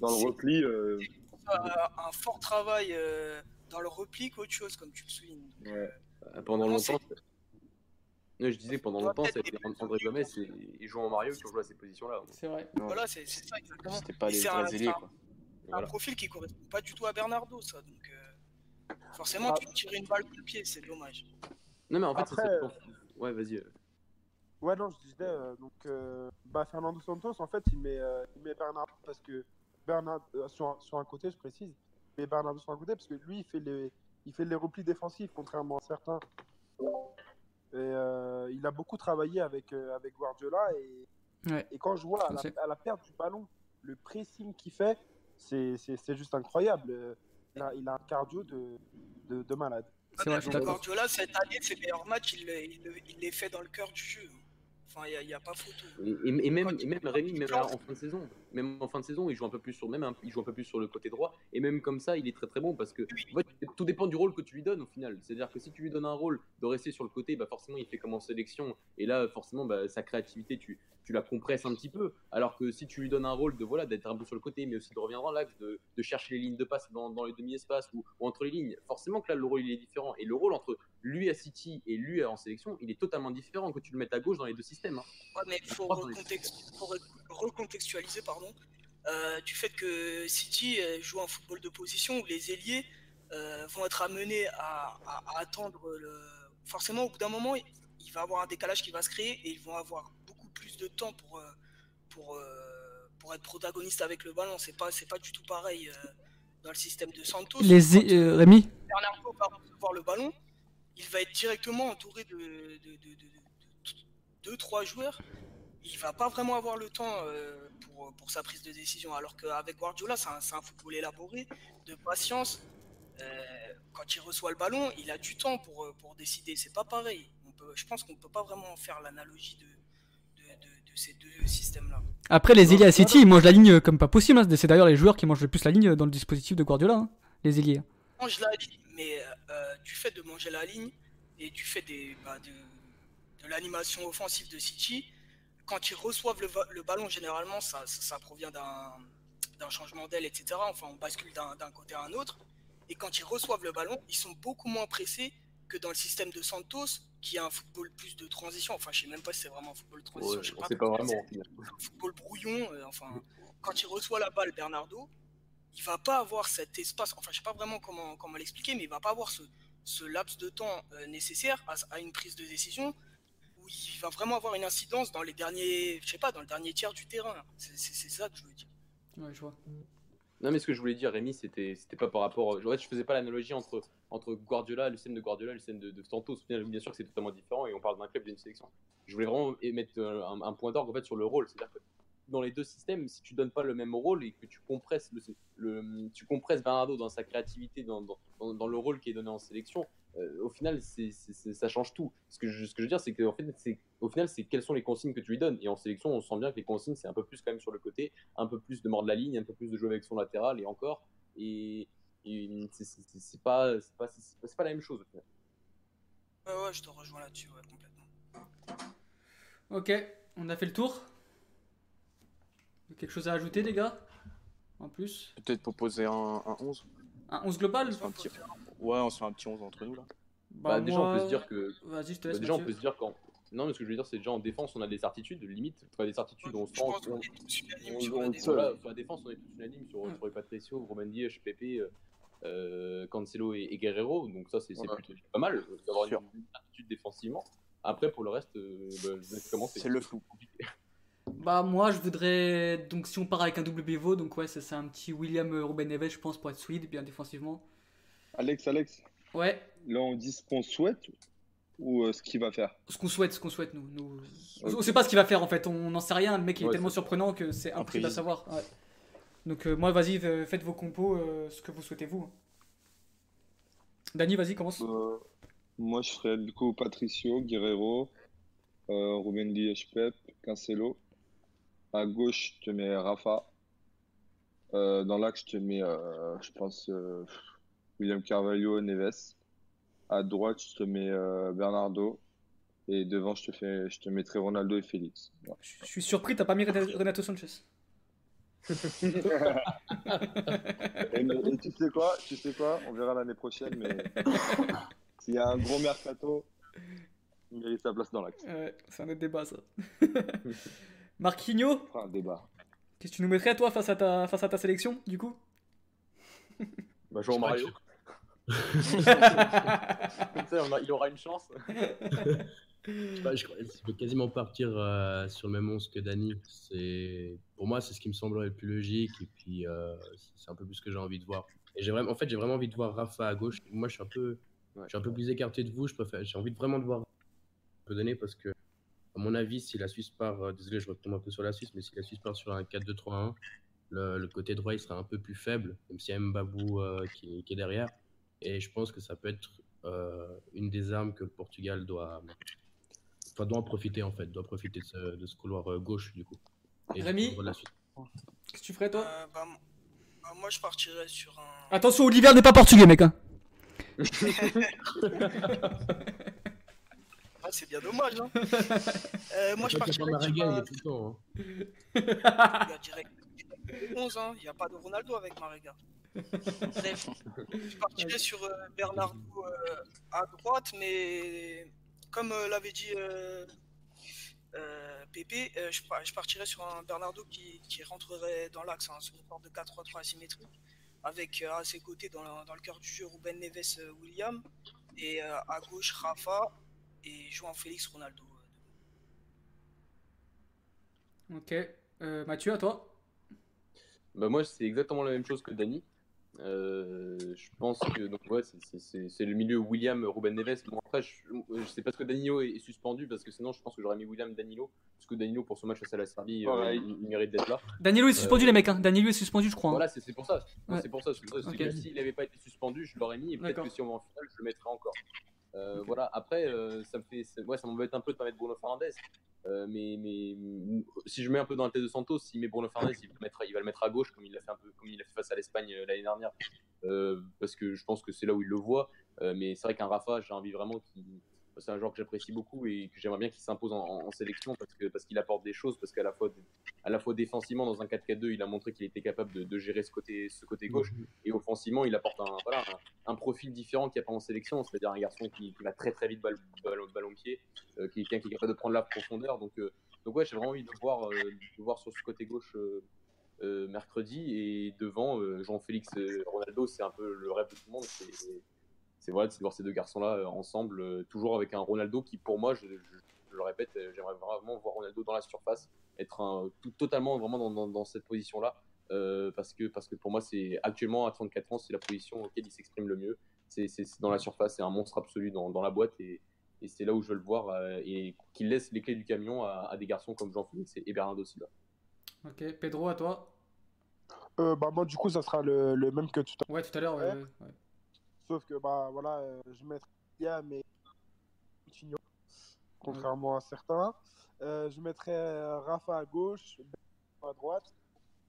dans le repli, euh, un, un fort travail euh, dans le repli qu'autre chose, comme tu le soulignes. Donc, ouais. Euh, Pendant longtemps, Ouais, je disais pendant longtemps, des- André Gomes et, et João Mario qui ont joué à ces positions-là. C'est vrai. Voilà, c'est ça exactement. C'était pas Et les c'est un- un- profil qui correspond pas du tout à Bernardo, ça. Donc, euh, forcément, Ah. tu tires une balle dans le pied, c'est dommage. Non, mais en fait, ça, Après, ça dépend. Ouais, vas-y. Ouais, non, je disais, euh, donc, euh, bah, Fernando Santos, en fait, il met, euh, il met Bernardo parce que Bernard, euh, sur, un, sur un côté, je précise, il met Bernardo sur un côté parce que lui, il fait les, il fait les replis défensifs, contrairement à certains. Et euh, il a beaucoup travaillé avec, euh, avec Guardiola et, Ouais. et quand je vois à la, à la perte du ballon, le pressing qu'il fait, c'est c'est- c'est juste incroyable. Il a, il a un cardio de, de, de malade. C'est vrai, je suis d'accord. Guardiola, cette année, ses meilleurs matchs, il, les- il, il les fait dans le cœur du jeu. Enfin, il n'y a, pas photo. Et, et- et même, et Rémi, même en fin de saison, même en fin de saison, il joue un peu plus sur, même un, il joue un peu plus sur le côté droit, et même comme ça, il est très très bon parce que en fait, tout dépend du rôle que tu lui donnes au final. C'est-à-dire que si tu lui donnes un rôle de rester sur le côté, bah forcément il fait comme en sélection, et là forcément bah, sa créativité, tu, tu la compresses un petit peu. Alors que si tu lui donnes un rôle de voilà d'être un peu sur le côté, mais aussi de revenir dans l'axe, de, de chercher les lignes de passe dans, dans les demi-espaces ou, ou entre les lignes, forcément que là le rôle il est différent. Et le rôle entre lui à City et lui en sélection, il est totalement différent que tu le mettes à gauche dans les deux systèmes. hein. Ouais, mais il faut, recontextualiser pardon, euh, du fait que City joue un football de position où les ailiers euh, vont être amenés à, à- à attendre le. Forcément, au bout d'un moment, il va y avoir un décalage qui va se créer et ils vont avoir plus de temps pour, euh, pour, euh, pour être protagonistes avec le ballon. C'est pas, c'est pas du tout pareil euh, dans le système de Santos. Les euh, Rémi Bernardo va recevoir le ballon, il va être directement entouré de, de, de, de- de- de deux, trois joueurs. Il va pas vraiment avoir le temps euh, pour, pour sa prise de décision. Alors qu'avec Guardiola, c'est un, un football élaboré, de patience. Euh, quand il reçoit le ballon, il a du temps pour, pour décider. C'est pas pareil. On peut, je pense qu'on peut pas vraiment faire l'analogie de ces deux systèmes-là. Après, les ailiers à City, ils mangent la ligne comme pas possible. hein. C'est d'ailleurs les joueurs qui mangent le plus la ligne dans le dispositif de Guardiola, hein, les ailiers. mange la ligne, mais euh, du fait de manger la ligne et du fait des, bah, de, de l'animation offensive de City, quand ils reçoivent le, le ballon, généralement, ça, ça, ça provient d'un changement d'aile, etc. Enfin, on bascule d'un d'un côté à un autre. Et quand ils reçoivent le ballon, ils sont beaucoup moins pressés que dans le système de Santos, qui a un football plus de transition. Enfin, je sais même pas si c'est vraiment un football de transition. Ouais, je sais on pas sait pas comment vraiment. un football brouillon. euh, enfin, quand il reçoit la balle, Bernardo, il va pas avoir cet espace. Enfin, je sais pas vraiment comment, comment l'expliquer, mais il va pas avoir ce, ce laps de temps euh, nécessaire à, à une prise de décision où il va vraiment avoir une incidence dans les derniers, je sais pas, dans le dernier tiers du terrain. C'est c'est- c'est ça que je veux dire. Ouais, je vois. Non, mais ce que je voulais dire, Rémi, c'était pas par rapport. En fait, je faisais pas l'analogie entre, entre Guardiola, le système de Guardiola et le système de, de Santos. Bien sûr que c'est totalement différent et on parle d'un club d'une sélection. Je voulais vraiment mettre euh, un, point d'orgue en fait, sur le rôle. C'est-à-dire que dans les deux systèmes, si tu donnes pas le même rôle et que tu compresses, le, tu compresses Bernardo dans sa créativité, dans- dans le rôle qui est donné en sélection, euh, au final, c'est c'est- c'est- ça change tout. Ce que je, ce que je veux dire, c'est qu'au fait, c'est- au final, c'est quelles sont les consignes que tu lui donnes. Et en sélection, on sent bien que les consignes, c'est un peu plus quand même sur le côté, un peu plus de mordre la ligne, un peu plus de jouer avec son latéral et encore. Et, et c'est- c'est c'est- c'est pas, c'est pas, c'est pas, c'est pas la même chose au final. Ouais, ouais, je te rejoins là-dessus, ouais, complètement. Ok, on a fait le tour. Quelque chose à ajouter, les gars? En plus? Peut-être proposer un, un 11 Un 11 global? Un petit... Ouais, on se fait un petit 11 entre nous là. Bah, déjà, on peut se dire que. Vas-y, je te bah, laisse. déjà, on peut se dire qu'en. Non, mais ce que je veux dire, c'est déjà en défense, on a des certitudes, limite. Enfin, des certitudes, on sent. pense on- on- sur la défense. sait. Voilà, sur la défense, on est tous unanimes sur, sur Patricio, Romain Diaz, Pepe, euh, euh, Cancelo et, et Guerrero. Donc, ça, c'est Ouais. plutôt pas mal euh, d'avoir une, une certitude défensivement. Après, pour le reste, euh, bah, je commencer. C'est le flou. Bah, moi, je voudrais. Donc, si on part avec un double pivot, donc ouais, c'est un petit William Ruben Neves, je pense, pour être solide, bien défensivement. Alex, Alex, Ouais, là on dit ce qu'on souhaite ou euh, ce qu'il va faire? Ce qu'on souhaite, ce qu'on souhaite, nous. nous... Ok. On sait pas ce qu'il va faire en fait, on n'en sait rien. Le mec, il est tellement surprenant que c'est impossible à savoir. Ouais. Donc, euh, moi, vas-y, euh, faites vos compos, euh, ce que vous souhaitez, vous. Dani, vas-y, commence. Moi je ferais du coup Patricio, Guerrero, Ruben Dias, Pep, Cancelo. À gauche, je te mets Rafa. Dans l'axe, je te mets, je pense, William Carvalho, Neves. À droite, je te mets euh, Bernardo. Et devant, je te fais, je te mettrai Ronaldo et Félix. Je suis surpris, t'as pas mis Renato Sanchez. Et, mais- et tu sais quoi? Tu sais quoi? On verra l'année prochaine, mais s'il y a un gros mercato, il mérite sa place dans l'axe. Ouais, c'est un autre débat, ça. Marquinhos, fera un débat. qu'est-ce que tu nous mettrais, toi, face à ta, face à ta sélection, du coup? Bah, Jean Mario. Il aura une chance. pas, je, je vais quasiment partir euh, sur le même 11 que Dani. Pour moi, c'est ce qui me semblerait le plus logique et puis euh, c'est un peu plus ce que j'ai envie de voir. Et vraiment, en fait, j'ai vraiment envie de voir Rafa à gauche. Moi, je suis un peu, suis un peu plus écarté de vous. J'ai envie de vraiment de voir un peu donner parce que, à mon avis, si la Suisse part, euh, désolé, je retombe un peu sur la Suisse, mais si la Suisse part sur un 4-2-3-1, le, côté droit il sera un peu plus faible, même s'il y a Mbabou qui est derrière. Et je pense que ça peut être euh, une des armes que le Portugal doit, enfin, doit en profiter en fait, doit profiter de ce, de ce couloir euh, gauche du coup. Et Rémi. Qu'est-ce que tu ferais, toi Euh, bah, bah, moi, je partirais sur un. Attention, Olivier n'est pas portugais, mec. Hein. Ah, c'est bien dommage. Hein. Euh, moi, je partirais sur il un. est tout le temps. hein. Il y a direct 11, hein. il n'y a pas de Ronaldo avec Marega. Bref, je partirais sur euh, Bernardo euh, à droite, mais comme euh, l'avait dit euh, euh, Pépé, euh, je, par- je partirais sur un Bernardo qui, qui rentrerait dans l'axe, hein, sur une sorte de 4-3-3 asymétrique, avec euh, à ses côtés dans, le- dans le cœur du jeu Ruben Neves euh, William et euh, à gauche Rafa et João Félix Ronaldo. Ok. Euh, Mathieu, à toi Bah moi, c'est exactement la même chose que Dani. Euh, je pense que donc ouais, c'est- le milieu William Ruben Neves. Bon après, je, je sais pas ce que Danilo est, est suspendu parce que sinon, je pense que j'aurais mis William Danilo parce que Danilo pour son match face à la Serbie, euh, il, il mérite d'être là. Danilo est suspendu, Euh, les mecs. Hein. Danilo est suspendu, je crois. hein. Voilà, c'est c'est pour ça. Ouais. C'est pour ça. S'il n'avait pas été suspendu, je l'aurais mis. Et peut-être que si on va en finale, je le mettrai encore. Euh. Voilà. Après, euh, ça me fait, ouais, ça m'embête un peu de pas mettre Bruno Fernandes. Euh, mais, mais si je mets un peu dans le tête de Santos, s'il met Bruno Fernandes, il va, le mettre, il va le mettre à gauche comme il l'a fait un peu, comme il a fait face à l'Espagne l'année dernière. Parce que je pense que c'est là où il le voit. Mais c'est vrai qu'un Rafa, j'ai envie vraiment qu'il c'est un joueur que j'apprécie beaucoup et que j'aimerais bien qu'il s'impose en, en- en sélection parce que parce qu'il apporte des choses parce qu'à la fois à la fois défensivement dans un 4-4-2 il a montré qu'il était capable de, de gérer ce côté ce côté gauche. Et offensivement il apporte un voilà un, un profil différent qu'il n'y a pas en sélection. C'est-à-dire un garçon qui, qui va très très vite ballon ballon, ballon pied euh, qui est quelqu'un qui est capable de prendre la profondeur. Donc euh, donc ouais j'ai vraiment envie de voir euh, de voir sur ce côté gauche euh, euh, mercredi et devant Jean-Félix Ronaldo c'est un peu le rêve de tout le monde c'est c'est de voir ces deux garçons là ensemble euh, toujours avec un Ronaldo qui pour moi je, je- je le répète euh, j'aimerais vraiment voir Ronaldo dans la surface être un, tout, totalement vraiment dans, dans, dans cette position là parce que parce que pour moi c'est actuellement à 34 ans c'est la position auquel il s'exprime le mieux c'est dans la surface c'est un monstre absolu dans, dans la boîte et, et c'est là où je veux le voir euh, et qu'il laisse les clés du camion à, à des garçons comme Jean-Félix et Bernardo Silva Ok. Pedro, à toi? Euh, bah, moi, du coup, ça sera le, le même que tout à l'heure. Ouais, tout à l'heure. ouais, Ouais. ouais, ouais. Sauf que, bah, voilà, euh, je mettrai William et Coutinho, contrairement à certains. Euh, je mettrai euh, Rafa à gauche, à droite,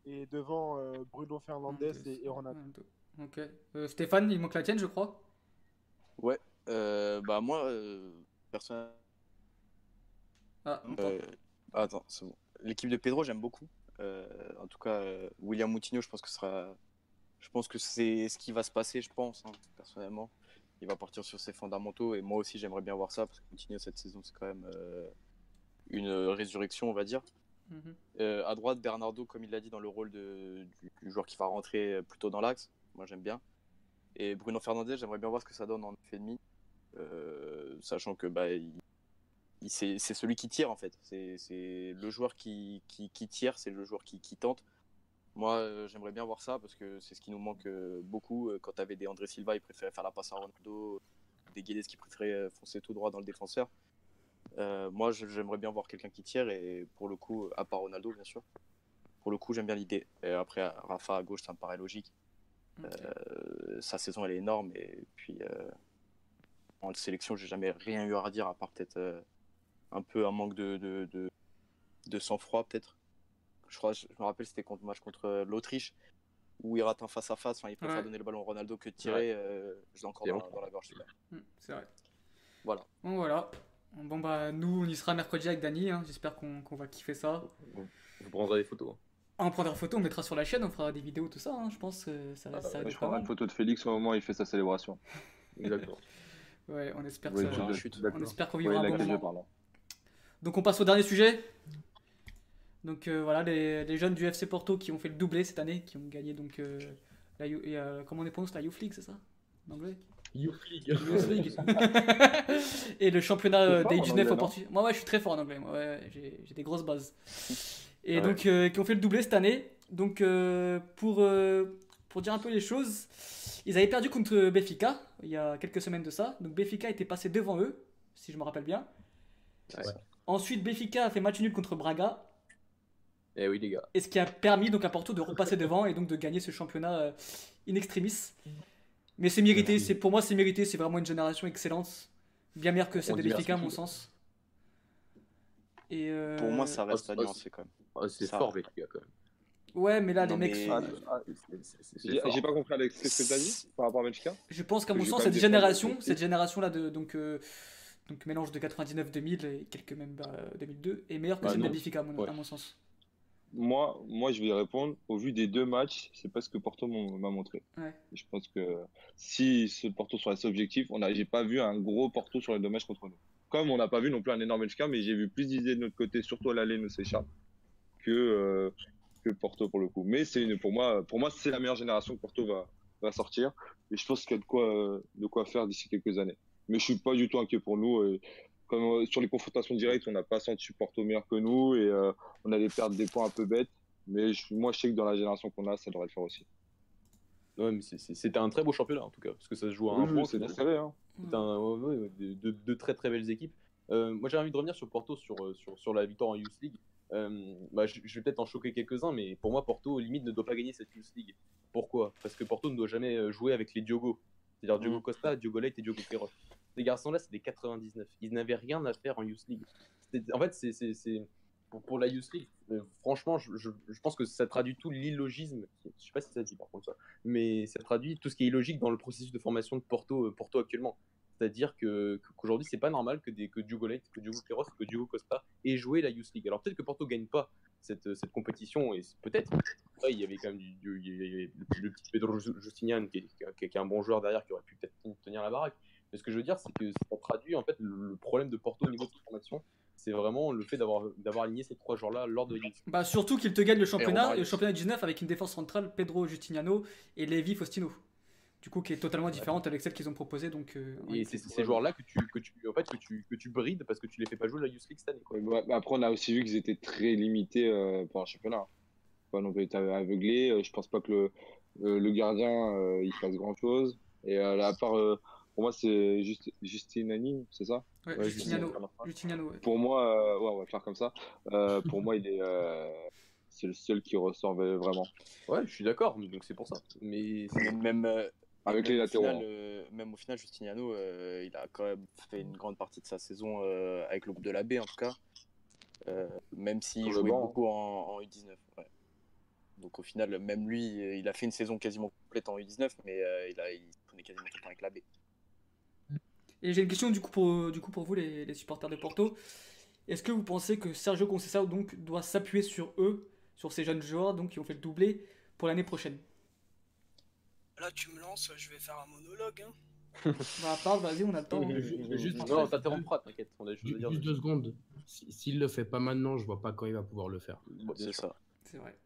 et devant euh, Bruno Fernandes Ok, et, et Ronaldo. Ok. Euh, Stéphane, il manque la tienne, je crois. Ouais, euh, bah moi, euh, personnellement. Ah, Euh, attends, c'est bon. L'équipe de Pedro, j'aime beaucoup. Euh, en tout cas, euh, William Moutinho, je pense que ce sera. Je pense que c'est ce qui va se passer, je pense, hein, personnellement. Il va partir sur ses fondamentaux et moi aussi, j'aimerais bien voir ça parce que Moutinho, cette saison, c'est quand même euh, une résurrection, on va dire. Mhm. Euh, à droite, Bernardo, comme il l'a dit, dans le rôle de, du, du joueur qui va rentrer plutôt dans l'axe. Moi, j'aime bien. Et Bruno Fernandes, j'aimerais bien voir ce que ça donne en 9,5. Euh, sachant que bah, il, c'est celui qui tire, en fait. C'est c'est le joueur qui, qui, qui tire, c'est le joueur qui, qui tente. Moi, euh, j'aimerais bien voir ça parce que c'est ce qui nous manque euh, beaucoup. Euh, Quand tu avais des André Silva, ils préféraient faire la passe à Ronaldo, des Guedes qui préféraient foncer tout droit dans le défenseur. Moi, j'aimerais bien voir quelqu'un qui tire et pour le coup, à part Ronaldo, bien sûr. Pour le coup, j'aime bien l'idée. Et après, Rafa à gauche, ça me paraît logique. Sa saison, elle est énorme. Et puis, en sélection, j'ai jamais rien eu à redire, à part peut-être un peu un manque de, de, de, de sang-froid, peut-être. Je crois, je me rappelle, c'était contre le match contre l'Autriche, où il rate un face-à-face. Enfin, il préfère Ouais. donner le ballon à Ronaldo que de tirer. euh, je l'ai encore dans, bon. dans la gorge. Hmm, C'est vrai. Voilà. Bon, voilà. Bon, bah, nous, on y sera mercredi avec Dany. hein. J'espère qu'on qu'on va kiffer ça. je prendrai des photos hein. On prendra des photos, on mettra sur la chaîne, on fera des vidéos, tout ça. hein. Je pense que ça, Ah, ça je prendrai une photo de Félix au moment où il fait sa célébration. exactement Ouais, on espère que Oui, ça- je- je- on espère qu'on Oui, vivra un bon moment. Donc on passe au dernier sujet. Donc euh, voilà, les, les jeunes du FC Porto qui ont fait le doublé cette année, qui ont gagné donc euh, la You- et, euh, comment on prononce la Youth League, c'est ça En anglais Youth League. Youth League. et le championnat des en 19 anglais, au Portugal. Moi ouais, je suis très fort en anglais, moi ouais, ouais, j'ai des grosses bases. Et Ah ouais. donc qui ont fait le doublé cette année. Donc pour pour dire un peu les choses, ils avaient perdu contre Benfica il y a quelques semaines de ça. Donc Benfica était passé devant eux, si je me rappelle bien. Ouais. Ensuite Benfica a fait match nul contre Braga. Eh oui les gars Et ce qui a permis donc à Porto de repasser devant et donc de gagner ce championnat euh, in extremis. Mais c'est mérité, c'est pour moi c'est mérité, c'est vraiment une génération excellente, bien meilleure que celle de Benfica à mon sens. Et euh, Pour moi, ça reste oh, à oh, nuancer quand même. Oh, c'est fort les gars quand même Ouais, mais là Non, les mecs, mais- Ah, J'ai pas compris Alex, qu'est-ce que t'as dit par rapport à Benfica? Je pense qu'à mon sens cette génération, cette génération là de donc euh, donc mélange de 99-2000 et quelques même bah, 2002 est meilleure que Bah, celle de. Benfica à mon, Ouais. à mon sens. Moi, moi, je vais répondre. Au vu des deux matchs, c'est pas ce que Porto m'a montré. Ouais. Je pense que si ce Porto soit assez objectif, on a, j'ai pas vu un gros Porto sur les deux matchs contre nous. Comme on n'a pas vu non plus un énorme Benfica, mais j'ai vu plus d'idées de notre côté, surtout à l'aller, nous s'échappe, que, euh, que Porto pour le coup. Mais c'est une, pour moi, pour moi, c'est la meilleure génération que Porto va, va sortir. Et je pense qu'il y a de quoi, euh, de quoi faire d'ici quelques années. Mais je suis pas du tout inquiet pour nous. Et comme euh, sur les confrontations directes, on n'a pas senti Porto meilleur que nous et euh, on allait perdre des points un peu bêtes. Mais je- moi, je sais que dans la génération qu'on a, ça devrait le faire aussi. Ouais, mais c'est- c'est- c'était un très beau championnat en tout cas, parce que ça se joue à un Oui, point. c'est finalement. serré, hein. C'est un- ouais, ouais, ouais, de, de- de très très belles équipes. Euh, moi j'ai envie de revenir sur Porto, sur, sur, sur la victoire en Youth League. Euh, bah, je, je vais peut-être en choquer quelques-uns, mais pour moi Porto limite ne doit pas gagner cette Youth League. Pourquoi? Parce que Porto ne doit jamais jouer avec les Diogo. C'est-à-dire Diogo Costa, Diogo Leite et Diogo Queiroz. Ces garçons-là, c'est des 99. Ils n'avaient rien à faire en Youth League. En fait, c'est- pour, la Youth League, euh, franchement, je, pense que ça traduit tout l'illogisme. Je sais pas si ça dit par contre ça, mais ça traduit tout ce qui est illogique dans le processus de formation de Porto, euh, Porto actuellement. C'est-à-dire que qu'aujourd'hui, c'est pas normal que, des, que Diogo Leite, que Diogo Queiroz, que Diogo Costa aient joué la Youth League. Alors peut-être que Porto gagne pas cette, compétition, et peut-être, il y avait quand même du, le, petit Pedro Ju- Justinian qui qui est un bon joueur derrière, qui aurait pu peut-être tenir la baraque. Mais ce que je veux dire, c'est que ça traduit en fait le, problème de Porto au niveau de sa formation. C'est vraiment le fait d'avoir d'avoir aligné ces trois joueurs-là lors de. Bah surtout qu'il te gagne le championnat, le championnat 19 avec une défense centrale, Pedro Justiniano et Levi Faustino. Du coup, qui est totalement différente avec celle qu'ils ont proposée. Donc, euh, Et c'est ces joueurs-là que tu, que, tu, en fait, que, tu, que tu brides parce que tu les fais pas jouer la Youth League cette année. Quoi. Ouais, mais après, on a aussi vu qu'ils étaient très limités euh, pour un championnat. Plus été aveuglés. Euh, Je pense pas que le, euh, le gardien euh, il fasse grand chose. Et euh, à part, euh, pour moi, c'est juste Justinani, c'est ça? Ouais, Ouais, Justiniano. Justiniano. Justiniano, ouais. Pour moi, euh, ouais, on va faire comme ça. Euh, pour moi, il est, euh, c'est le seul qui ressort vraiment. Ouais, je suis d'accord, donc c'est pour ça. Mais même, euh, Avec même les au latéraux, final, hein. euh, même au final, Justiniano, euh, il a quand même fait une grande partie de sa saison euh, avec le groupe de la B en tout cas. Euh, même s'il jouait banc, beaucoup en, en U19. ouais. Donc au final, même lui, il a fait une saison quasiment complète en U19, mais euh, il, a, il prenait quasiment tout le temps avec la B. Et j'ai une question du coup pour, du coup pour vous, les, les supporters de Porto. Est-ce que vous pensez que Sergio Conceição donc doit s'appuyer sur eux, sur ces jeunes joueurs donc qui ont fait le doublé pour l'année prochaine? Là, tu me lances, je vais faire un monologue. hein. Bah, parle, vas-y, on a le temps. Je- je- juste- non, on t'interrompra, t'inquiète. On a des choses à Ju- dire. Juste deux secondes. Si- S'il le fait pas maintenant, je vois pas quand il va pouvoir le faire. Bon, C'est ça. C'est vrai.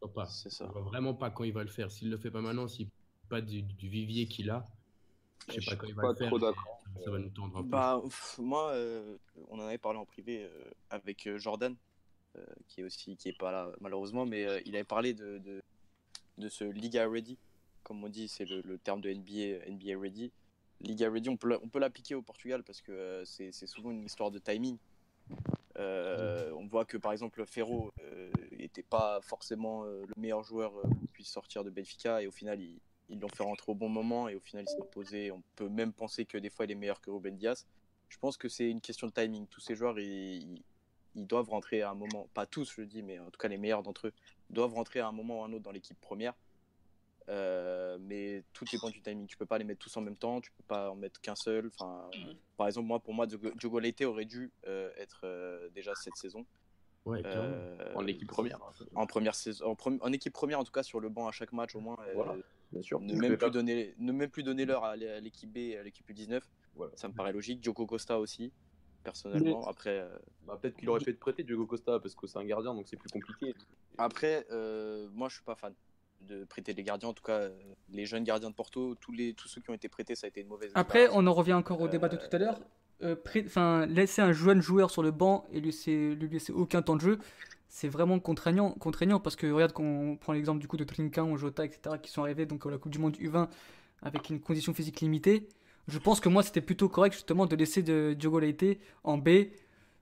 Je vois pas. C'est Je ça. vois vraiment pas quand il va le faire. S'il le fait pas maintenant, s'il pas du, du vivier qu'il a, je Je sais pas quand il va pas le faire. Ça va nous tendre un peu. Bah, pff, moi, euh, on en avait parlé en privé euh, avec euh, Jordan, qui est aussi qui est pas là malheureusement, mais il avait parlé de, de, ce Liga Ready, comme on dit, c'est le, le terme de NBA, NBA Ready. Liga Ready, on peut, l'appliquer au Portugal parce que c'est souvent une histoire de timing. On voit que par exemple Ferro n'était pas forcément le meilleur joueur qui puisse sortir de Benfica et au final il- ils l'ont fait rentrer au bon moment et au final il s'est imposé. On peut même penser que des fois il est meilleur que Ruben Diaz. Je pense que c'est une question de timing. Tous ces joueurs, ils, doivent rentrer à un moment, pas tous je dis, mais en tout cas les meilleurs d'entre eux, doivent rentrer à un moment ou à un autre dans l'équipe première. Euh, mais tout dépend du timing. Tu peux pas les mettre tous en même temps, tu peux pas en mettre qu'un seul. Enfin, par exemple, moi, pour moi, Diogo Leite aurait dû euh, être euh, déjà cette saison. Ouais. Euh, En équipe première. en première saison, en, pre- en équipe première en tout cas sur le banc à chaque match au moins. euh, Voilà, Bien sûr. ne même plus donner, ne même plus donner l'heure à l'é- à l'équipe B et à l'équipe U19. Voilà. Ça me paraît logique. Diogo Costa aussi, personnellement. Après, euh, Bah, Peut-être qu'il aurait pu être prêté, Diogo Costa, parce que c'est un gardien, donc c'est plus compliqué. après euh, moi je suis pas fan de prêter les gardiens. En tout cas, euh, les jeunes gardiens de Porto, tous, les, tous ceux qui ont été prêtés, ça a été une mauvaise Après, on en revient encore au débat de tout à l'heure. Euh, pré- Enfin, laisser un jeune joueur sur le banc et lui laisser, lui laisser aucun temps de jeu, c'est vraiment contraignant, contraignant parce que regarde, quand on prend l'exemple du coup de Trinquin, Jota, etc., qui sont arrivés donc à la Coupe du Monde U20 avec une condition physique limitée, je pense que moi c'était plutôt correct justement de laisser de Diogo Leite en B,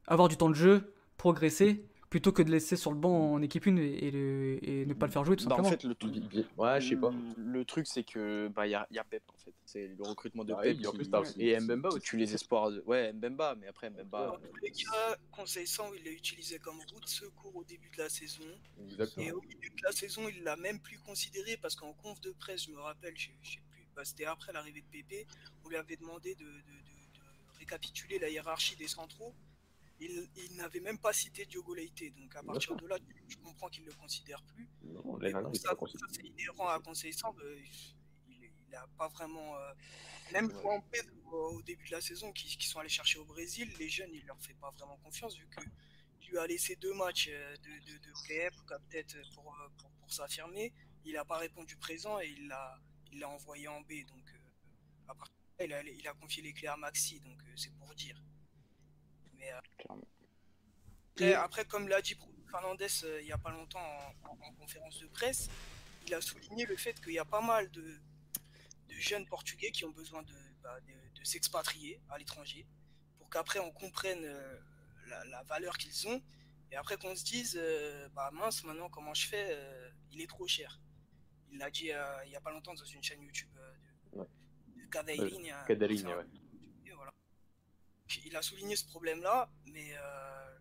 avoir du temps de jeu, progresser, plutôt que de laisser sur le banc en équipe 1 et, et le- et ne pas le faire jouer tout Bah, en fait, le, truc- Ouais, je sais pas. le truc, c'est que bah il y a, y a Pep en fait. C'est le recrutement de Ah Pep. oui, en qui- plus, t'as- qui- et Mbemba aussi. tue les espoirs. De... Ouais, Mbemba, mais après Mbemba. Dans tous les cas, Conseil 100, il l'a utilisé comme roue de secours au début de la saison. Exactement. Et au milieu de la saison, il l'a même plus considéré parce qu'en conf de presse, je me rappelle, je, je sais plus, bah, c'était après l'arrivée de Pépé, on lui avait demandé de, de- de- de récapituler la hiérarchie des centraux. Il, il n'avait même pas cité Diogo Leite, donc à partir de là, tu, tu comprends qu'il ne le considère plus. Non, bon, ça, ça, c'est inhérent à Conseil 100, bah, il n'a pas vraiment. euh, même Ouais. pour en paix, au, au début de la saison, qui, qui sont allés chercher au Brésil, les jeunes, il leur fait pas vraiment confiance vu que lui a laissé deux matchs euh, de, de, de play-up, peut-être euh, pour, euh, pour, pour s'affirmer. Il n'a pas répondu présent et il l'a il envoyé en B. Donc, euh, à partir de là, il a, il a confié les clés à Maxi, donc euh, c'est pour dire. Mais euh, après, après, comme l'a dit Fernandez euh, il n'y a pas longtemps en, en- en conférence de presse, il a souligné le fait qu'il y a pas mal de, de jeunes Portugais qui ont besoin de, bah, de- de s'expatrier à l'étranger pour qu'après on comprenne euh, la, la valeur qu'ils ont et après qu'on se dise euh, bah mince maintenant comment je fais euh, il est trop cher. Il l'a dit euh, il n'y a pas longtemps dans une chaîne YouTube euh, de, euh, ouais. Il a souligné ce problème-là, mais euh,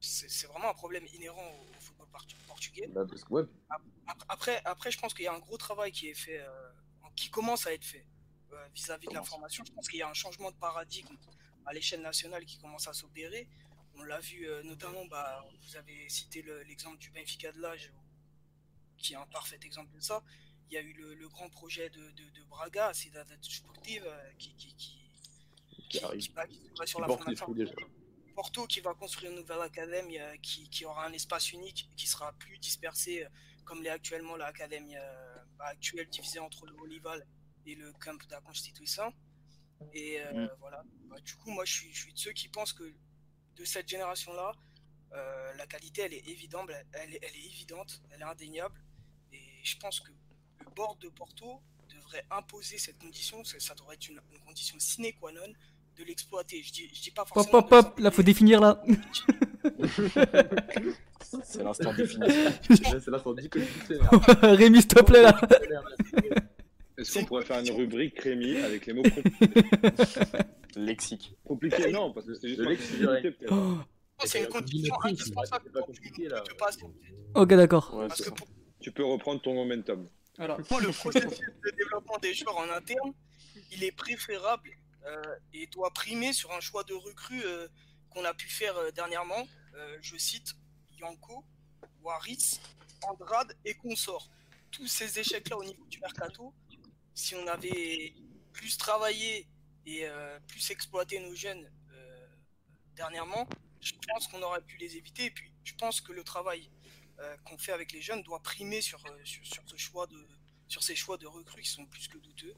c'est vraiment un problème inhérent au, au football portu- portugais. Bah, parce que, ouais, Ap- Après, après, je pense qu'il y a un gros travail qui est fait, euh, qui commence à être fait euh, vis-à-vis de la formation. Je pense qu'il y a un changement de paradigme à l'échelle nationale qui commence à s'opérer. On l'a vu euh, notamment, bah, vous avez cité le- l'exemple du Benfica de l'âge, qui est un parfait exemple de ça. Il y a eu le, le grand projet de, de, de Braga, Cidade Desportiva, qui, qui, qui, qui arrive. qui va- qui va sur la formation. Porto qui va construire une nouvelle académie euh, qui, qui aura un espace unique, qui sera plus dispersé euh, comme l'est actuellement l'académie euh, actuelle divisée entre le Olival et le Camp de la Constitution. Et euh, Mm. voilà. Bah, du coup, moi, je suis, je suis de ceux qui pensent que de cette génération-là, euh, la qualité, elle est évidente, elle, est- elle est évidente, elle est indéniable. Et je pense que le board de Porto devrait imposer cette condition, ça, ça devrait être une, une condition sine qua non de l'exploiter. Je dis, je dis pas Hop, forcément. hop, de hop, là faut définir là. C'est l'instant définition. C'est tu Rémi, s'il te plaît là. Est-ce qu'on pourrait faire une rubrique Rémi avec les mots compli- Lexique. compliqués Non, parce que c'est juste lexique, peut-être. Oh, C'est une condition indispensable pour compliqué, que tu passes. Ok, d'accord. Pour Tu peux reprendre ton momentum. Voilà. moi, le processus de développement des joueurs en interne, il est préférable et doit primer sur un choix de recrues euh, qu'on a pu faire euh, dernièrement. Euh, je cite Yanko, Waris, Andrade et consorts. Tous ces échecs-là au niveau du mercato, si on avait plus travaillé et euh, plus exploité nos jeunes euh, dernièrement, je pense qu'on aurait pu les éviter. Et puis, je pense que le travail euh, qu'on fait avec les jeunes doit primer sur, euh, sur, sur ce choix de, sur ces choix de recrues qui sont plus que douteux.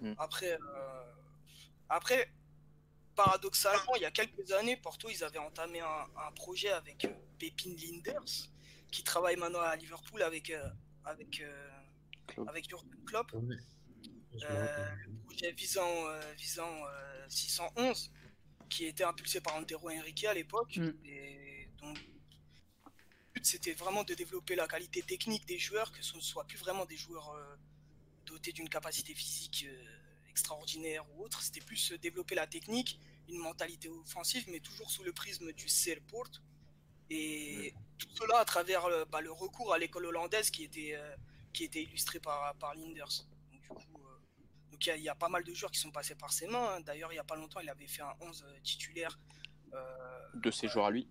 Mm. Après, euh, après, paradoxalement, il y a quelques années, Porto, ils avaient entamé un, un projet avec euh, Pépin Linders, qui travaille maintenant à Liverpool avec, euh, avec, euh, Klopp. avec Jurgen Klopp. Euh, le projet visant, euh, visant euh, 611, qui était impulsé par Antero Henrique à l'époque. Mm. Et donc, le but c'était vraiment de développer la qualité technique des joueurs, que ce ne soit plus vraiment des joueurs euh, dotés d'une capacité physique euh, extraordinaire ou autre. C'était plus euh, développer la technique, une mentalité offensive, mais toujours sous le prisme du Port. Et tout cela à travers bah, le recours à l'école hollandaise qui était, euh, qui était illustré par, par Linders. Donc, du coup, euh, donc il y, a- il y a pas mal de joueurs qui sont passés par ses mains. hein. D'ailleurs, il n'y a pas longtemps, il avait fait un 11 titulaire euh, De ses joueurs à lui.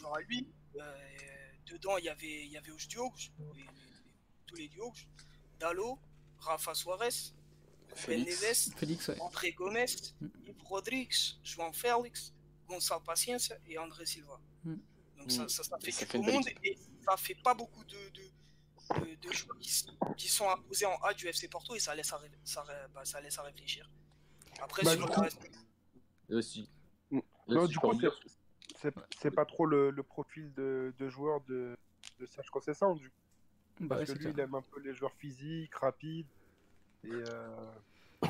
genre à lui. Dedans, il y avait, il y avait os Diogo, les- les- tous les Diogo, Dalo, Rafa Suarez, Félix. Félix, ouais. André Gomes, Yves Rodrigues, João Félix, Gonçalo Paciencia et André Silva. Mm. Donc ça, Mm. ça, ça fait Ça du fait une belle monde et ça fait pas beaucoup de, de, de, de joueurs qui, qui sont imposés en A du FC Porto et ça laisse à, ça, bah, ça laisse à réfléchir. Après, Bah, sur du le coup- reste, Aussi. Mm. Non, du coup, C'est c'est pas trop le, le profil de, de joueur de, de Serge Conceição, du coup. Bah Parce ouais, que lui, clair. il aime un peu les joueurs physiques, rapides. Et euh,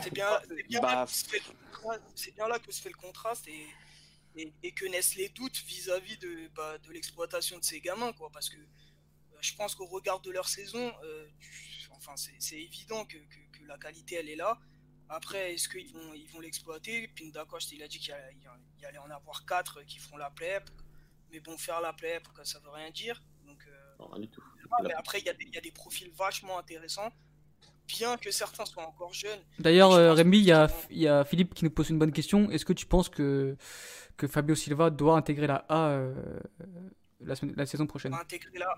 c'est bien, c'est bien, Bah, là que se fait le contraste- c'est bien là que se fait le contraste et, et, et que naissent les doutes vis-à-vis de, bah, de l'exploitation de ces gamins, quoi. Parce que euh, je pense qu'au regard de leur saison, euh, enfin, c'est c'est évident que, que- que la qualité, elle est là. Après, est-ce qu'ils vont ils vont l'exploiter? Pindacoste, il a dit qu'il y, allait en avoir 4 qui feront la play Mais bon, faire la play ça veut rien dire. Donc, euh, Non, rien du tout. ah, mais après, il y, a des- il y a des profils vachement intéressants. Bien que certains soient encore jeunes, D'ailleurs, Je euh, Rémi, il y, a, que- il y a Philippe qui nous pose une bonne question. Est-ce que tu penses que, que Fabio Silva doit intégrer la A euh, la, semaine- la saison prochaine? Intégrer la,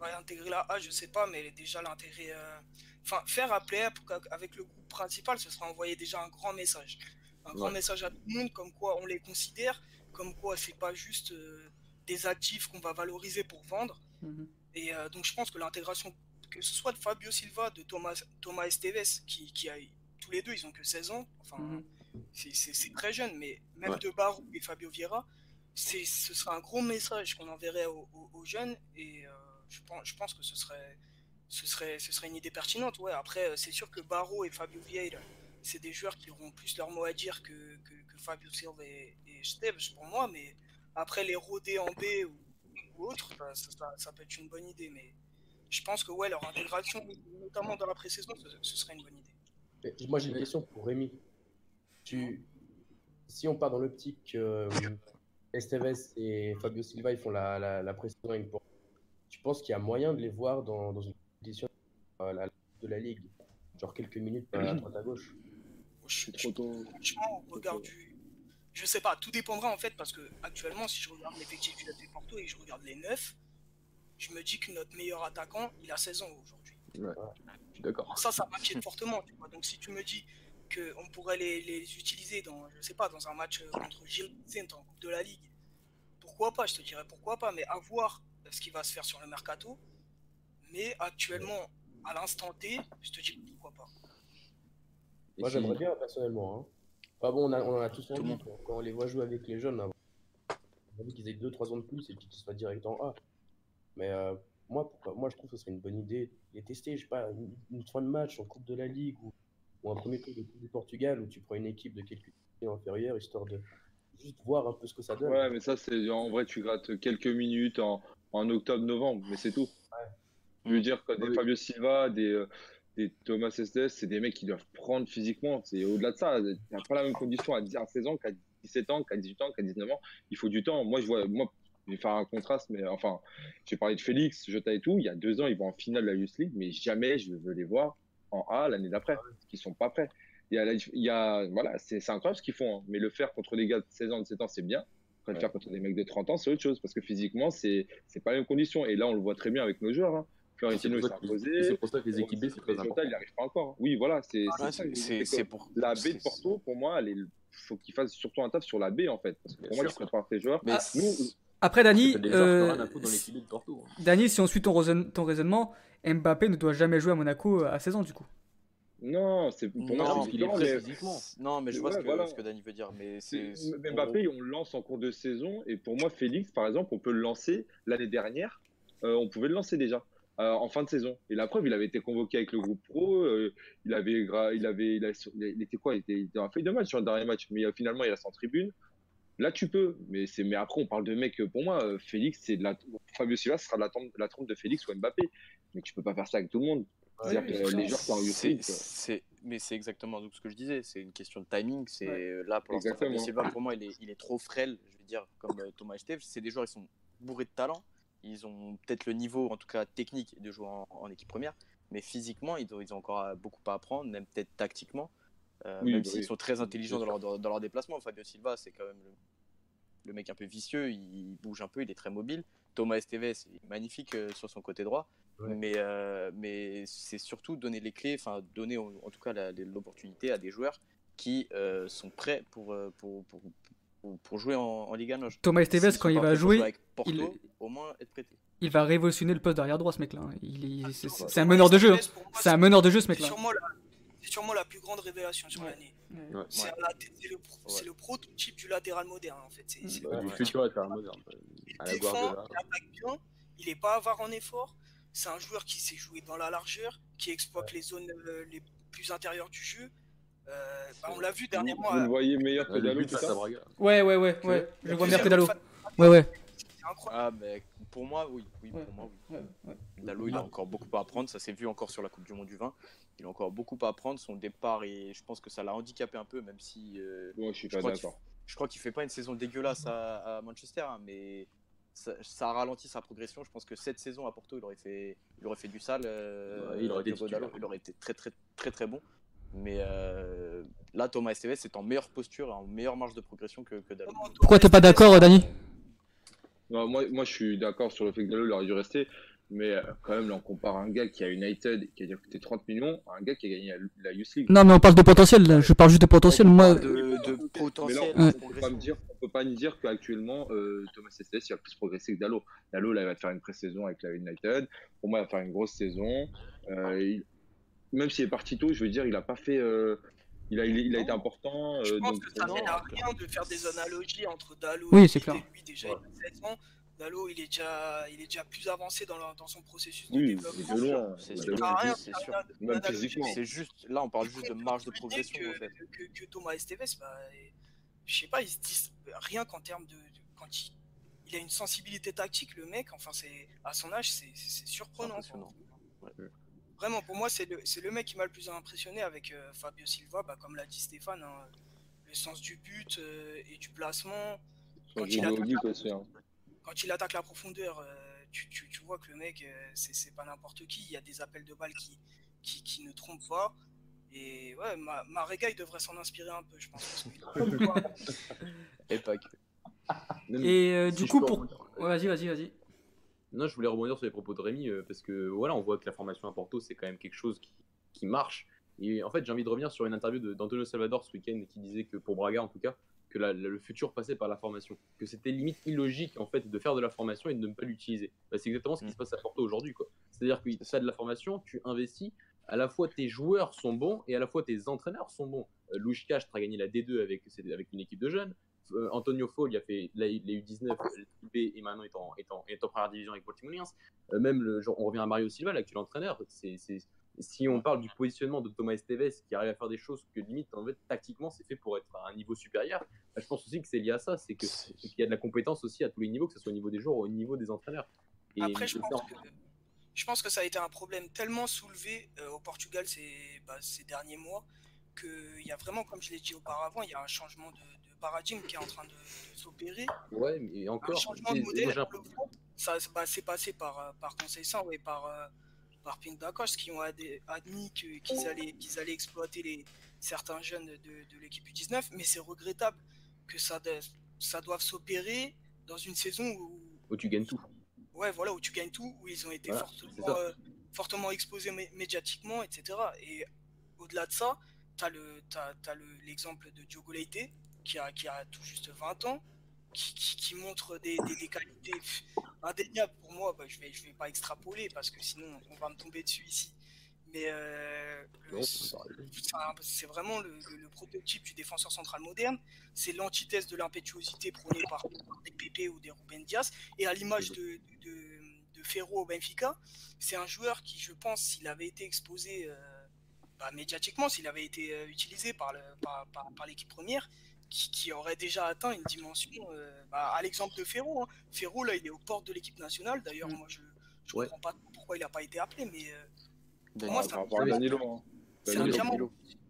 va intégrer la A, je sais pas, mais déjà l'intégrer. euh, Enfin, faire appeler avec le groupe principal, ce sera envoyer déjà un grand message. Un grand message à tout le monde, comme quoi on les considère, comme quoi c'est pas juste euh, des actifs qu'on va valoriser pour vendre. Mhm. Et euh, donc je pense que l'intégration, que ce soit de Fabio Silva, de Thomas, Thomas Esteves, qui, qui a tous les deux, ils ont que 16 ans, enfin Mhm. c'est- très jeune, mais même Ouais. de Barou et Fabio Vieira, ce serait un gros message qu'on enverrait aux, aux- aux jeunes et euh, je, pense, je pense que ce serait, ce, serait, ce serait une idée pertinente. Ouais. Après, euh, c'est sûr que Barro et Fabio Vieira, c'est des joueurs qui auront plus leur mot à dire que, que, que Fabio Silva et, et Steves pour moi, mais après les roder en B ou, ou autre, ça, ça- ça peut être une bonne idée. Mais je pense que ouais, leur intégration, notamment dans la pré-saison, ce, ce serait une bonne idée. Mais Moi, j'ai une question pour Rémi. Tu... Si on part dans l'optique que euh, Esteves et Fabio Silva ils font la, la, la pré-saison et une tu penses qu'il y a moyen de les voir dans, dans une compétition euh, la- de la Ligue? Genre quelques minutes à droite à gauche? Je, Trop tôt. Franchement, au regard du. Je sais pas, tout dépendra en fait, parce que actuellement, si je regarde l'effectif du FC Porto et que je regarde les 9, je me dis que notre meilleur attaquant, il a 16 ans aujourd'hui. Ouais. Je suis d'accord. Ça, ça m'inquiète fortement. Tu vois. Donc si tu me dis qu'on pourrait les, les utiliser dans, je sais pas, dans un match euh, contre Gilles en Coupe de la Ligue, pourquoi pas Je te dirais pourquoi pas, mais à voir euh, ce qui va se faire sur le mercato. Mais actuellement, à l'instant T, je te dis pourquoi pas. Et Moi, j'aimerais bien personnellement. Hein. Enfin bon, on, a- on en a tous envie quand on les voit jouer avec les jeunes. On a envie qu'ils aient 2-3 ans de plus et puis qu'ils soient direct en A. Mais euh, moi, pourquoi- moi, je trouve que ce serait une bonne idée de les tester. Je sais pas, une, une fin de match en Coupe de la Ligue ou, ou un premier tour de Coupe du Portugal où tu prends une équipe de quelques inférieures histoire de juste voir un peu ce que ça donne. Ouais, mais ça, c'est en vrai, tu grattes quelques minutes en, en octobre-novembre, mais c'est tout. Je veux dire, quand des Oui. Fabio Silva, des, euh, des Thomas Estes, c'est des mecs qui doivent prendre physiquement. C'est au-delà de ça. T'as pas la même condition à 10 à 16 ans qu'à 17 ans, qu'à 18 ans, qu'à 19 ans. Il faut du temps. Moi, je vois, moi, je vais faire un contraste, mais enfin, j'ai parlé de Félix, Jota et tout. Il y a deux ans, ils vont en finale de la Youth League, mais jamais je veux les voir en A l'année d'après, parce qu'ils sont pas prêts. Il y a, la- il y a voilà, c'est incroyable ce qu'ils font, hein. mais le faire contre des gars de 16 ans, 17 ans, c'est bien. Après, le Ouais. faire contre des mecs de 30 ans, c'est autre chose, parce que physiquement, c'est c'est pas les mêmes conditions. Et là, on le voit très bien avec nos joueurs. Hein. Florentino, s'est imposé. c'est pour ça que les équipes B, c'est très Jota, important. il n'y arrive pas encore. hein. Oui, voilà, c'est que pour. La c'est- de Porto, pour moi, il faut qu'il fasse surtout un taf sur la baie, en fait. Parce que Bien pour moi, sûr. il prépare tes joueurs. Mais Ah, Nous, Après, Dani, euh, hein. Dani, si on suit ton, raisonn- ton raisonnement, Mbappé ne doit jamais jouer à Monaco à 16 ans du coup. non, c'est pour Non, moi, c'est qu'il est différent, prêt mais- physiquement. Non, mais je vois Ouais, ce, que, voilà. ce que Dani veut dire. Mais C'est- c'est. M- Mbappé, on le lance en cours de saison. Et pour moi, Félix, par exemple, on peut le lancer l'année dernière. euh, on pouvait le lancer déjà euh, en fin de saison. Et la preuve, il avait été convoqué avec le groupe pro. euh, il avait, gra- il avait, il, a- il était quoi il était, il était en feuille de match sur le dernier match. Mais euh, finalement, il reste en tribune. Là, tu peux. Mais c'est, mais après, on parle de mecs. euh, Pour moi, euh, Félix, c'est de la. Fabio Silva sera de la trompe, la trompe de Félix ou Mbappé. Mais tu peux pas faire ça avec tout le monde. Oui, que c'est les joueurs C'est- mais c'est exactement ce que je disais, c'est une question de timing. C'est Ouais. là pour l'instant, Fabio. Silva pour moi il est, il est trop frêle, je veux dire comme euh, Thomas Esteve. C'est des joueurs ils sont bourrés de talent, ils ont peut-être le niveau en tout cas technique de jouer en, en équipe première, mais physiquement ils ont, ils ont encore euh, beaucoup à apprendre, même peut-être tactiquement, euh, Oui, même bah s'ils oui. sont très intelligents dans leur, dans leur déplacement. Fabio Silva c'est quand même le, le mec un peu vicieux, il bouge un peu, il est très mobile. Thomas Esteves est magnifique euh, sur son côté droit. Ouais. Mais, euh, mais c'est surtout donner les clés, enfin donner en, en tout cas l'opportunité à des joueurs qui euh, sont prêts pour, pour, pour, pour, pour jouer en, en Ligue 1. Thomas Esteves, S'ils quand il va jouer, avec Porto, il- au moins être prêté. il va révolutionner le poste d'arrière droit ce mec-là. Il est- c'est- un meneur de jeu. C'est un meneur de jeu ce C'est mec-là. Sûrement, la... c'est sûrement la plus grande révélation sur Ouais. l'année. Ouais. C'est le, pro- le prototype du latéral moderne en fait. C'est, c'est le Ouais, Du futur éternel moderne. Il À la défend, il attaque bien, il est pas avare en effort. C'est un joueur qui sait jouer dans la largeur, qui exploite les zones euh, les plus intérieures du jeu. Euh, bah, on l'a vu Vous, dernièrement. vous le à- voyez meilleur que Ouais, Le. Ouais, ouais, ouais. Je le vois Pedalo. fa- Ouais, ouais. C'est incroyable. Ah, mais pour moi, oui. oui Ouais. pour moi, oui. Ouais, ouais. Dalo, il a encore beaucoup à apprendre. Ça s'est vu encore sur la Coupe du Monde du vin. Il a encore beaucoup à apprendre. Son départ, et je pense que ça l'a handicapé un peu, même si euh, Moi, je suis Je pas crois qu'il d'accord. je crois qu'il fait pas une saison dégueulasse à, à Manchester, hein, mais ça, ça a ralenti sa progression. Je pense que cette saison à Porto, il aurait fait, il aurait fait du sale. euh, Ouais, il aurait été il aurait été très très très très bon. Mais euh, là, Thomas Esteves est en meilleure posture, en meilleure marge de progression que, que Dalot. Vraiment, Pourquoi t'es pas d'accord, Dani? Non, moi, moi, je suis d'accord sur le fait que Dalot il aurait dû rester. Mais euh, quand même, là, on compare un gars qui a United qui a déjà coûté 30 millions à un gars qui a gagné la, la Youth League. Non, mais on parle de potentiel. là. Je parle juste de potentiel. Moi, parle de, de potentiel Mais là, on peut pas me progression. dire, on peut pas me dire qu'actuellement euh, Thomas Estes il va plus progresser que Dallo. Dallo là, il va te faire une pré-saison avec la United. Pour moi, il va faire une grosse saison. Euh, il- Même s'il est parti tôt, je veux dire, il a pas fait. Il a, il, il a été important. Je euh, pense donc, que ça à rien de faire des analogies entre Dallo Oui, et clair. lui déjà il a 16 ans. Dallo il est déjà, il est déjà plus avancé dans, le- dans son processus de Oui, développement. de loin. C'est sûr, c'est sûr. une Même analogie. physiquement. C'est juste, là, on parle juste de marge de progression, que, en fait. que, que Thomas Esteves, bah, et- je sais pas, ils se disent rien qu'en termes de, de- quand il, il a une sensibilité tactique, le mec. Enfin, c'est à son âge, c'est surprenant. Vraiment, pour moi, c'est le, c'est le mec qui m'a le plus impressionné avec euh, Fabio Silva, bah, comme l'a dit Stéphane, hein, le sens du but euh, et du placement. Quand il, attaque la, aussi, hein. quand il attaque la profondeur, euh, tu, tu- tu vois que le mec, euh, c'est pas n'importe qui. Il y a des appels de balles qui, qui, qui ne trompent pas. Et ouais, Ma- Marega, il devrait s'en inspirer un peu, je pense. Et pas que. Même Et euh, si du coup, pour. Ouais, vas-y, vas-y, vas-y. Non, je voulais rebondir sur les propos de Rémi euh, parce que voilà, on voit que la formation à Porto, c'est quand même quelque chose qui, qui marche. Et en fait, j'ai envie de revenir sur une interview d'Antonio Salvador ce week-end qui disait que pour Braga, en tout cas, que la- la- le futur passait par la formation. Que c'était limite illogique en fait de faire de la formation et de ne pas l'utiliser. Bah, c'est exactement ce qui Mm. se passe à Porto aujourd'hui. quoi. C'est-à-dire que as de la formation, tu investis, à la fois tes joueurs sont bons et à la fois tes entraîneurs sont bons. Euh, Louis Cash a gagné la D2 avec, avec une équipe de jeunes. Euh, Antonio Fall, il a fait la, les U19, B et maintenant est en, est en, est en première division avec Baltimore euh, même le, genre, on revient à Mario Silva, l'actuel entraîneur. C'est, c'est- si on parle du positionnement de Thomas Esteves qui arrive à faire des choses que limite, en fait, tactiquement, c'est fait pour être à un niveau supérieur, bah, je pense aussi que c'est lié à ça. C'est que- qu'il y a de la compétence aussi à tous les niveaux, que ce soit au niveau des joueurs ou au niveau des entraîneurs. Et, Après, je pense, que, je pense que ça a été un problème tellement soulevé euh, au Portugal ces, bah, ces derniers mois qu'il y a vraiment, comme je l'ai dit auparavant, il y a un changement de paradigme qui est en train de, de s'opérer. Ouais, mais Un encore. changement de modèle. un- le Ça bah, c'est passé par, euh, par Conceição et par, euh, par Pinto qui ont admis qu'ils allaient, qu'ils allaient exploiter les, certains jeunes de, de l'équipe U19, mais c'est regrettable que ça, de- ça doive s'opérer dans une saison où, où tu gagnes tout. ouais, voilà, où tu gagnes tout, où ils ont été Voilà, fortement, euh, fortement exposés mé- médiatiquement, etc. Et au-delà de ça, tu as l'exemple de Diogo Leite, qui a, qui a tout juste 20 ans, qui, qui- qui montre des, des- des qualités indéniables pour moi. Bah, je vais, je vais pas extrapoler parce que sinon on va me tomber dessus ici. Mais euh, c'est vraiment le, le- le prototype du défenseur central moderne. C'est l'antithèse de l'impétuosité prônée par, par des Pepe ou des Ruben Diaz. Et à l'image de, de, de Ferro au Benfica, c'est un joueur qui, je pense, s'il avait été exposé euh, bah, médiatiquement, s'il avait été euh, utilisé par, le- par, par- par l'équipe première, qui, qui aurait déjà atteint une dimension, euh, bah, à l'exemple de Ferro. hein. Ferro, là, il est aux portes de l'équipe nationale. D'ailleurs, moi, je ne Ouais. comprends pas pourquoi il n'a pas été appelé, mais euh, Danilo, moi, c'est un diamant. Danilo. hein. C'est un diamant.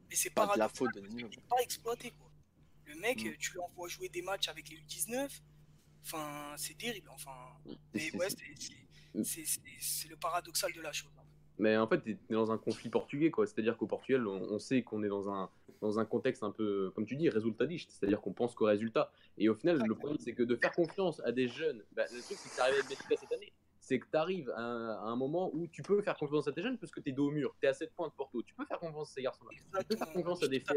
Mais c'est Pas de la faute de Danilo. pas exploité. Quoi. Le mec, Mm. euh, tu l'envoies jouer des matchs avec les U19. Enfin, c'est terrible. Enfin, C'est- mais ouais, c'est- le paradoxal de la chose. hein. Mais en fait, tu es dans un conflit portugais, quoi. C'est-à-dire qu'au Portugal, on, on sait qu'on est dans un, dans un contexte un peu, comme tu dis, résultatiste. C'est-à-dire qu'on pense qu'au résultat. Et au final, le problème, c'est que de faire confiance à des jeunes, bah, le truc, c'est que c'est arrivé avec Benfica cette année. C'est que tu arrives à, un- à un moment où tu peux faire confiance à tes jeunes parce que tu es dos au mur. Tu es à 7 points de Porto. Tu peux faire confiance à ces garçons-là. Tu peux faire confiance à des tout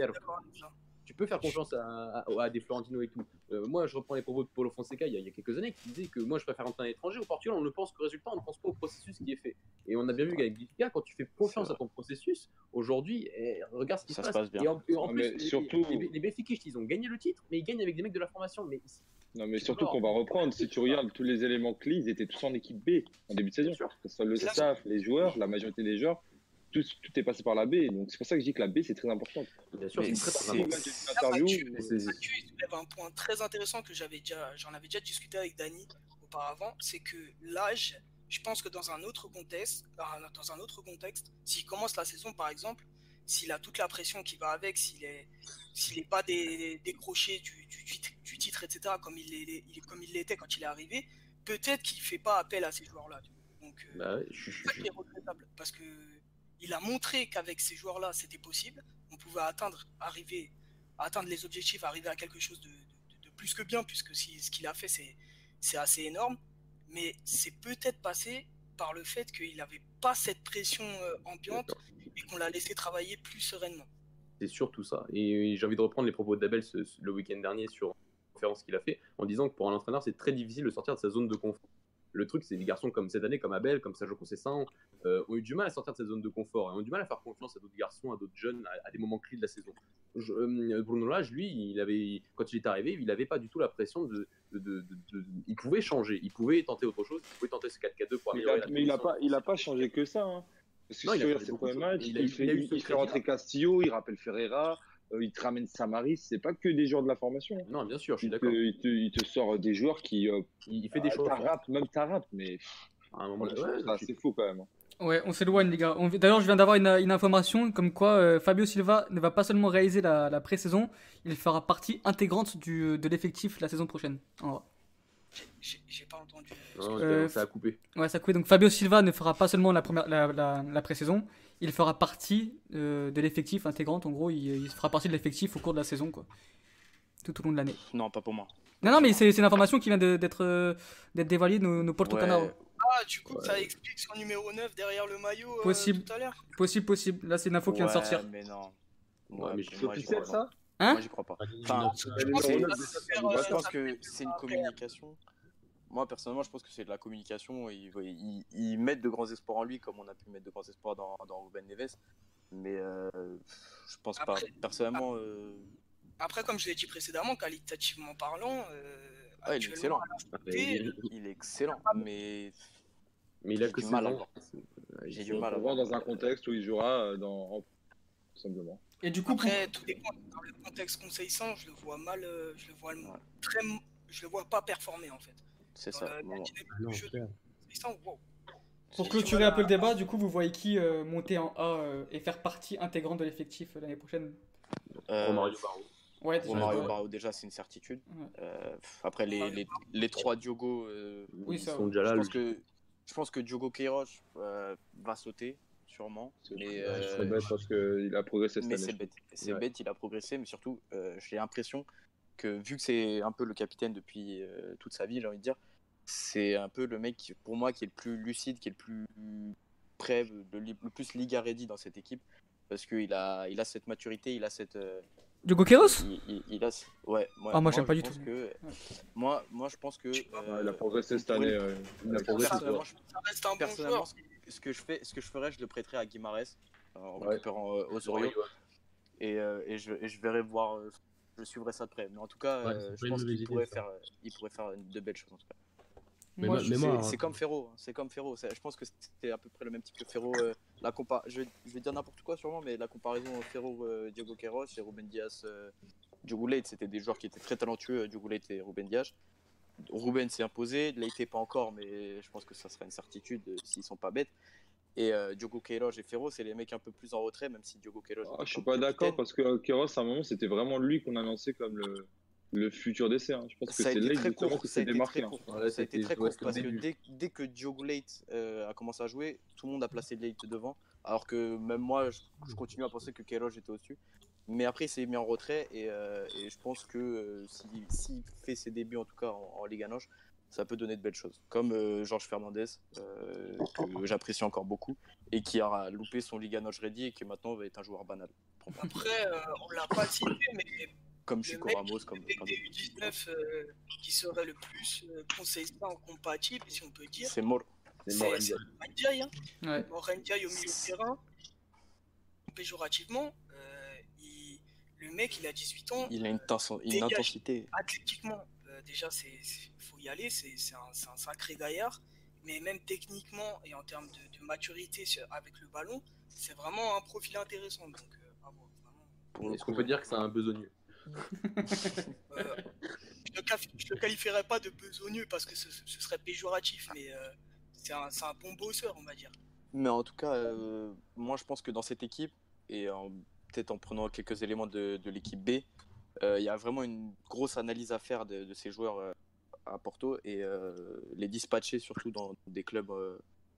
Tu peux faire confiance à, à- à des Florentino et tout. Euh, moi, je reprends les propos de Paulo Fonseca il y, a, il y a quelques années qui disait que moi, je préfère rentrer un étranger. Au Portugal, on ne pense qu'au résultat, on ne pense pas au processus qui est fait. Et on a bien vu qu'avec Benfica, quand tu fais confiance à ton processus, aujourd'hui, eh, regarde ce qui Ça se se passe. passe bien. Et en, et en Non, plus, les, surtout- les, les, les Benfiquistes, ils ont gagné le titre, mais ils gagnent avec des mecs de la formation. Mais Non, mais surtout qu'on va reprendre. Si tu regardes tous les éléments clés, ils étaient tous en équipe B en début de saison. Que ce soit le staff, les joueurs, la majorité des joueurs, tout, tout est passé par la B. Donc c'est pour ça que je dis que la B, c'est très important. bien sûr, c'est très, important. Il soulève un point très intéressant que j'avais déjà, j'en avais déjà discuté avec Dany auparavant, c'est que l'âge, je pense que dans un autre contexte, ah, dans un autre contexte, s'il commence la saison par exemple, s'il a toute la pression qui va avec, s'il est, s'il n'est pas dé- décroché du, du, du- du titre, etc., comme il l'est- il est- comme il l'était quand il est arrivé, peut-être qu'il fait pas appel à ces joueurs-là. Donc, euh, Bah je, regrettable parce que il a montré qu'avec ces joueurs-là, c'était possible. On pouvait atteindre, arriver, atteindre les objectifs, arriver à quelque chose de, de- de plus que bien, puisque si, ce qu'il a fait, c'est, assez énorme. Mais c'est peut-être passé par le fait qu'il n'avait pas cette pression euh, ambiante et qu'on l'a laissé travailler plus sereinement. C'est surtout ça. Et j'ai envie de reprendre les propos d'Abel le week-end dernier sur la conférence qu'il a fait, en disant que pour un entraîneur, c'est très difficile de sortir de sa zone de confort. Le truc, c'est des garçons comme cette année, comme Abel, comme Sergio Conceição, euh, ont eu du mal à sortir de cette zone de confort, et ont eu du mal à faire confiance à d'autres garçons, à d'autres jeunes, à, à des moments clés de la saison. Je- euh, Bruno Lage, lui, il avait, quand il est arrivé, il n'avait pas du tout la pression de, de- de- de- de- Il pouvait changer, il pouvait tenter autre chose, il pouvait tenter ce 4-4-2 pour Mais il améliorer a, la mais il a position. pas, il a pas changé que ça. hein. Parce que Non, si il a ses premiers matchs, Il a fait, il a eu il ce fait crédit-là. rentrer Castillo, il rappelle Ferreira, euh, il te ramène Samaris. C'est pas que des joueurs de la formation. hein. Non, bien sûr, je suis d'accord. il, te, sort des joueurs qui. Euh, Il, fait des ah, choses. Tarap, même Tarap, mais À un moment, ouais, assez fou quand même. Ouais, on s'éloigne, les gars. On- D'ailleurs, je viens d'avoir une, une information comme quoi euh, Fabio Silva ne va pas seulement réaliser la, la pré-saison, il fera partie intégrante du, de l'effectif la saison prochaine. En vrai. J'ai pas entendu. Non, Euh, ça a coupé. Ouais, ça coûte. Donc Fabio Silva ne fera pas seulement la, première, la, la, la pré-saison, il fera partie euh, de l'effectif intégrante. En gros, il, il fera partie de l'effectif au cours de la saison, quoi. Tout au long de l'année. Non, pas pour moi. Non, non, mais c'est une information qui vient d'être euh, d'être dévoilée de nos, nos Porto Ouais. Ah, du coup, ça explique son numéro 9 derrière le maillot euh, Possible. tout à l'heure. Possible, possible. Là, c'est une info qui vient de sortir. mais non. Ouais, mais c'est officiel ça Hein Moi, j'y crois pas. Enfin, Je pense que je pense c'est une un communication. Moi, personnellement, je pense que c'est de la communication. Ils, ils, ils mettent de grands espoirs en lui, comme on a pu mettre de grands espoirs dans, dans Ruben Neves. Mais euh, je pense pas. Après- Personnellement, euh, Après, comme je l'ai dit précédemment, qualitativement parlant, euh, il est excellent. Il est excellent. Mais Mais il a que du 16 mal à ans. voir. j'ai du mal à On voir. va dans un contexte où il jouera euh, dans. en- tout simplement. Et du coup, Après, tout dépend. Dans le contexte conseillissant, je le vois mal, euh, je le vois Ouais. très, je le vois pas performer en fait. C'est ça. Bon, Ah non, wow. pour clôturer tu un peu le débat, du coup, vous voyez qui euh, monter en A euh, et faire partie intégrante de l'effectif euh, l'année prochaine? Euh, Romario Barro. Ouais. Romario. Barro, déjà, c'est une certitude. Ouais. Euh, pff, après, les, les, les trois Diogo, euh, Oui, Ils ça, sont ouais. déjà là. je, pense lui. que, je pense que Diogo Queiroz euh, va sauter, sûrement. Mais, Ouais, euh, bête parce qu'il a progressé cette mais année. c'est bête. C'est Ouais. bête, il a progressé, mais surtout, euh, j'ai l'impression que vu que c'est un peu le capitaine depuis euh, toute sa vie, j'ai envie de dire, c'est un peu le mec, pour moi, qui est le plus lucide, qui est le plus prêt, le, le plus Liga ready dans cette équipe. Parce qu'il a, il a cette maturité, il a cette. Euh, Diogo Queiroz il, il- il a, ouais, ouais, Ah, moi, j'aime je pas du tout. Que, moi, moi, je pense que. Ouais, euh, il a progressé cette pourrait- année. euh, il a progressé. Personnellement, je- Ça reste un bon personnellement, joueur. ce- que je fais, ce que je ferais, je le prêterais à Guimarães en Ouais. récupérant euh, Osorio et, euh, et, je, et je verrai voir, euh, je suivrai ça de près. Mais en tout cas, Ouais, euh, je pense qu'il pourrait faire, euh, il pourrait faire de belles choses en tout cas. Mais Moi, moi- je- mais C'est hein. comme Ferro, hein, c'est comme Ferro. C'est- Je pense que c'était à peu près le même type que Ferro. euh, la compa je, vais, je vais dire n'importe quoi sûrement, mais la comparaison Ferro euh, Diogo Queiroz et Ruben Diaz euh, Diogo Leite, c'était des joueurs qui étaient très talentueux, euh, Diogo Leite et Ruben Diaz. Ruben s'est imposé, Leite pas encore, mais je pense que ça serait une certitude euh, s'ils sont pas bêtes. Et euh, Diogo Queiroz et Ferro, c'est les mecs un peu plus en retrait, même si Diogo Queiroz. Ah, je suis pas d'accord capitaine. parce que Keros, à un moment, c'était vraiment lui qu'on a lancé comme le, le futur d'essai. hein. Je pense que Ça a c'est là très court, qui ça a s'est été démarqué. très hein. court. Voilà, ça a été très court parce que dès, dès que Diogo Leite euh, a commencé à jouer, tout le monde a placé Leite devant. Alors que même moi, je, je continue à penser que Queiroz était au-dessus. Mais après, il s'est mis en retrait et, euh, et je pense que euh, s'il s'il fait ses débuts, en tout cas en, en Ligue 1, ça peut donner de belles choses. Comme euh, Georges Fernandez, euh, que j'apprécie encore beaucoup et qui a loupé son Liga Noche ready et qui maintenant va être un joueur banal. Après, euh, on l'a pas cité, mais Comme le Chico mec Ramos, qui comme. des U19 euh, qui serait le plus euh, conseillant compatible, si on peut dire, C'est mort. C'est c'est mort, Ndiaye. Hein. Ouais. Ndiaye au milieu de terrain, péjorativement, euh, il- le mec il a 18 ans, Il a une, tension- une intensité. athlétiquement, euh, déjà c'est c'est- faut y aller, c'est c'est un, c'est un sacré gaillard, mais même techniquement et en termes de, de maturité sur- avec le ballon, c'est vraiment un profil intéressant. Donc, euh, à voir, vraiment. Pour le Est-ce qu'on peut dire que c'est un besogneux? Euh, je ne le qualifierais pas de besogneux parce que ce, ce serait péjoratif, mais euh, c'est un, un bon bosseur, on va dire. Mais en tout cas, euh, moi je pense que dans cette équipe, et peut-être en prenant quelques éléments de, de l'équipe B, euh, il y a vraiment une grosse analyse à faire de, de ces joueurs à Porto et les dispatcher surtout dans des clubs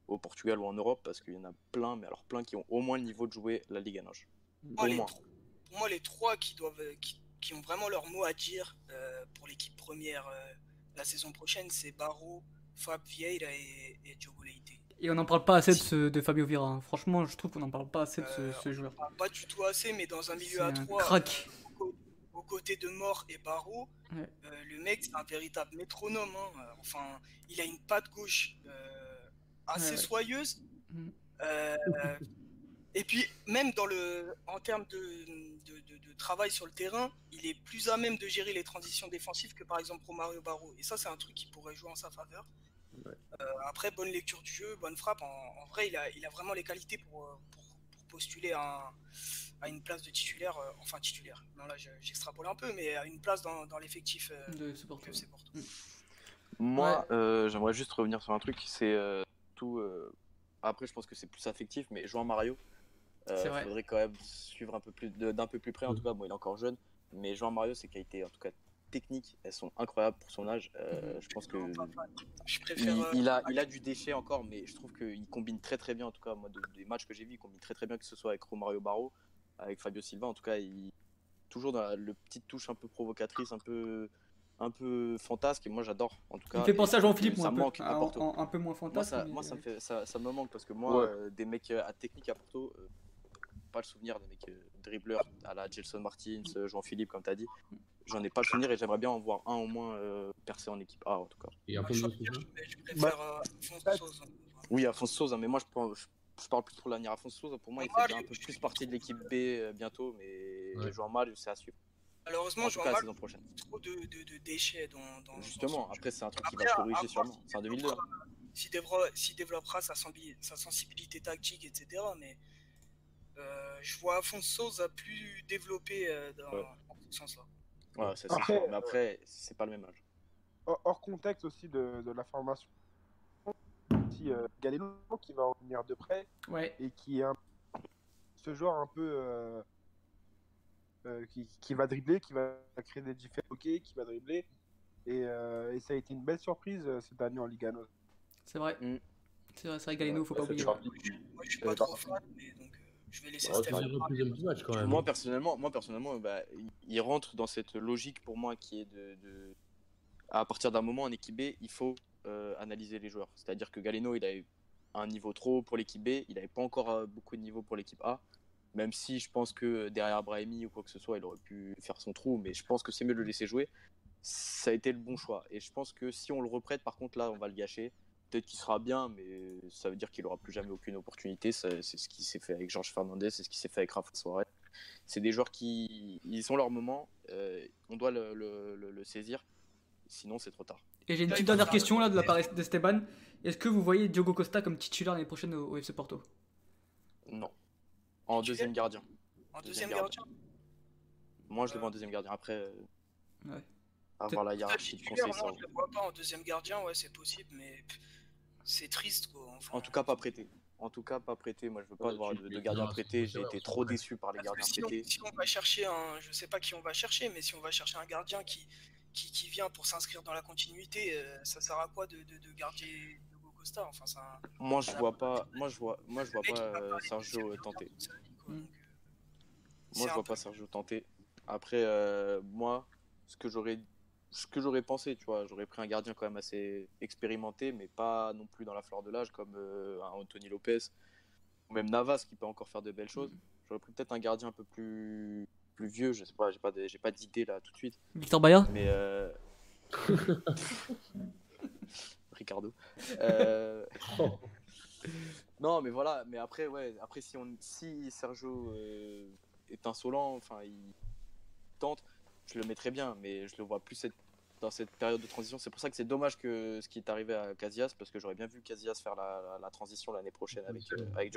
au Portugal ou en Europe parce qu'il y en a plein, mais alors plein qui ont au moins le niveau de jouer la Ligue 1. Moi, Au les moins. tro- pour moi, les trois qui, doivent, qui, qui ont vraiment leur mot à dire euh, pour l'équipe première euh, la saison prochaine, c'est Barro, Fab Vieira et, et Diogo Leite. Et on n'en parle pas assez de, ce, de Fabio Vieira. hein. Franchement, je trouve qu'on n'en parle pas assez de ce, Euh, ce joueur. Pas, pas du tout assez, mais dans un milieu à 3, crack. aux côtés de Mort et Barreau, Ouais. le mec c'est un véritable métronome. hein. Enfin, il a une patte gauche assez Ouais, ouais. soyeuse. Mhm. Et puis même dans le, en termes de, de, de- de travail sur le terrain, il est plus à même de gérer les transitions défensives que par exemple Romario Barreau. Et ça c'est un truc qui pourrait jouer en sa faveur. Ouais. Euh, après, bonne lecture du jeu, bonne frappe. En, en vrai, il a, il a vraiment les qualités pour, euh, pour, pour postuler à, un- à une place de titulaire, euh, enfin titulaire. Non, là, je- j'extrapole un peu, mais à une place dans, dans l'effectif euh, De que c'est Porto. Moi, euh, j'aimerais juste revenir sur un truc, c'est euh, tout. euh, Après, je pense que c'est plus affectif, mais jouant Mario, C'est il vrai. faudrait quand même suivre un peu plus d'un peu plus près. En Mm. tout cas, bon, il est encore jeune, mais jouant Mario, ses qualités, en tout cas techniques, elles sont incroyables pour son âge. Euh, Mhm. Je pense que. Je il, préfère. euh, il a, il a du déchet encore, mais je trouve qu'il combine très très bien. En tout cas, moi, de- des matchs que j'ai vus, il combine très très bien, que ce soit avec Romario Barro, avec Fabio Silva. En tout cas, il toujours dans la le petite touche un peu provocatrice, un peu un peu fantasque. Et moi, j'adore. En tout cas, Il me fait penser à Jean-Philippe, moi, ça un peu, manque à un, Porto. un- un peu moins Moi, fantasme. ça, mais- moi ça, me fait, ça, ça me manque parce que moi, Ouais. euh, des mecs euh, à technique à Porto, euh, pas le souvenir des mecs euh, dribbleurs à la Gelson Martins, euh, Jean-Philippe, comme tu as dit. J'en ai pas le souvenir et j'aimerais bien en voir un au moins euh, percer en équipe A en tout cas. Et peu je, je préfère euh, Alphonse Sousa. Oui, Souza, mais moi je, pense- je, je parle plus trop de l'avenir. Souza, pour moi, il fait un peu plus partie de l'équipe B euh, bientôt, mais Ouais. jouant mal, c'est à suivre. Malheureusement, En je tout vois saison prochaine. trop de, de, de déchets dans, Justement, après, c'est un truc qui va corriger sûrement. C'est un 2002. développera- S'il développera, s'il développera sa sensibilité tactique, etc. Mais euh, je vois Afonso Sousa plus développé euh, dans, Ouais. dans ce sens-là. Ouais, ça, c'est Après, sûr. Mais après, c'est pas le même âge. hors contexte aussi de, de la formation. Si euh, Galeno qui va en venir de près Ouais, et qui est un- ce joueur un peu euh, euh, qui, qui va dribbler, qui va créer des différents hockey, qui va dribbler. Et, euh, et ça a été une belle surprise euh, cette année en Ligue 1. c'est vrai. Mm. C'est vrai, Galeno, faut pas oublier. Moi, je suis pas trop fan, mais je vais laisser Ouais, Steph. match quand même. Moi personnellement, moi personnellement, bah, il- rentre dans cette logique pour moi qui est de, de- à partir d'un moment en équipe B, il faut euh, analyser les joueurs. C'est-à-dire que Galeno, il avait un niveau trop haut pour l'équipe B, il n'avait pas encore euh, beaucoup de niveau pour l'équipe A. Même si je pense que derrière Brahimi ou quoi que ce soit, il aurait pu faire son trou, mais je pense que c'est mieux de le laisser jouer. Ça a été le bon choix. Et je pense que si on le reprête, par contre, là, on va le gâcher. Peut-être qu'il sera bien, mais ça veut dire qu'il aura plus jamais aucune opportunité. C'est ce qui s'est fait avec Georges Fernandez, c'est ce qui s'est fait avec Rafa Suarez. C'est des joueurs qui ils ont leur moment. euh, on doit le, le- le- le saisir. Sinon, c'est trop tard. Et j'ai une petite dernière question là de la part d'Esteban. Est-ce que vous voyez Diogo Costa comme titulaire l'année prochaine au, au FC Porto? Non. En Tu deuxième gardien. En Deuxième deuxième gardien, Moi, je le vois en deuxième gardien. Après, euh, Ouais. avoir la hiérarchie de titulaire, conseil, non, je le vois pas en deuxième gardien, ouais, c'est possible, mais c'est triste quoi. Enfin, En tout cas, pas prêté. En tout cas, pas prêté. Moi, je veux pas Ouais, avoir de, gardien prêté. J'ai été trop vrai. déçu par les Parce gardiens si on, prêtés. si on va chercher un, je sais pas qui on va chercher, mais si on va chercher un gardien qui, qui, qui vient pour s'inscrire dans la continuité, euh, ça sert à quoi de, de, de garder Costa? Enfin, un Moi, je vois pas. Moi, je vois. Moi, je vois pas euh, Sergio tenter. toute sa vie, quoi, Mm. donc, euh, Moi, je vois peu- pas Sergio tenter. Après, euh, moi, ce que j'aurais, ce que j'aurais pensé, tu vois, j'aurais pris un gardien quand même assez expérimenté, mais pas non plus dans la fleur de l'âge comme euh, un Anthony Lopez ou même Navas qui peut encore faire de belles choses. J'aurais pris peut-être un gardien un peu plus plus vieux. Je sais pas, j'ai pas, de- j'ai pas d'idée là tout de suite, Victor Bayer mais euh... Ricardo. Euh, Oh. Non, mais voilà, mais après, ouais, après si, on, si Sergio euh, est insolent, enfin, il tente, je le mettrais bien, mais je le vois plus cette- dans cette période de transition. C'est pour ça que c'est dommage que ce qui est arrivé à Casillas, parce que j'aurais bien vu Casillas faire la, la- la transition l'année prochaine avec, euh, avec.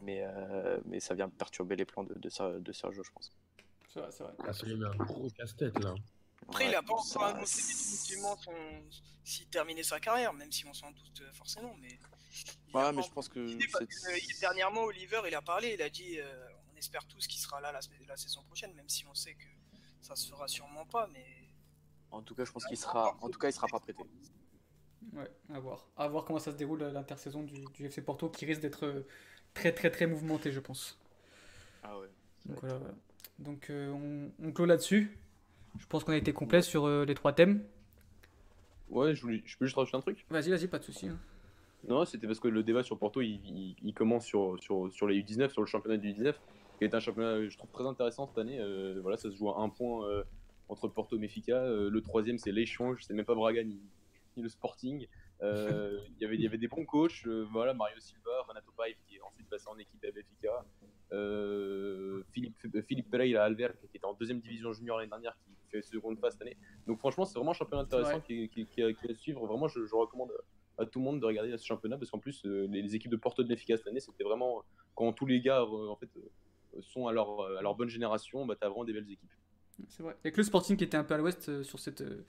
Mais, euh, mais ça vient perturber les plans de, de, de Sergio, je pense. C'est vrai, c'est vrai. Ah, un gros casse-tête là. Après, il a pas encore annoncé définitivement son... s'il terminait sa carrière, même si on s'en doute euh, forcément. Mais il Ouais, mais je pense que euh, dernièrement, Oliver, il a parlé, il a dit euh, espère tous qu'il sera là la, la saison prochaine, même si on sait que ça se fera sûrement pas. Mais En tout cas, je pense qu'il sera. En tout cas, il sera pas prêté. Ouais, à voir. À voir comment ça se déroule euh, l'intersaison du, du FC Porto qui risque d'être euh, très très très mouvementé, je pense. Ah ouais. Donc voilà. voilà. Donc euh, on, on clôt là-dessus. Je pense qu'on a été complet sur euh, les trois thèmes. Ouais, je, voulais- je peux juste rajouter un truc? Vas-y, vas-y, pas de souci. hein. Non, c'était parce que le débat sur Porto, il, il- il commence sur, sur, sur les U19, sur le championnat du U19, qui est un championnat, je trouve, très intéressant cette année. Euh, voilà, ça se joue à un point euh, entre Porto et Benfica. Euh, le troisième, c'est l'échange, c'est même pas Braga ni, ni le Sporting. Euh, il y avait- il y avait des bons coachs, euh, voilà, Mario Silva, Renato Paiva, qui est ensuite passé en équipe à Benfica. Euh, Philippe, Philippe Pereira Alver, qui était en deuxième division junior l'année dernière, qui fait seconde phase cette année. Donc franchement, c'est vraiment un championnat intéressant qui, qui, qui, à suivre. Vraiment, je, je recommande à tout le monde de regarder ce championnat parce qu'en plus, euh, les, les équipes de Porto de Benfica cette année, c'était vraiment quand tous les gars euh, en fait, euh, sont à leur, à leur bonne génération, bah, t'as vraiment des belles équipes. C'est vrai. Il y a que le Sporting qui était un peu à l'ouest euh, sur cette, euh,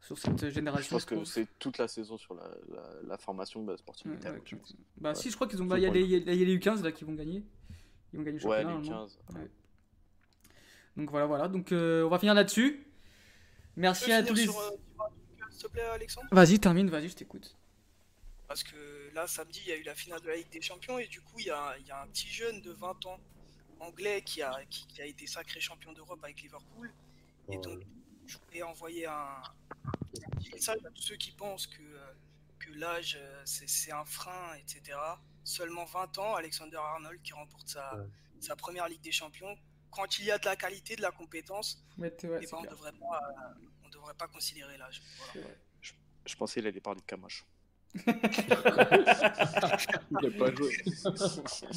sur cette Je génération. pense que c'est toute la saison sur la, la, la formation bah, sportive. Ouais, ouais, l'ouest, je pense. Bah Ouais. si, je crois qu'ils ont. Je bah, Il y, les- il y a il y a les U15 là qui vont gagner. Ils vont gagner le Ouais, championnat. les normalement. 15. Ouais. Donc voilà, voilà. Donc euh, on va finir là-dessus. Merci à tous les. S'il te plaît, Alexandre? Vas-y, termine, vas-y, je t'écoute. Parce que là, samedi, il y a eu la finale de la Ligue des Champions et du coup, il y a, il y a un petit jeune de 20 ans anglais qui a, qui, qui a été sacré champion d'Europe avec Liverpool. Et donc, je voulais envoyer un, message à tous ceux qui pensent que, euh, que l'âge, euh, c'est c'est un frein, etc. Seulement 20 ans, Alexander Arnold qui remporte sa, Ouais. sa première Ligue des Champions. Quand il y a de la qualité, de la compétence, Ouais, t'es- ouais, eh ben, on clair. devrait pas, euh, on devrait pas considérer l'âge. Voilà. Je pensais qu'il allait parler de Camacho.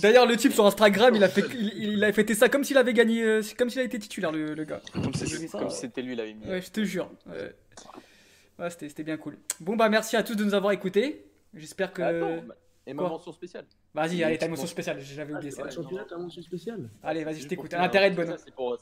D'ailleurs, le type sur Instagram, il a, fait, il, il a fêté ça comme s'il avait gagné, euh, comme s'il a été titulaire, le, le gars. Comme si c'était lui, il avait mis. Ouais, je te jure. Ouais, Ouais, c'était c'était bien cool. Bon, bah merci à tous de nous avoir écoutés. J'espère que. Attends, bah, et ma mention spéciale. Vas-y, allez, ta mention spéciale, j'avais oublié Ah, mention spéciale Allez, vas-y, je t'écoute. pour finir, Intérêt de bonne. C'est pour,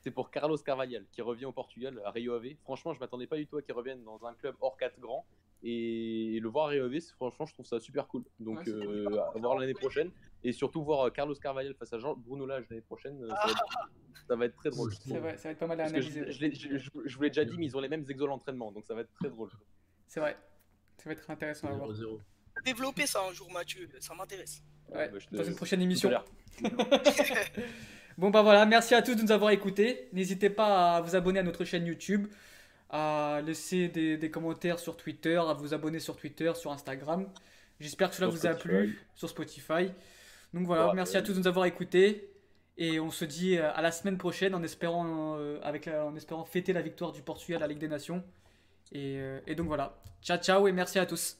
c'est pour Carlos Carvalhal qui revient au Portugal à Rio Ave. Franchement, je m'attendais pas du tout à qu'il revienne dans un club hors 4 grands. Et le voir à franchement, je trouve ça super cool. Donc, Ouais, euh, à voir l'année prochaine. Et surtout voir euh, Carlos Carvalhal face à Jean Bruno Lage l'année prochaine. euh, Ça va, être, ça va être très drôle. C'est vrai, ça va être pas mal à analyser. je l'ai- je- je- je vous l'ai déjà dit, mais ils ont les mêmes exos d'entraînement. Donc, ça va être très drôle. C'est vrai. Ça va être intéressant à voir. 0-0. Développer ça un jour, Mathieu, ça m'intéresse. Ouais, Bah, je te- dans une prochaine émission. Bon bah voilà, merci à tous de nous avoir écoutés. N'hésitez pas à vous abonner à notre chaîne YouTube, à laisser des, des commentaires sur Twitter, à vous abonner sur Twitter, sur Instagram. J'espère que cela Sur vous a plu sur Spotify. Donc voilà, Ouais, merci ouais. à tous de nous avoir écoutés. Et on se dit euh, à la semaine prochaine en espérant, euh, avec la- en espérant fêter la victoire du Portugal à la Ligue des Nations. Et, euh, et donc voilà. Ciao ciao et merci à tous.